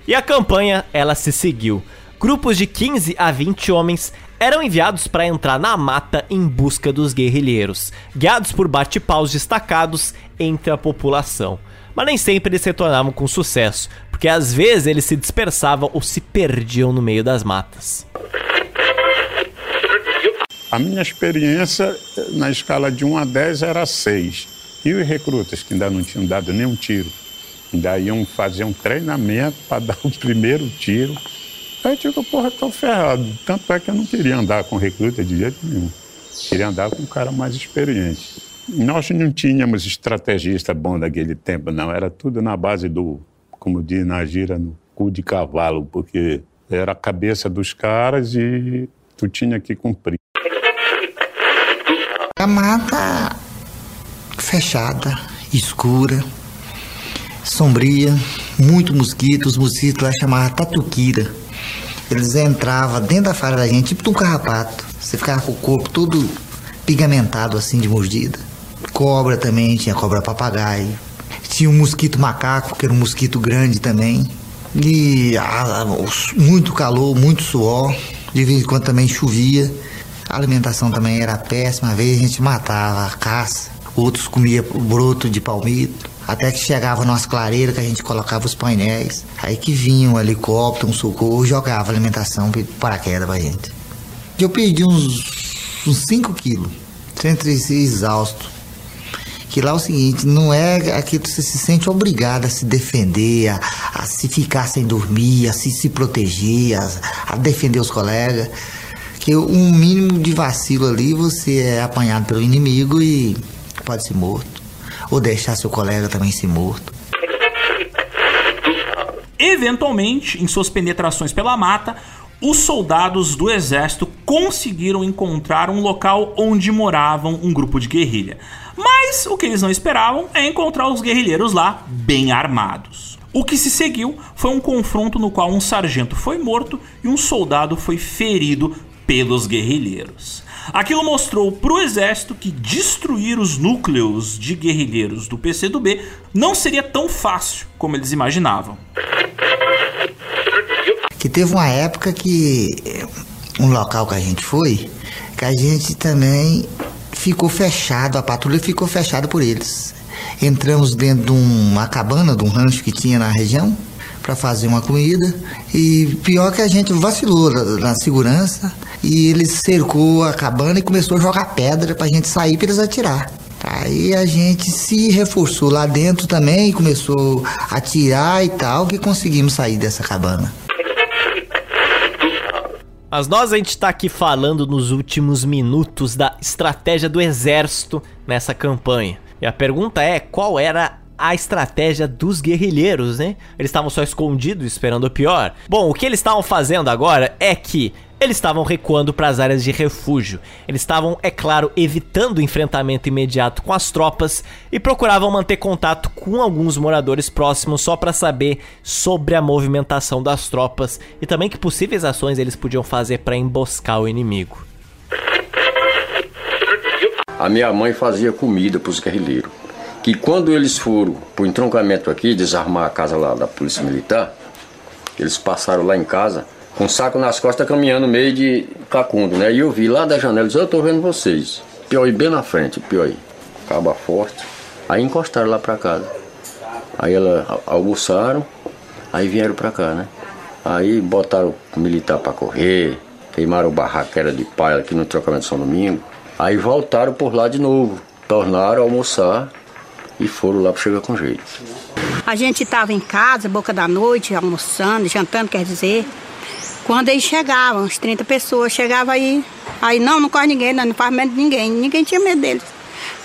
E a campanha, ela se seguiu. Grupos de 15 a 20 homens eram enviados para entrar na mata em busca dos guerrilheiros, guiados por bate-paus destacados entre a população mas nem sempre eles retornavam com sucesso, porque às vezes eles se dispersavam ou se perdiam no meio das matas. A minha experiência na escala de 1 a 10 era 6. E os recrutas que ainda não tinham dado nenhum tiro, ainda iam fazer um treinamento para dar o primeiro tiro. Aí eu digo, porra, tô ferrado. Tanto é que eu não queria andar com recruta de jeito nenhum. Queria andar com um cara mais experiente. Nós não tínhamos estrategista bom daquele tempo, não. Era tudo na base do, como diz na gira, no cu de cavalo, porque era a cabeça dos caras e tu tinha que cumprir. A mata fechada, escura, sombria, muito mosquito. Os mosquitos lá chamavam tatuquira. Eles entravam dentro da fara da gente, tipo um carrapato. Você ficava com o corpo todo pigamentado assim de mordida. Cobra também, tinha cobra papagaio. Tinha um mosquito macaco, que era um mosquito grande também. E ah, muito calor, muito suor. De vez em quando também chovia. A alimentação também era péssima. Às vezes a gente matava a caça, outros comia broto de palmito. Até que chegava nossa clareira que a gente colocava os painéis. Aí que vinha um helicóptero, um socorro, jogava alimentação para queda pra gente. Eu perdi uns 5 quilos. Sempre exausto que lá é o seguinte, não é aqui você se sente obrigado a se defender, a, a se ficar sem dormir, a se, se proteger, a, a defender os colegas. Que um mínimo de vacilo ali você é apanhado pelo inimigo e pode ser morto. Ou deixar seu colega também ser morto. Eventualmente, em suas penetrações pela mata, os soldados do exército conseguiram encontrar um local onde moravam um grupo de guerrilha. Mas o que eles não esperavam é encontrar os guerrilheiros lá bem armados. O que se seguiu foi um confronto no qual um sargento foi morto e um soldado foi ferido pelos guerrilheiros. Aquilo mostrou para o exército que destruir os núcleos de guerrilheiros do PCdoB não seria tão fácil como eles imaginavam. Que teve uma época que um local que a gente foi, que a gente também ficou fechado, a patrulha ficou fechada por eles. Entramos dentro de uma cabana, de um rancho que tinha na região, para fazer uma comida. E pior que a gente vacilou na segurança e ele cercou a cabana e começou a jogar pedra para a gente sair para eles atirar. Aí a gente se reforçou lá dentro também, começou a tirar e tal, que conseguimos sair dessa cabana. Mas nós a gente tá aqui falando nos últimos minutos da estratégia do exército nessa campanha. E a pergunta é: qual era a estratégia dos guerrilheiros, né? Eles estavam só escondidos esperando o pior. Bom, o que eles estavam fazendo agora é que eles estavam recuando para as áreas de refúgio. Eles estavam, é claro, evitando o enfrentamento imediato com as tropas e procuravam manter contato com alguns moradores próximos só para saber sobre a movimentação das tropas e também que possíveis ações eles podiam fazer para emboscar o inimigo. A minha mãe fazia comida para os guerrilheiros. Que quando eles foram para o entroncamento aqui, desarmar a casa lá da Polícia Militar, eles passaram lá em casa com saco nas costas caminhando meio de cacundo, né? E eu vi lá da janela, disse, eu tô vendo vocês. Pior bem na frente, pior. Caba forte. Aí encostaram lá pra casa. Aí ela almoçaram, aí vieram pra cá, né? Aí botaram o militar pra correr, queimaram o barraco que era de palha aqui no trocamento de São Domingo. Aí voltaram por lá de novo, tornaram a almoçar e foram lá para chegar com jeito. A gente estava em casa, boca da noite, almoçando, jantando, quer dizer. Quando eles chegavam, uns 30 pessoas, chegava aí, aí não, não corre ninguém, não, não faz medo de ninguém, ninguém tinha medo deles.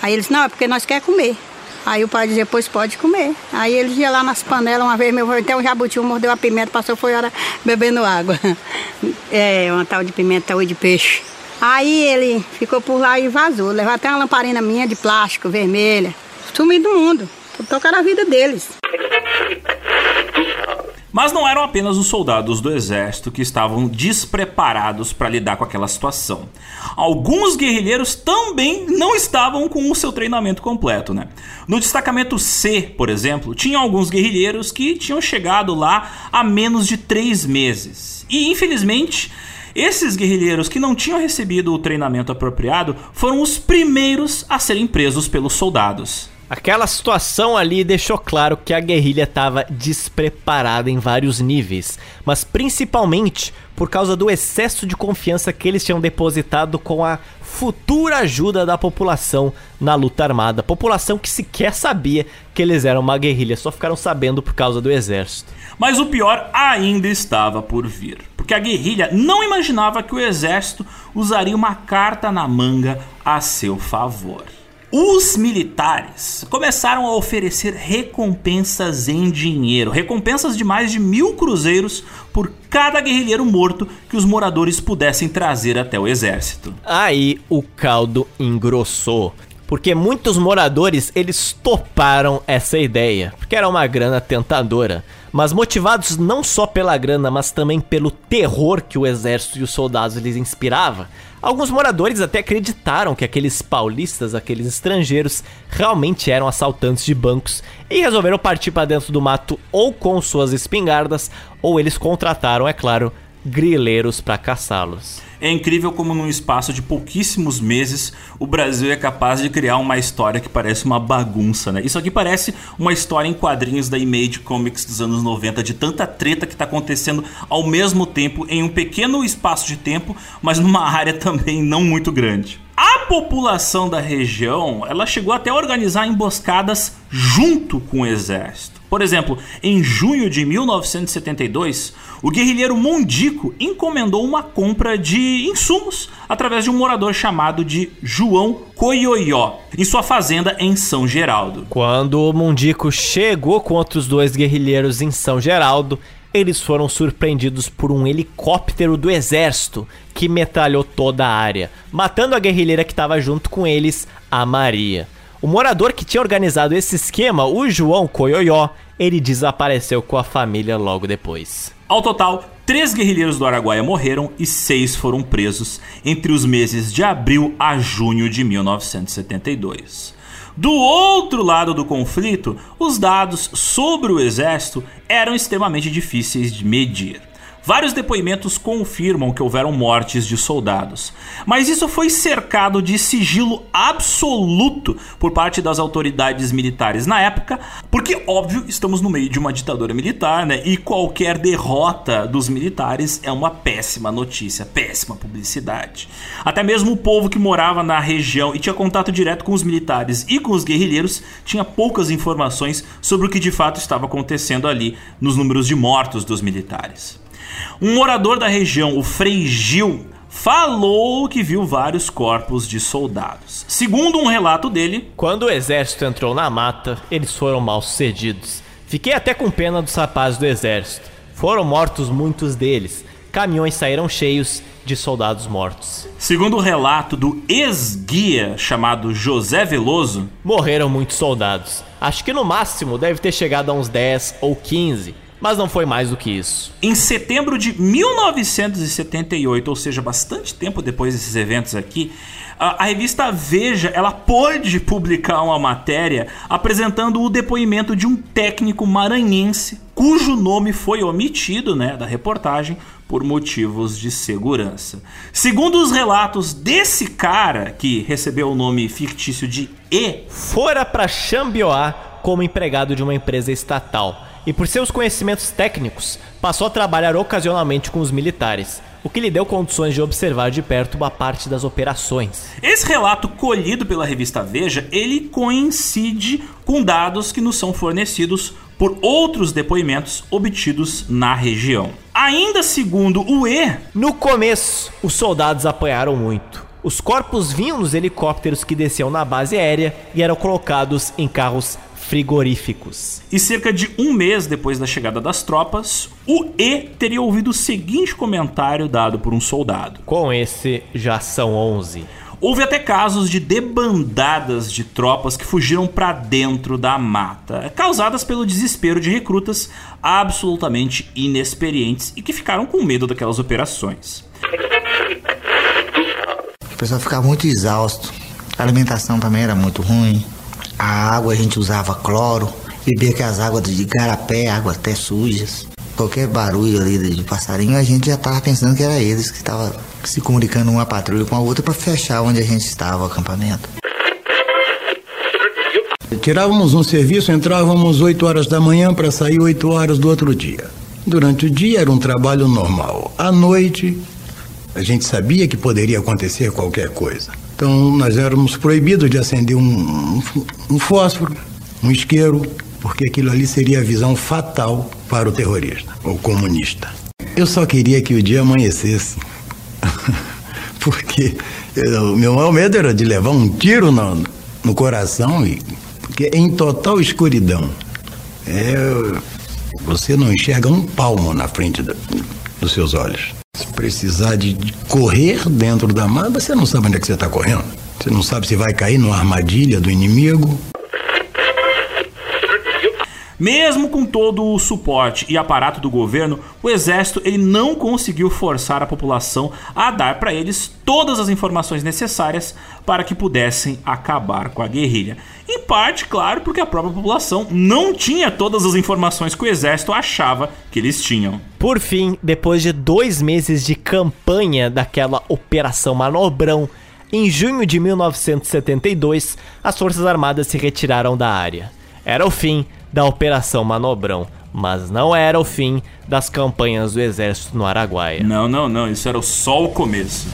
Aí eles, não, é porque nós quer comer. Aí o pai dizia, pois pode comer. Aí eles iam lá nas panelas, uma vez meu até um jabuti, mordeu a pimenta, passou, foi hora bebendo água. É, uma tal de pimenta ou de peixe. Aí ele ficou por lá e vazou. Levou até uma lamparina minha de plástico, vermelha. Sumiu do mundo. Tocar a vida deles. Mas não eram apenas os soldados do exército que estavam despreparados para lidar com aquela situação. Alguns guerrilheiros também não estavam com o seu treinamento completo, né? No destacamento C, por exemplo, tinham alguns guerrilheiros que tinham chegado lá há menos de três meses. E infelizmente esses guerrilheiros que não tinham recebido o treinamento apropriado foram os primeiros a serem presos pelos soldados. Aquela situação ali deixou claro que a guerrilha estava despreparada em vários níveis, mas principalmente por causa do excesso de confiança que eles tinham depositado com a futura ajuda da população na luta armada. População que sequer sabia que eles eram uma guerrilha, só ficaram sabendo por causa do exército. Mas o pior ainda estava por vir, porque a guerrilha não imaginava que o exército usaria uma carta na manga a seu favor. Os militares começaram a oferecer recompensas em dinheiro, recompensas de mais de mil cruzeiros por cada guerrilheiro morto que os moradores pudessem trazer até o exército. Aí o caldo engrossou, porque muitos moradores eles toparam essa ideia, porque era uma grana tentadora mas motivados não só pela grana, mas também pelo terror que o exército e os soldados lhes inspirava, alguns moradores até acreditaram que aqueles paulistas, aqueles estrangeiros, realmente eram assaltantes de bancos e resolveram partir para dentro do mato ou com suas espingardas, ou eles contrataram, é claro, grileiros para caçá-los. É incrível como num espaço de pouquíssimos meses o Brasil é capaz de criar uma história que parece uma bagunça, né? Isso aqui parece uma história em quadrinhos da Image Comics dos anos 90, de tanta treta que está acontecendo ao mesmo tempo em um pequeno espaço de tempo, mas numa área também não muito grande. A população da região, ela chegou até a organizar emboscadas junto com o exército. Por exemplo, em junho de 1972, o guerrilheiro Mondico encomendou uma compra de insumos através de um morador chamado de João Coioió, em sua fazenda em São Geraldo. Quando o Mondico chegou com outros dois guerrilheiros em São Geraldo, eles foram surpreendidos por um helicóptero do exército que metralhou toda a área, matando a guerrilheira que estava junto com eles, a Maria. O morador que tinha organizado esse esquema, o João Coioió, ele desapareceu com a família logo depois. Ao total, três guerrilheiros do Araguaia morreram e seis foram presos entre os meses de abril a junho de 1972. Do outro lado do conflito, os dados sobre o exército eram extremamente difíceis de medir. Vários depoimentos confirmam que houveram mortes de soldados, mas isso foi cercado de sigilo absoluto por parte das autoridades militares na época, porque, óbvio, estamos no meio de uma ditadura militar, né? E qualquer derrota dos militares é uma péssima notícia, péssima publicidade. Até mesmo o povo que morava na região e tinha contato direto com os militares e com os guerrilheiros tinha poucas informações sobre o que de fato estava acontecendo ali nos números de mortos dos militares. Um morador da região, o Frei Gil, falou que viu vários corpos de soldados. Segundo um relato dele, quando o exército entrou na mata, eles foram mal sucedidos. Fiquei até com pena dos rapazes do exército. Foram mortos muitos deles. Caminhões saíram cheios de soldados mortos. Segundo o relato do ex-guia chamado José Veloso, morreram muitos soldados. Acho que no máximo deve ter chegado a uns 10 ou 15 mas não foi mais do que isso. Em setembro de 1978, ou seja, bastante tempo depois desses eventos aqui, a, a, revista Veja ela pôde publicar uma matéria apresentando o depoimento de um técnico maranhense cujo nome foi omitido né, da reportagem por motivos de segurança. Segundo os relatos desse cara que recebeu o nome fictício de E, fora para Xambioá como empregado de uma empresa estatal e por seus conhecimentos técnicos, passou a trabalhar ocasionalmente com os militares, o que lhe deu condições de observar de perto uma parte das operações. Esse relato colhido pela revista Veja, ele coincide com dados que nos são fornecidos por outros depoimentos obtidos na região. Ainda segundo o E, no começo, os soldados apanharam muito. Os corpos vinham nos helicópteros que desciam na base aérea e eram colocados em carros frigoríficos. E cerca de um mês depois da chegada das tropas, o E teria ouvido o seguinte comentário dado por um soldado: Com esse já são 11. Houve até casos de debandadas de tropas que fugiram para dentro da mata, causadas pelo desespero de recrutas absolutamente inexperientes e que ficaram com medo daquelas operações. O pessoal ficava muito exausto, a alimentação também era muito ruim. A água a gente usava cloro, bebia aquelas águas de garapé, águas até sujas. Qualquer barulho ali de passarinho, a gente já estava pensando que era eles que estavam se comunicando uma patrulha com a outra para fechar onde a gente estava, o acampamento. Tirávamos um serviço, entrávamos 8 horas da manhã para sair 8 horas do outro dia. Durante o dia era um trabalho normal. À noite, a gente sabia que poderia acontecer qualquer coisa. Então nós éramos proibidos de acender um, um, fósforo, um isqueiro, porque aquilo ali seria a visão fatal para o terrorista, ou comunista. Eu só queria que o dia amanhecesse, porque o meu maior medo era de levar um tiro no, no coração, e, porque em total escuridão. É, você não enxerga um palmo na frente da, dos seus olhos. Se precisar de, correr dentro da mata, você não sabe onde é que você está correndo. Você não sabe se vai cair numa armadilha do inimigo. Mesmo com todo o suporte e aparato do governo, o exército ele não conseguiu forçar a população a dar para eles todas as informações necessárias para que pudessem acabar com a guerrilha. Em parte, claro, porque a própria população não tinha todas as informações que o exército achava que eles tinham. Por fim, depois de dois meses de campanha daquela Operação Manobrão, em junho de 1972, as Forças Armadas se retiraram da área. Era o fim da Operação Manobrão, mas não era o fim das campanhas do Exército no Araguaia. Não, não, não, isso era só o começo.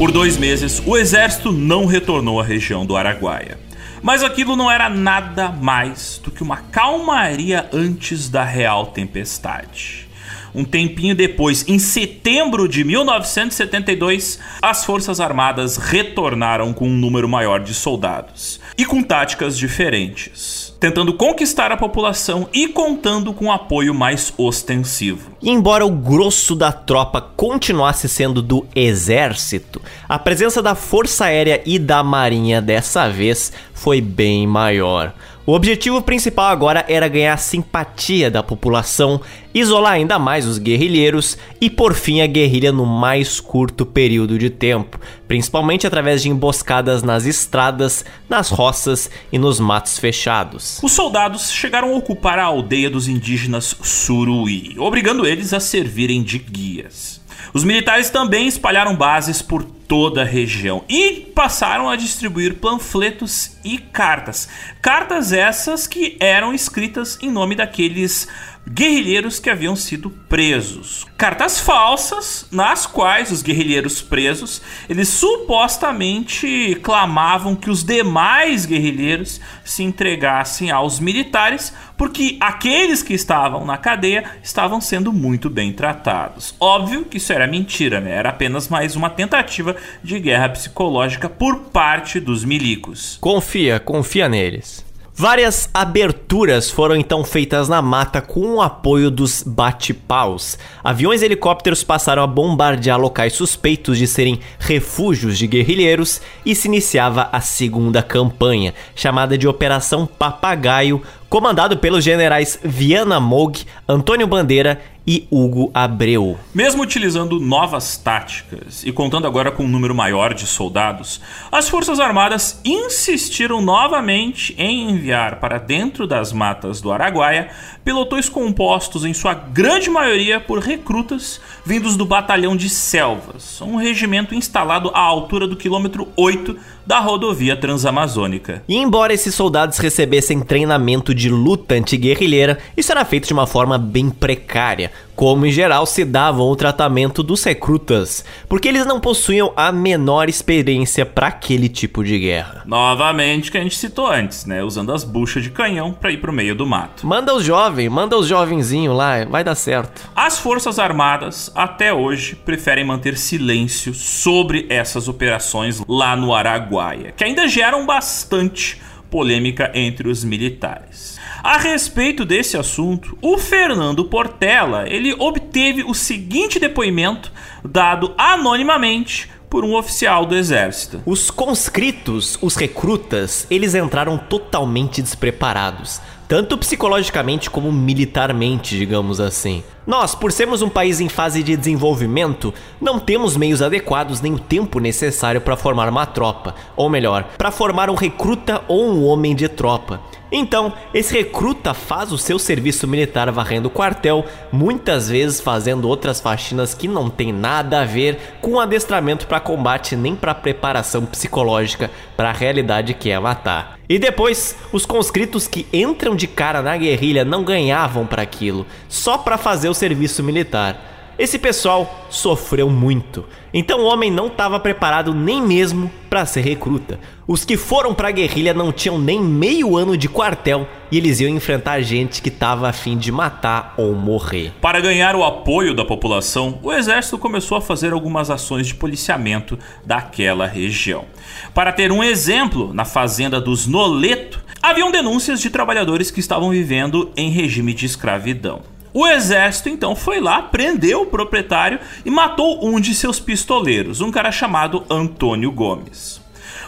Por dois meses, o exército não retornou à região do Araguaia. Mas aquilo não era nada mais do que uma calmaria antes da real tempestade. Um tempinho depois, em setembro de 1972, as Forças Armadas retornaram com um número maior de soldados e com táticas diferentes, tentando conquistar a população e contando com apoio mais ostensivo. E embora o grosso da tropa continuasse sendo do exército, a presença da Força Aérea e da Marinha dessa vez foi bem maior. O objetivo principal agora era ganhar a simpatia da população, isolar ainda mais os guerrilheiros e por fim a guerrilha no mais curto período de tempo, principalmente através de emboscadas nas estradas, nas roças e nos matos fechados. Os soldados chegaram a ocupar a aldeia dos indígenas Suruí, obrigando eles a servirem de guias. Os militares também espalharam bases por toda a região e passaram a distribuir panfletos e cartas. Cartas essas que eram escritas em nome daqueles guerrilheiros que haviam sido presos. Cartas falsas nas quais os guerrilheiros presos, eles supostamente clamavam que os demais guerrilheiros se entregassem aos militares, porque aqueles que estavam na cadeia estavam sendo muito bem tratados. Óbvio que isso era mentira, né? Era apenas mais uma tentativa de guerra psicológica por parte dos milicos. Confia, confia neles. Várias aberturas foram então feitas na mata com o apoio dos bate-paus. Aviões e helicópteros passaram a bombardear locais suspeitos de serem refúgios de guerrilheiros e se iniciava a segunda campanha, chamada de Operação Papagaio, comandado pelos generais Viana Moog, Antônio Bandeira e Hugo Abreu. Mesmo utilizando novas táticas e contando agora com um número maior de soldados, as Forças Armadas insistiram novamente em enviar para dentro das matas do Araguaia pelotões compostos em sua grande maioria por recrutas vindos do Batalhão de Selvas, um regimento instalado à altura do quilômetro 8 da rodovia transamazônica. E embora esses soldados recebessem treinamento de luta antiguerrilheira, isso era feito de uma forma bem precária, como em geral se davam o tratamento dos recrutas, porque eles não possuíam a menor experiência para aquele tipo de guerra. Novamente que a gente citou antes, né, usando as buchas de canhão para ir pro meio do mato. Manda os jovens, manda os jovenzinhos lá, vai dar certo. As Forças Armadas até hoje preferem manter silêncio sobre essas operações lá no Araguaia, que ainda geram bastante polêmica entre os militares. A respeito desse assunto, o Fernando Portela, ele obteve o seguinte depoimento dado anonimamente por um oficial do exército. Os conscritos, os recrutas, eles entraram totalmente despreparados, tanto psicologicamente como militarmente, digamos assim. Nós, por sermos um país em fase de desenvolvimento, não temos meios adequados nem o tempo necessário para formar uma tropa, ou melhor, para formar um recruta ou um homem de tropa. Então, esse recruta faz o seu serviço militar varrendo o quartel, muitas vezes fazendo outras faxinas que não tem nada a ver com adestramento para combate nem para preparação psicológica para a realidade que é matar. E depois, os conscritos que entram de cara na guerrilha não ganhavam para aquilo, só para fazer o serviço militar. Esse pessoal sofreu muito, então o homem não estava preparado nem mesmo para ser recruta. Os que foram para a guerrilha não tinham nem meio ano de quartel e eles iam enfrentar gente que estava a fim de matar ou morrer. Para ganhar o apoio da população, o exército começou a fazer algumas ações de policiamento daquela região. Para ter um exemplo, na fazenda dos Noleto, haviam denúncias de trabalhadores que estavam vivendo em regime de escravidão. O exército então foi lá, prendeu o proprietário e matou um de seus pistoleiros, um cara chamado Antônio Gomes.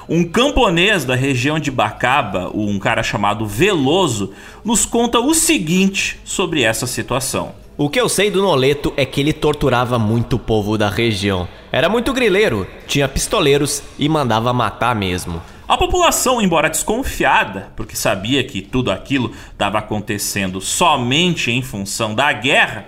Um camponês da região de Bacaba, um cara chamado Veloso, nos conta o seguinte sobre essa situação. O que eu sei do Noleto é que ele torturava muito o povo da região. Era muito grileiro, tinha pistoleiros e mandava matar mesmo. A população, embora desconfiada, porque sabia que tudo aquilo estava acontecendo somente em função da guerra,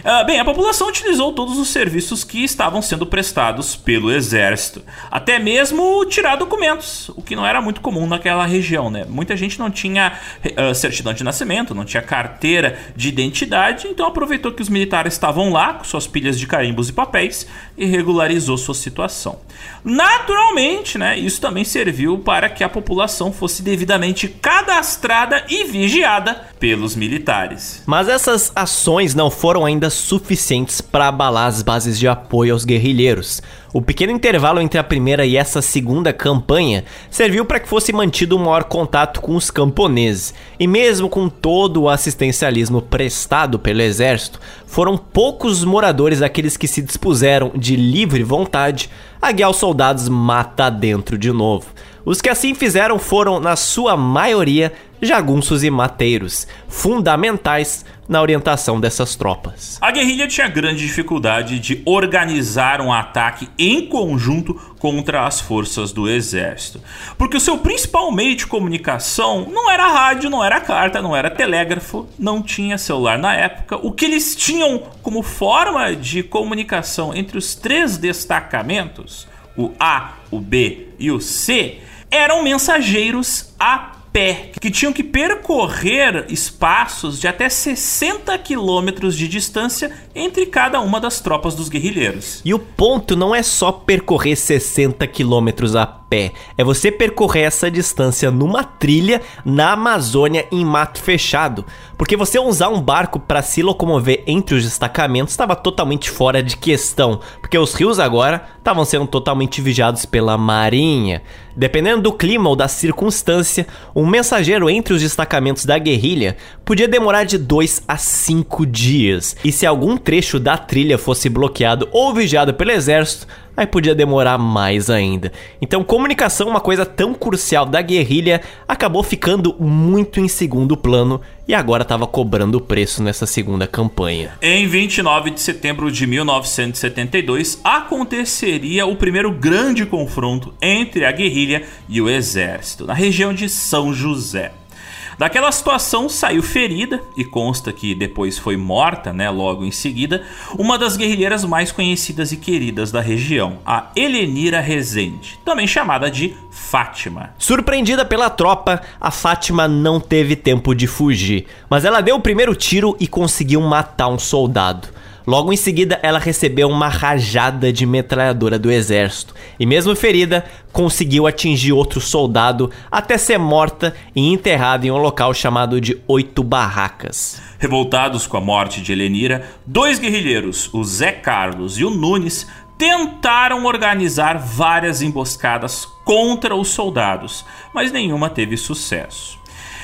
Uh, bem, a população utilizou todos os serviços que estavam sendo prestados pelo exército, até mesmo tirar documentos, o que não era muito comum naquela região, né? Muita gente não tinha uh, certidão de nascimento, não tinha carteira de identidade, então aproveitou que os militares estavam lá com suas pilhas de carimbos e papéis e regularizou sua situação. Naturalmente, né, isso também serviu para que a população fosse devidamente cadastrada e vigiada pelos militares. Mas essas ações não foram ainda suficientes para abalar as bases de apoio aos guerrilheiros. O pequeno intervalo entre a primeira e essa segunda campanha serviu para que fosse mantido um maior contato com os camponeses, e mesmo com todo o assistencialismo prestado pelo exército, foram poucos moradores aqueles que se dispuseram de livre vontade a guiar os soldados mata dentro de novo. Os que assim fizeram foram, na sua maioria, jagunços e mateiros, fundamentais na orientação dessas tropas. A guerrilha tinha grande dificuldade de organizar um ataque em conjunto contra as forças do exército, porque o seu principal meio de comunicação não era rádio, não era carta, não era telégrafo, não tinha celular na época. O que eles tinham como forma de comunicação entre os três destacamentos, o A, o B e o C, eram mensageiros a pé, que tinham que percorrer espaços de até 60 quilômetros de distância entre cada uma das tropas dos guerrilheiros. E o ponto não é só percorrer 60 quilômetros a pé, é você percorrer essa distância numa trilha na Amazônia em mato fechado, porque você usar um barco para se locomover entre os destacamentos estava totalmente fora de questão, porque os rios agora estavam sendo totalmente vigiados pela marinha. Dependendo do clima ou da circunstância, um mensageiro entre os destacamentos da guerrilha podia demorar de 2 a 5 dias. E se algum trecho da trilha fosse bloqueado ou vigiado pelo exército, aí podia demorar mais ainda. Então, comunicação, uma coisa tão crucial da guerrilha, acabou ficando muito em segundo plano e agora estava cobrando preço nessa segunda campanha. Em 29 de setembro de 1972, aconteceria o primeiro grande confronto entre a guerrilha e o exército, na região de São José. Daquela situação saiu ferida e consta que depois foi morta, né, logo em seguida, uma das guerrilheiras mais conhecidas e queridas da região, a Helenira Rezende, também chamada de Fátima. Surpreendida pela tropa, a Fátima não teve tempo de fugir, mas ela deu o primeiro tiro e conseguiu matar um soldado. Logo em seguida, ela recebeu uma rajada de metralhadora do exército e, mesmo ferida, conseguiu atingir outro soldado até ser morta e enterrada em um local chamado de Oito Barracas. Revoltados com a morte de Helenira, dois guerrilheiros, o Zé Carlos e o Nunes, tentaram organizar várias emboscadas contra os soldados, mas nenhuma teve sucesso.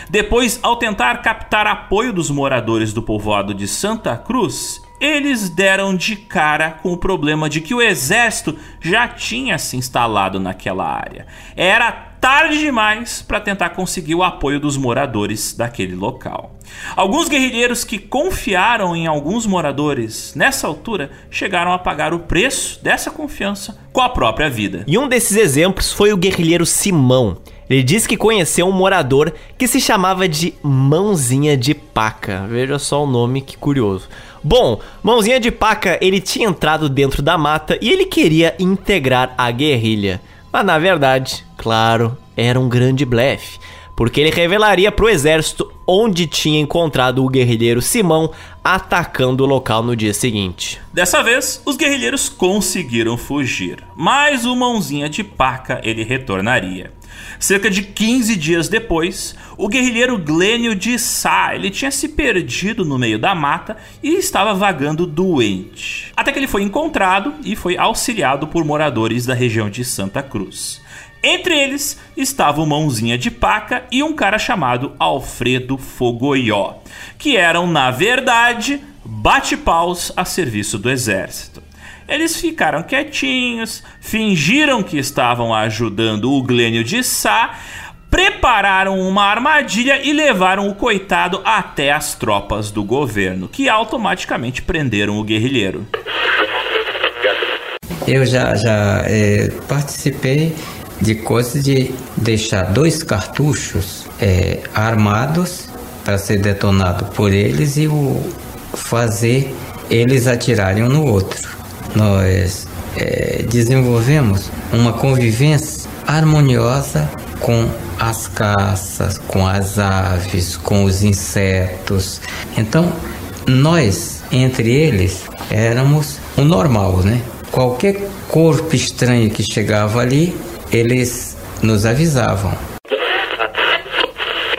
Depois, ao tentar captar apoio dos moradores do povoado de Santa Cruz, eles deram de cara com o problema de que o exército já tinha se instalado naquela área. Era tarde demais para tentar conseguir o apoio dos moradores daquele local. Alguns guerrilheiros que confiaram em alguns moradores nessa altura chegaram a pagar o preço dessa confiança com a própria vida. E um desses exemplos foi o guerrilheiro Simão. Ele disse que conheceu um morador que se chamava de Mãozinha de Paca. Veja só o nome, que curioso. Bom, Mãozinha de Paca, ele tinha entrado dentro da mata e ele queria integrar a guerrilha. Mas na verdade, claro, era um grande blefe, porque ele revelaria para o exército onde tinha encontrado o guerrilheiro Simão atacando o local no dia seguinte. Dessa vez, os guerrilheiros conseguiram fugir, mas o Mãozinha de Paca ele retornaria. Cerca de 15 dias depois, o guerrilheiro Glênio de Sá ele tinha se perdido no meio da mata e estava vagando doente. Até que ele foi encontrado e foi auxiliado por moradores da região de Santa Cruz. Entre eles estava o Mãozinha de Paca e um cara chamado Alfredo Fogoió, que eram, na verdade, bate-paus a serviço do exército. Eles ficaram quietinhos, fingiram que estavam ajudando o Glênio de Sá, prepararam uma armadilha e levaram o coitado até as tropas do governo, que automaticamente prenderam o guerrilheiro. Eu já, já é, participei de coisas de deixar dois cartuchos é, armados para ser detonado por eles e o fazer eles atirarem um no outro nós é, desenvolvemos uma convivência harmoniosa com as caças, com as aves, com os insetos. Então, nós, entre eles, éramos o normal, né? Qualquer corpo estranho que chegava ali, eles nos avisavam.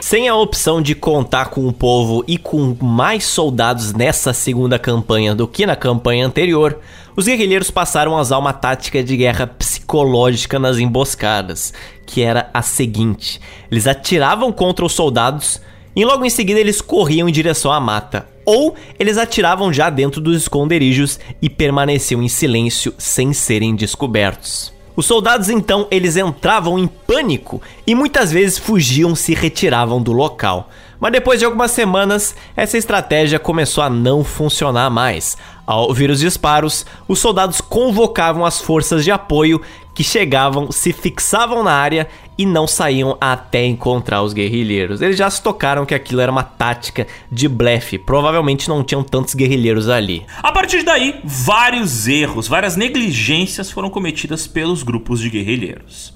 Sem a opção de contar com o povo e com mais soldados nessa segunda campanha do que na campanha anterior, os guerrilheiros passaram a usar uma tática de guerra psicológica nas emboscadas, que era a seguinte: eles atiravam contra os soldados e logo em seguida eles corriam em direção à mata, ou eles atiravam já dentro dos esconderijos e permaneciam em silêncio sem serem descobertos. Os soldados então eles entravam em pânico e muitas vezes fugiam se retiravam do local. Mas depois de algumas semanas, essa estratégia começou a não funcionar mais. Ao ouvir os disparos, os soldados convocavam as forças de apoio que chegavam, se fixavam na área e não saíam até encontrar os guerrilheiros. Eles já se tocaram que aquilo era uma tática de blefe, provavelmente não tinham tantos guerrilheiros ali. A partir daí, vários erros, várias negligências foram cometidas pelos grupos de guerrilheiros.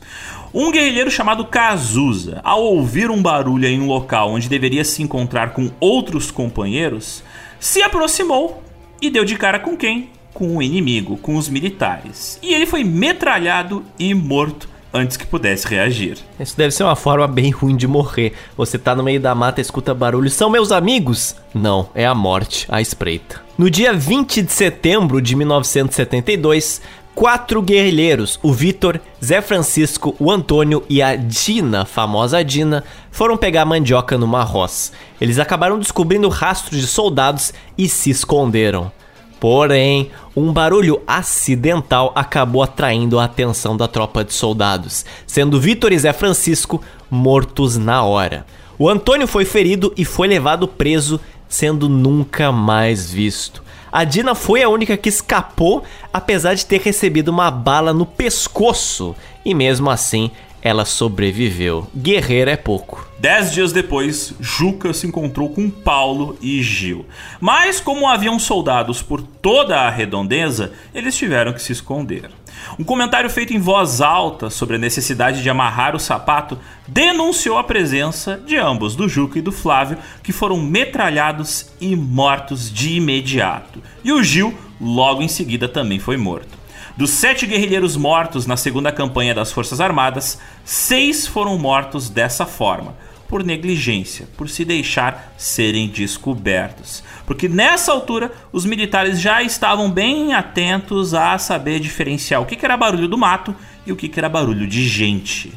Um guerrilheiro chamado Cazuza, ao ouvir um barulho em um local onde deveria se encontrar com outros companheiros, se aproximou e deu de cara com quem? Com o inimigo, com os militares. E ele foi metralhado e morto antes que pudesse reagir. Isso deve ser uma forma bem ruim de morrer. Você tá no meio da mata, escuta barulho, são meus amigos? Não, é a morte, a espreita. No dia 20 de setembro de 1972, quatro guerrilheiros, o Vitor, Zé Francisco, o Antônio e a Dina, famosa Dina, foram pegar mandioca numa roça. Eles acabaram descobrindo rastros de soldados e se esconderam. Porém, um barulho acidental acabou atraindo a atenção da tropa de soldados, sendo Vitor e Zé Francisco mortos na hora. O Antônio foi ferido e foi levado preso, sendo nunca mais visto. A Dina foi a única que escapou, apesar de ter recebido uma bala no pescoço, e mesmo assim ela sobreviveu. Guerreira é pouco. Dez dias depois, Juca se encontrou com Paulo e Gil. Mas, como haviam soldados por toda a redondeza, eles tiveram que se esconder. Um comentário feito em voz alta sobre a necessidade de amarrar o sapato denunciou a presença de ambos, do Juca e do Flávio, que foram metralhados e mortos de imediato. E o Gil, logo em seguida, também foi morto. Dos sete guerrilheiros mortos na segunda campanha das Forças Armadas, seis foram mortos dessa forma, por negligência, por se deixar serem descobertos. Porque nessa altura os militares já estavam bem atentos a saber diferenciar o que era barulho do mato e o que era barulho de gente.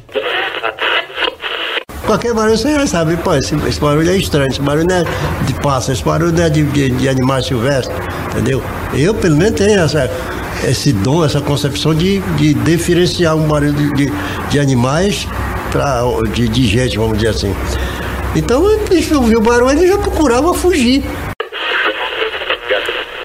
Qualquer barulho você já sabe, pô, esse, esse barulho é estranho, esse barulho não é de pássaro, esse barulho não é de, de, de animais silvestres, entendeu? Eu, pelo menos, tenho essa, esse dom, essa concepção de, de diferenciar um barulho de, de, de animais pra, de, de gente, vamos dizer assim. Então, eles o barulho e já procurava fugir.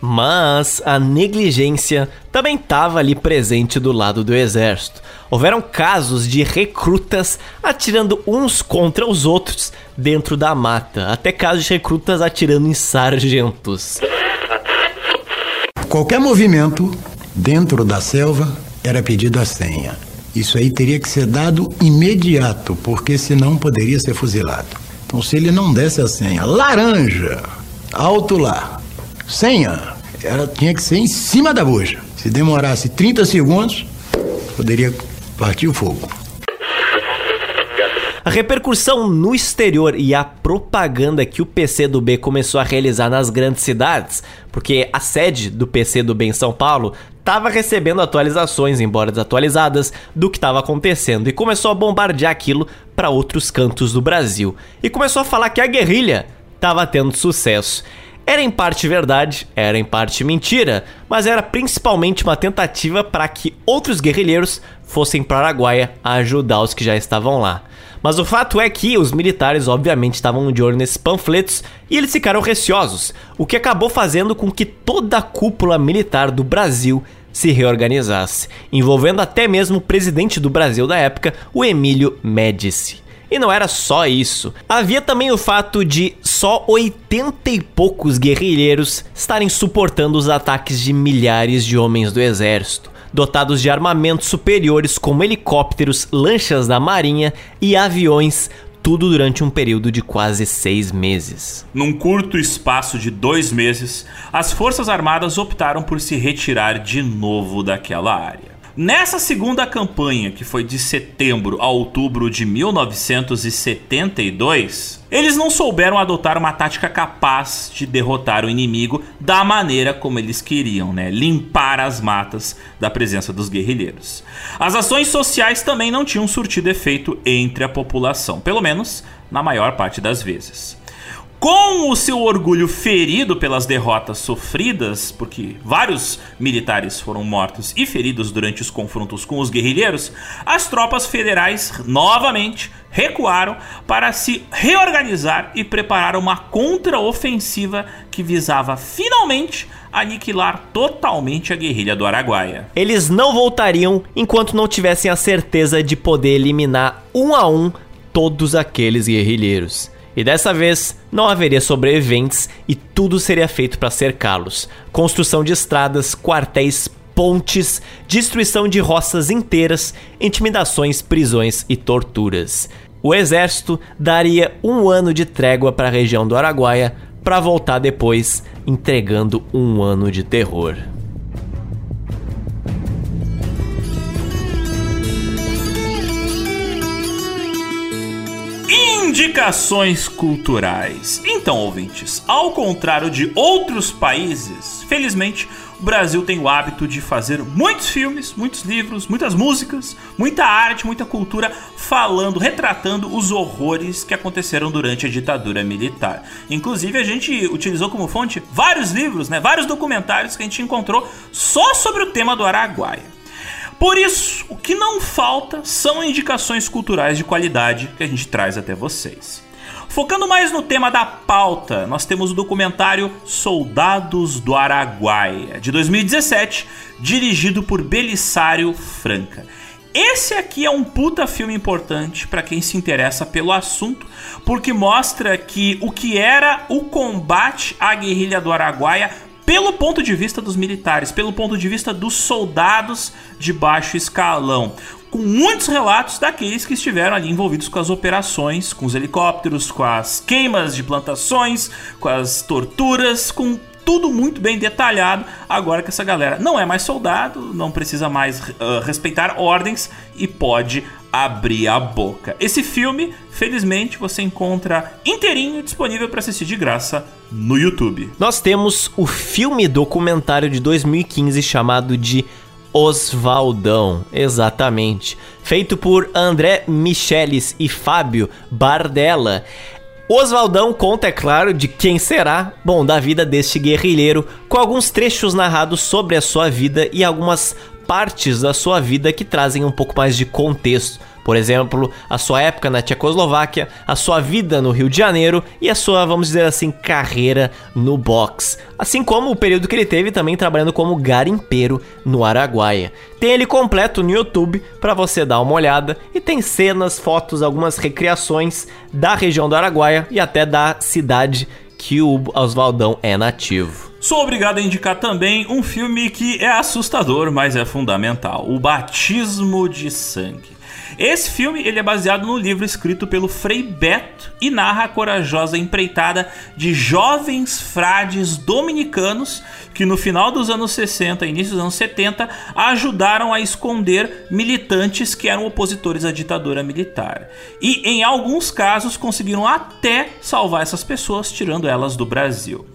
Mas a negligência também estava ali presente do lado do exército. Houveram casos de recrutas atirando uns contra os outros dentro da mata, até casos de recrutas atirando em sargentos. Qualquer movimento dentro da selva era pedido a senha. Isso aí teria que ser dado imediato, porque senão poderia ser fuzilado. Então, se ele não desse a senha, laranja, alto lá, senha, ela tinha que ser em cima da bucha. Se demorasse 30 segundos, poderia partir o fogo. A repercussão no exterior e a propaganda que o PCdoB começou a realizar nas grandes cidades, porque a sede do PCdoB em São Paulo estava recebendo atualizações, embora desatualizadas, do que estava acontecendo e começou a bombardear aquilo para outros cantos do Brasil. E começou a falar que a guerrilha estava tendo sucesso. Era em parte verdade, era em parte mentira, mas era principalmente uma tentativa para que outros guerrilheiros fossem para Araguaia ajudar os que já estavam lá. Mas o fato é que os militares obviamente estavam de olho nesses panfletos e eles ficaram receosos, o que acabou fazendo com que toda a cúpula militar do Brasil se reorganizasse, envolvendo até mesmo o presidente do Brasil da época, o Emílio Médici. E não era só isso. Havia também o fato de só 80 e poucos guerrilheiros estarem suportando os ataques de milhares de homens do exército, dotados de armamentos superiores como helicópteros, lanchas da marinha e aviões tudo durante um período de quase seis meses. Num curto espaço de dois meses, as Forças Armadas optaram por se retirar de novo daquela área. Nessa segunda campanha, que foi de setembro a outubro de 1972, eles não souberam adotar uma tática capaz de derrotar o inimigo da maneira como eles queriam, né? Limpar as matas da presença dos guerrilheiros. As ações sociais também não tinham surtido efeito entre a população, pelo menos na maior parte das vezes. Com o seu orgulho ferido pelas derrotas sofridas, porque vários militares foram mortos e feridos durante os confrontos com os guerrilheiros, as tropas federais novamente recuaram para se reorganizar e preparar uma contraofensiva que visava finalmente aniquilar totalmente a guerrilha do Araguaia. Eles não voltariam enquanto não tivessem a certeza de poder eliminar um a um todos aqueles guerrilheiros. E dessa vez não haveria sobreviventes e tudo seria feito para cercá-los. Construção de estradas, quartéis, pontes, destruição de roças inteiras, intimidações, prisões e torturas. O exército daria um ano de trégua para a região do Araguaia para voltar depois entregando um ano de terror. Indicações culturais. Então, ouvintes, ao contrário de outros países, felizmente o Brasil tem o hábito de fazer muitos filmes, muitos livros, muitas músicas, muita arte, muita cultura falando, retratando os horrores que aconteceram durante a ditadura militar. Inclusive, a gente utilizou como fonte vários livros, né, vários documentários que a gente encontrou só sobre o tema do Araguaia. Por isso, o que não falta são indicações culturais de qualidade que a gente traz até vocês. Focando mais no tema da pauta, nós temos o documentário Soldados do Araguaia, de 2017, dirigido por Belisário Franca. Esse aqui é um puta filme importante para quem se interessa pelo assunto, porque mostra que o que era o combate à guerrilha do Araguaia pelo ponto de vista dos militares, pelo ponto de vista dos soldados de baixo escalão. Com muitos relatos daqueles que estiveram ali envolvidos com as operações, com os helicópteros, com as queimas de plantações, com as torturas, com tudo muito bem detalhado. Agora que essa galera não é mais soldado, não precisa mais uh, respeitar ordens e pode abrir a boca. Esse filme, felizmente, você encontra inteirinho disponível para assistir de graça no YouTube. Nós temos o filme documentário de 2015 chamado de Osvaldão, exatamente, feito por André Michelis e Fábio Bardella. Oswaldão conta, é claro, de quem será, bom, da vida deste guerrilheiro, com alguns trechos narrados sobre a sua vida e algumas partes da sua vida que trazem um pouco mais de contexto. Por exemplo, a sua época na Tchecoslováquia, a sua vida no Rio de Janeiro e a sua, vamos dizer assim, carreira no boxe. Assim como o período que ele teve também trabalhando como garimpeiro no Araguaia. Tem ele completo no YouTube para você dar uma olhada e tem cenas, fotos, algumas recriações da região do Araguaia e até da cidade que o Oswaldão é nativo. Sou obrigado a indicar também um filme que é assustador, mas é fundamental: O Batismo de Sangue. Esse filme ele é baseado no livro escrito pelo Frei Beto e narra a corajosa empreitada de jovens frades dominicanos que no final dos anos 60 e início dos anos 70 ajudaram a esconder militantes que eram opositores à ditadura militar. E em alguns casos conseguiram até salvar essas pessoas, tirando elas do Brasil.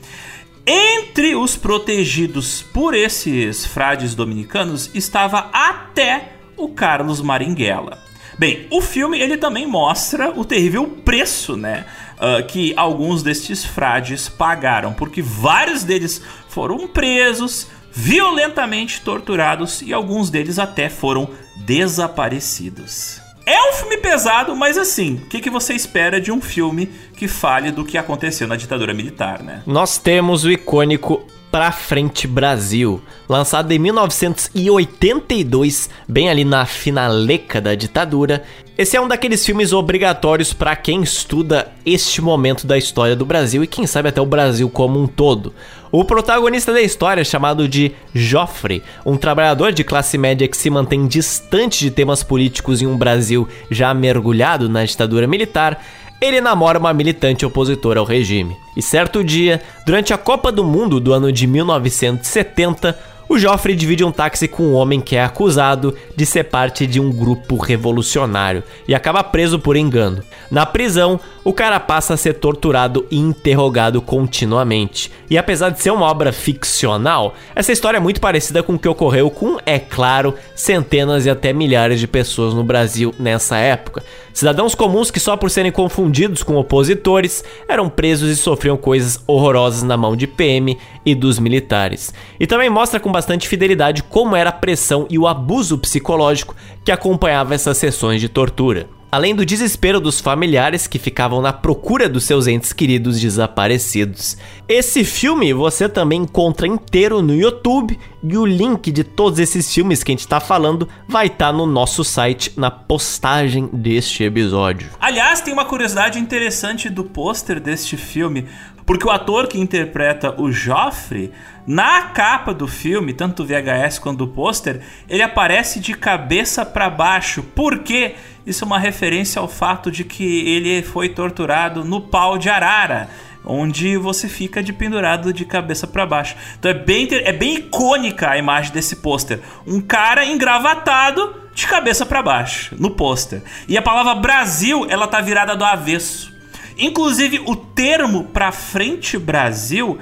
Entre os protegidos por esses frades dominicanos estava até o Carlos Maringuela. Bem, o filme ele também mostra o terrível preço, né? Uh, que alguns destes frades pagaram, porque vários deles foram presos, violentamente torturados e alguns deles até foram desaparecidos. É um filme pesado, mas assim, o que, que você espera de um filme que fale do que aconteceu na ditadura militar, né? Nós temos o icônico Pra Frente Brasil, lançado em 1982, bem ali na finaleca da ditadura. Esse é um daqueles filmes obrigatórios para quem estuda este momento da história do Brasil e quem sabe até o Brasil como um todo. O protagonista da história é chamado de Joffre, um trabalhador de classe média que se mantém distante de temas políticos em um Brasil já mergulhado na ditadura militar ele namora uma militante opositora ao regime. E certo dia, durante a Copa do Mundo do ano de 1970, o Joffrey divide um táxi com um homem que é acusado de ser parte de um grupo revolucionário e acaba preso por engano. Na prisão, o cara passa a ser torturado e interrogado continuamente. E apesar de ser uma obra ficcional, essa história é muito parecida com o que ocorreu com, é claro, centenas e até milhares de pessoas no Brasil nessa época. Cidadãos comuns que só por serem confundidos com opositores eram presos e sofriam coisas horrorosas na mão de PM e dos militares. E também mostra com bastante fidelidade como era a pressão e o abuso psicológico que acompanhava essas sessões de tortura além do desespero dos familiares que ficavam na procura dos seus entes queridos desaparecidos. Esse filme você também encontra inteiro no YouTube e o link de todos esses filmes que a gente tá falando vai estar tá no nosso site na postagem deste episódio. Aliás, tem uma curiosidade interessante do pôster deste filme, porque o ator que interpreta o Joffrey, na capa do filme, tanto do VHS quanto do pôster, ele aparece de cabeça para baixo. Por quê? Isso é uma referência ao fato de que ele foi torturado no pau de arara, onde você fica de pendurado de cabeça para baixo. Então é bem, é bem icônica a imagem desse pôster. Um cara engravatado de cabeça para baixo no pôster. E a palavra Brasil, ela tá virada do avesso. Inclusive o termo para frente Brasil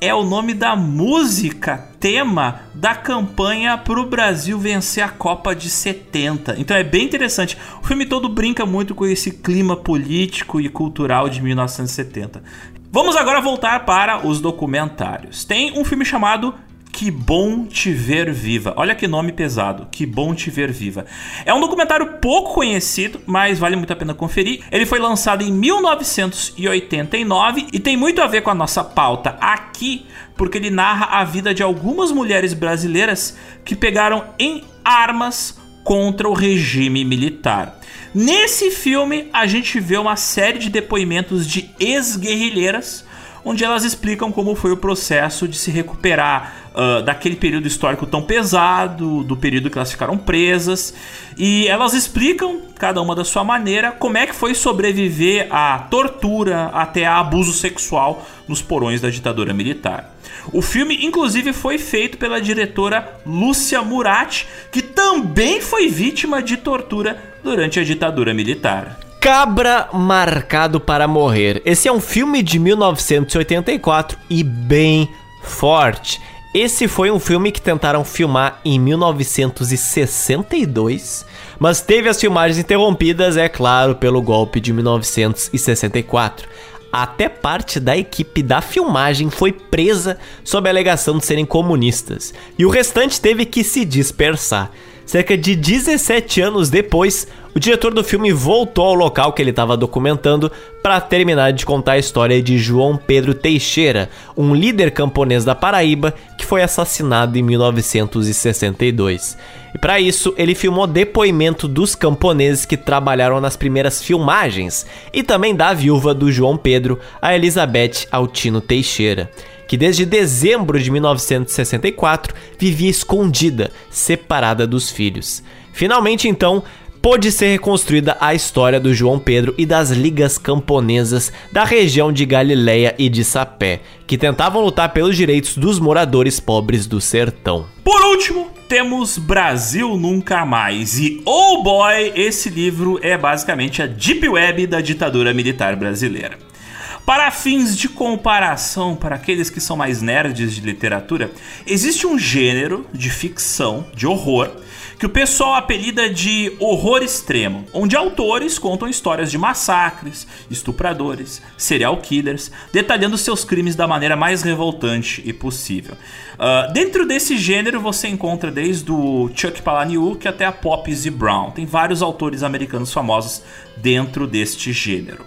é o nome da música tema da campanha para o Brasil vencer a Copa de 70. Então é bem interessante. O filme todo brinca muito com esse clima político e cultural de 1970. Vamos agora voltar para os documentários. Tem um filme chamado que bom te ver viva. Olha que nome pesado. Que bom te ver viva. É um documentário pouco conhecido, mas vale muito a pena conferir. Ele foi lançado em 1989 e tem muito a ver com a nossa pauta aqui, porque ele narra a vida de algumas mulheres brasileiras que pegaram em armas contra o regime militar. Nesse filme, a gente vê uma série de depoimentos de ex-guerrilheiras onde elas explicam como foi o processo de se recuperar uh, daquele período histórico tão pesado, do período que elas ficaram presas, e elas explicam, cada uma da sua maneira, como é que foi sobreviver à tortura até a abuso sexual nos porões da ditadura militar. O filme, inclusive, foi feito pela diretora Lúcia Murat, que também foi vítima de tortura durante a ditadura militar. Cabra Marcado para Morrer. Esse é um filme de 1984 e bem forte. Esse foi um filme que tentaram filmar em 1962, mas teve as filmagens interrompidas, é claro, pelo golpe de 1964. Até parte da equipe da filmagem foi presa sob a alegação de serem comunistas, e o restante teve que se dispersar. Cerca de 17 anos depois, o diretor do filme voltou ao local que ele estava documentando para terminar de contar a história de João Pedro Teixeira, um líder camponês da Paraíba que foi assassinado em 1962. E para isso, ele filmou depoimento dos camponeses que trabalharam nas primeiras filmagens e também da viúva do João Pedro, a Elizabeth Altino Teixeira que desde dezembro de 1964 vivia escondida, separada dos filhos. Finalmente, então, pôde ser reconstruída a história do João Pedro e das ligas camponesas da região de Galileia e de Sapé, que tentavam lutar pelos direitos dos moradores pobres do sertão. Por último, temos Brasil Nunca Mais. E oh boy, esse livro é basicamente a deep web da ditadura militar brasileira. Para fins de comparação, para aqueles que são mais nerds de literatura, existe um gênero de ficção, de horror, que o pessoal apelida de horror extremo, onde autores contam histórias de massacres, estupradores, serial killers, detalhando seus crimes da maneira mais revoltante e possível. Uh, dentro desse gênero você encontra desde o Chuck Palahniuk até a Pop Z. Brown. Tem vários autores americanos famosos dentro deste gênero.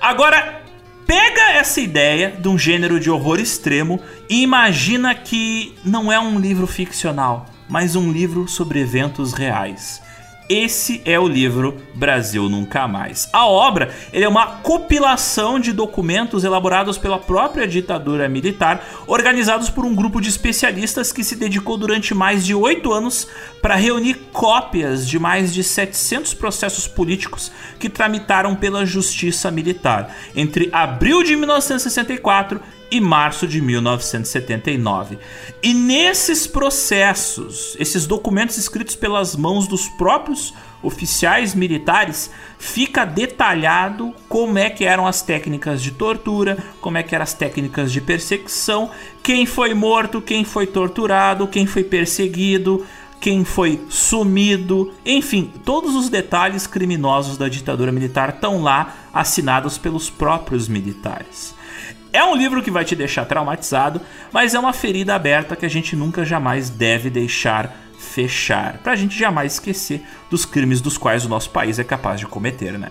Agora, pega essa ideia de um gênero de horror extremo e imagina que não é um livro ficcional, mas um livro sobre eventos reais. Esse é o livro Brasil Nunca Mais. A obra é uma compilação de documentos elaborados pela própria ditadura militar, organizados por um grupo de especialistas que se dedicou durante mais de oito anos para reunir cópias de mais de 700 processos políticos que tramitaram pela justiça militar entre abril de 1964 e março de 1979. E nesses processos, esses documentos escritos pelas mãos dos próprios oficiais militares, fica detalhado como é que eram as técnicas de tortura, como é que eram as técnicas de perseguição, quem foi morto, quem foi torturado, quem foi perseguido, quem foi sumido, enfim, todos os detalhes criminosos da ditadura militar estão lá assinados pelos próprios militares. É um livro que vai te deixar traumatizado, mas é uma ferida aberta que a gente nunca jamais deve deixar fechar, pra gente jamais esquecer dos crimes dos quais o nosso país é capaz de cometer, né?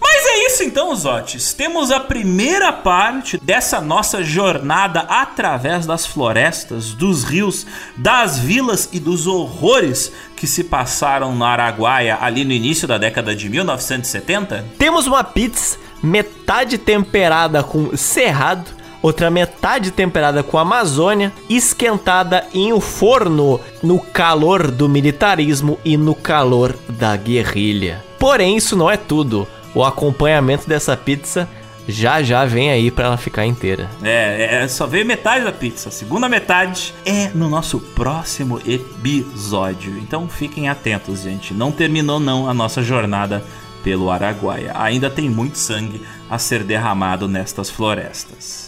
Mas é isso então, Zotes. Temos a primeira parte dessa nossa jornada através das florestas, dos rios, das vilas e dos horrores que se passaram na Araguaia ali no início da década de 1970. Temos uma pizza metade temperada com cerrado, outra metade temperada com Amazônia, esquentada em um forno no calor do militarismo e no calor da guerrilha. Porém, isso não é tudo. O acompanhamento dessa pizza já já vem aí para ela ficar inteira. É, é, só veio metade da pizza. A segunda metade é no nosso próximo episódio. Então fiquem atentos, gente. Não terminou não a nossa jornada pelo Araguaia. Ainda tem muito sangue a ser derramado nestas florestas.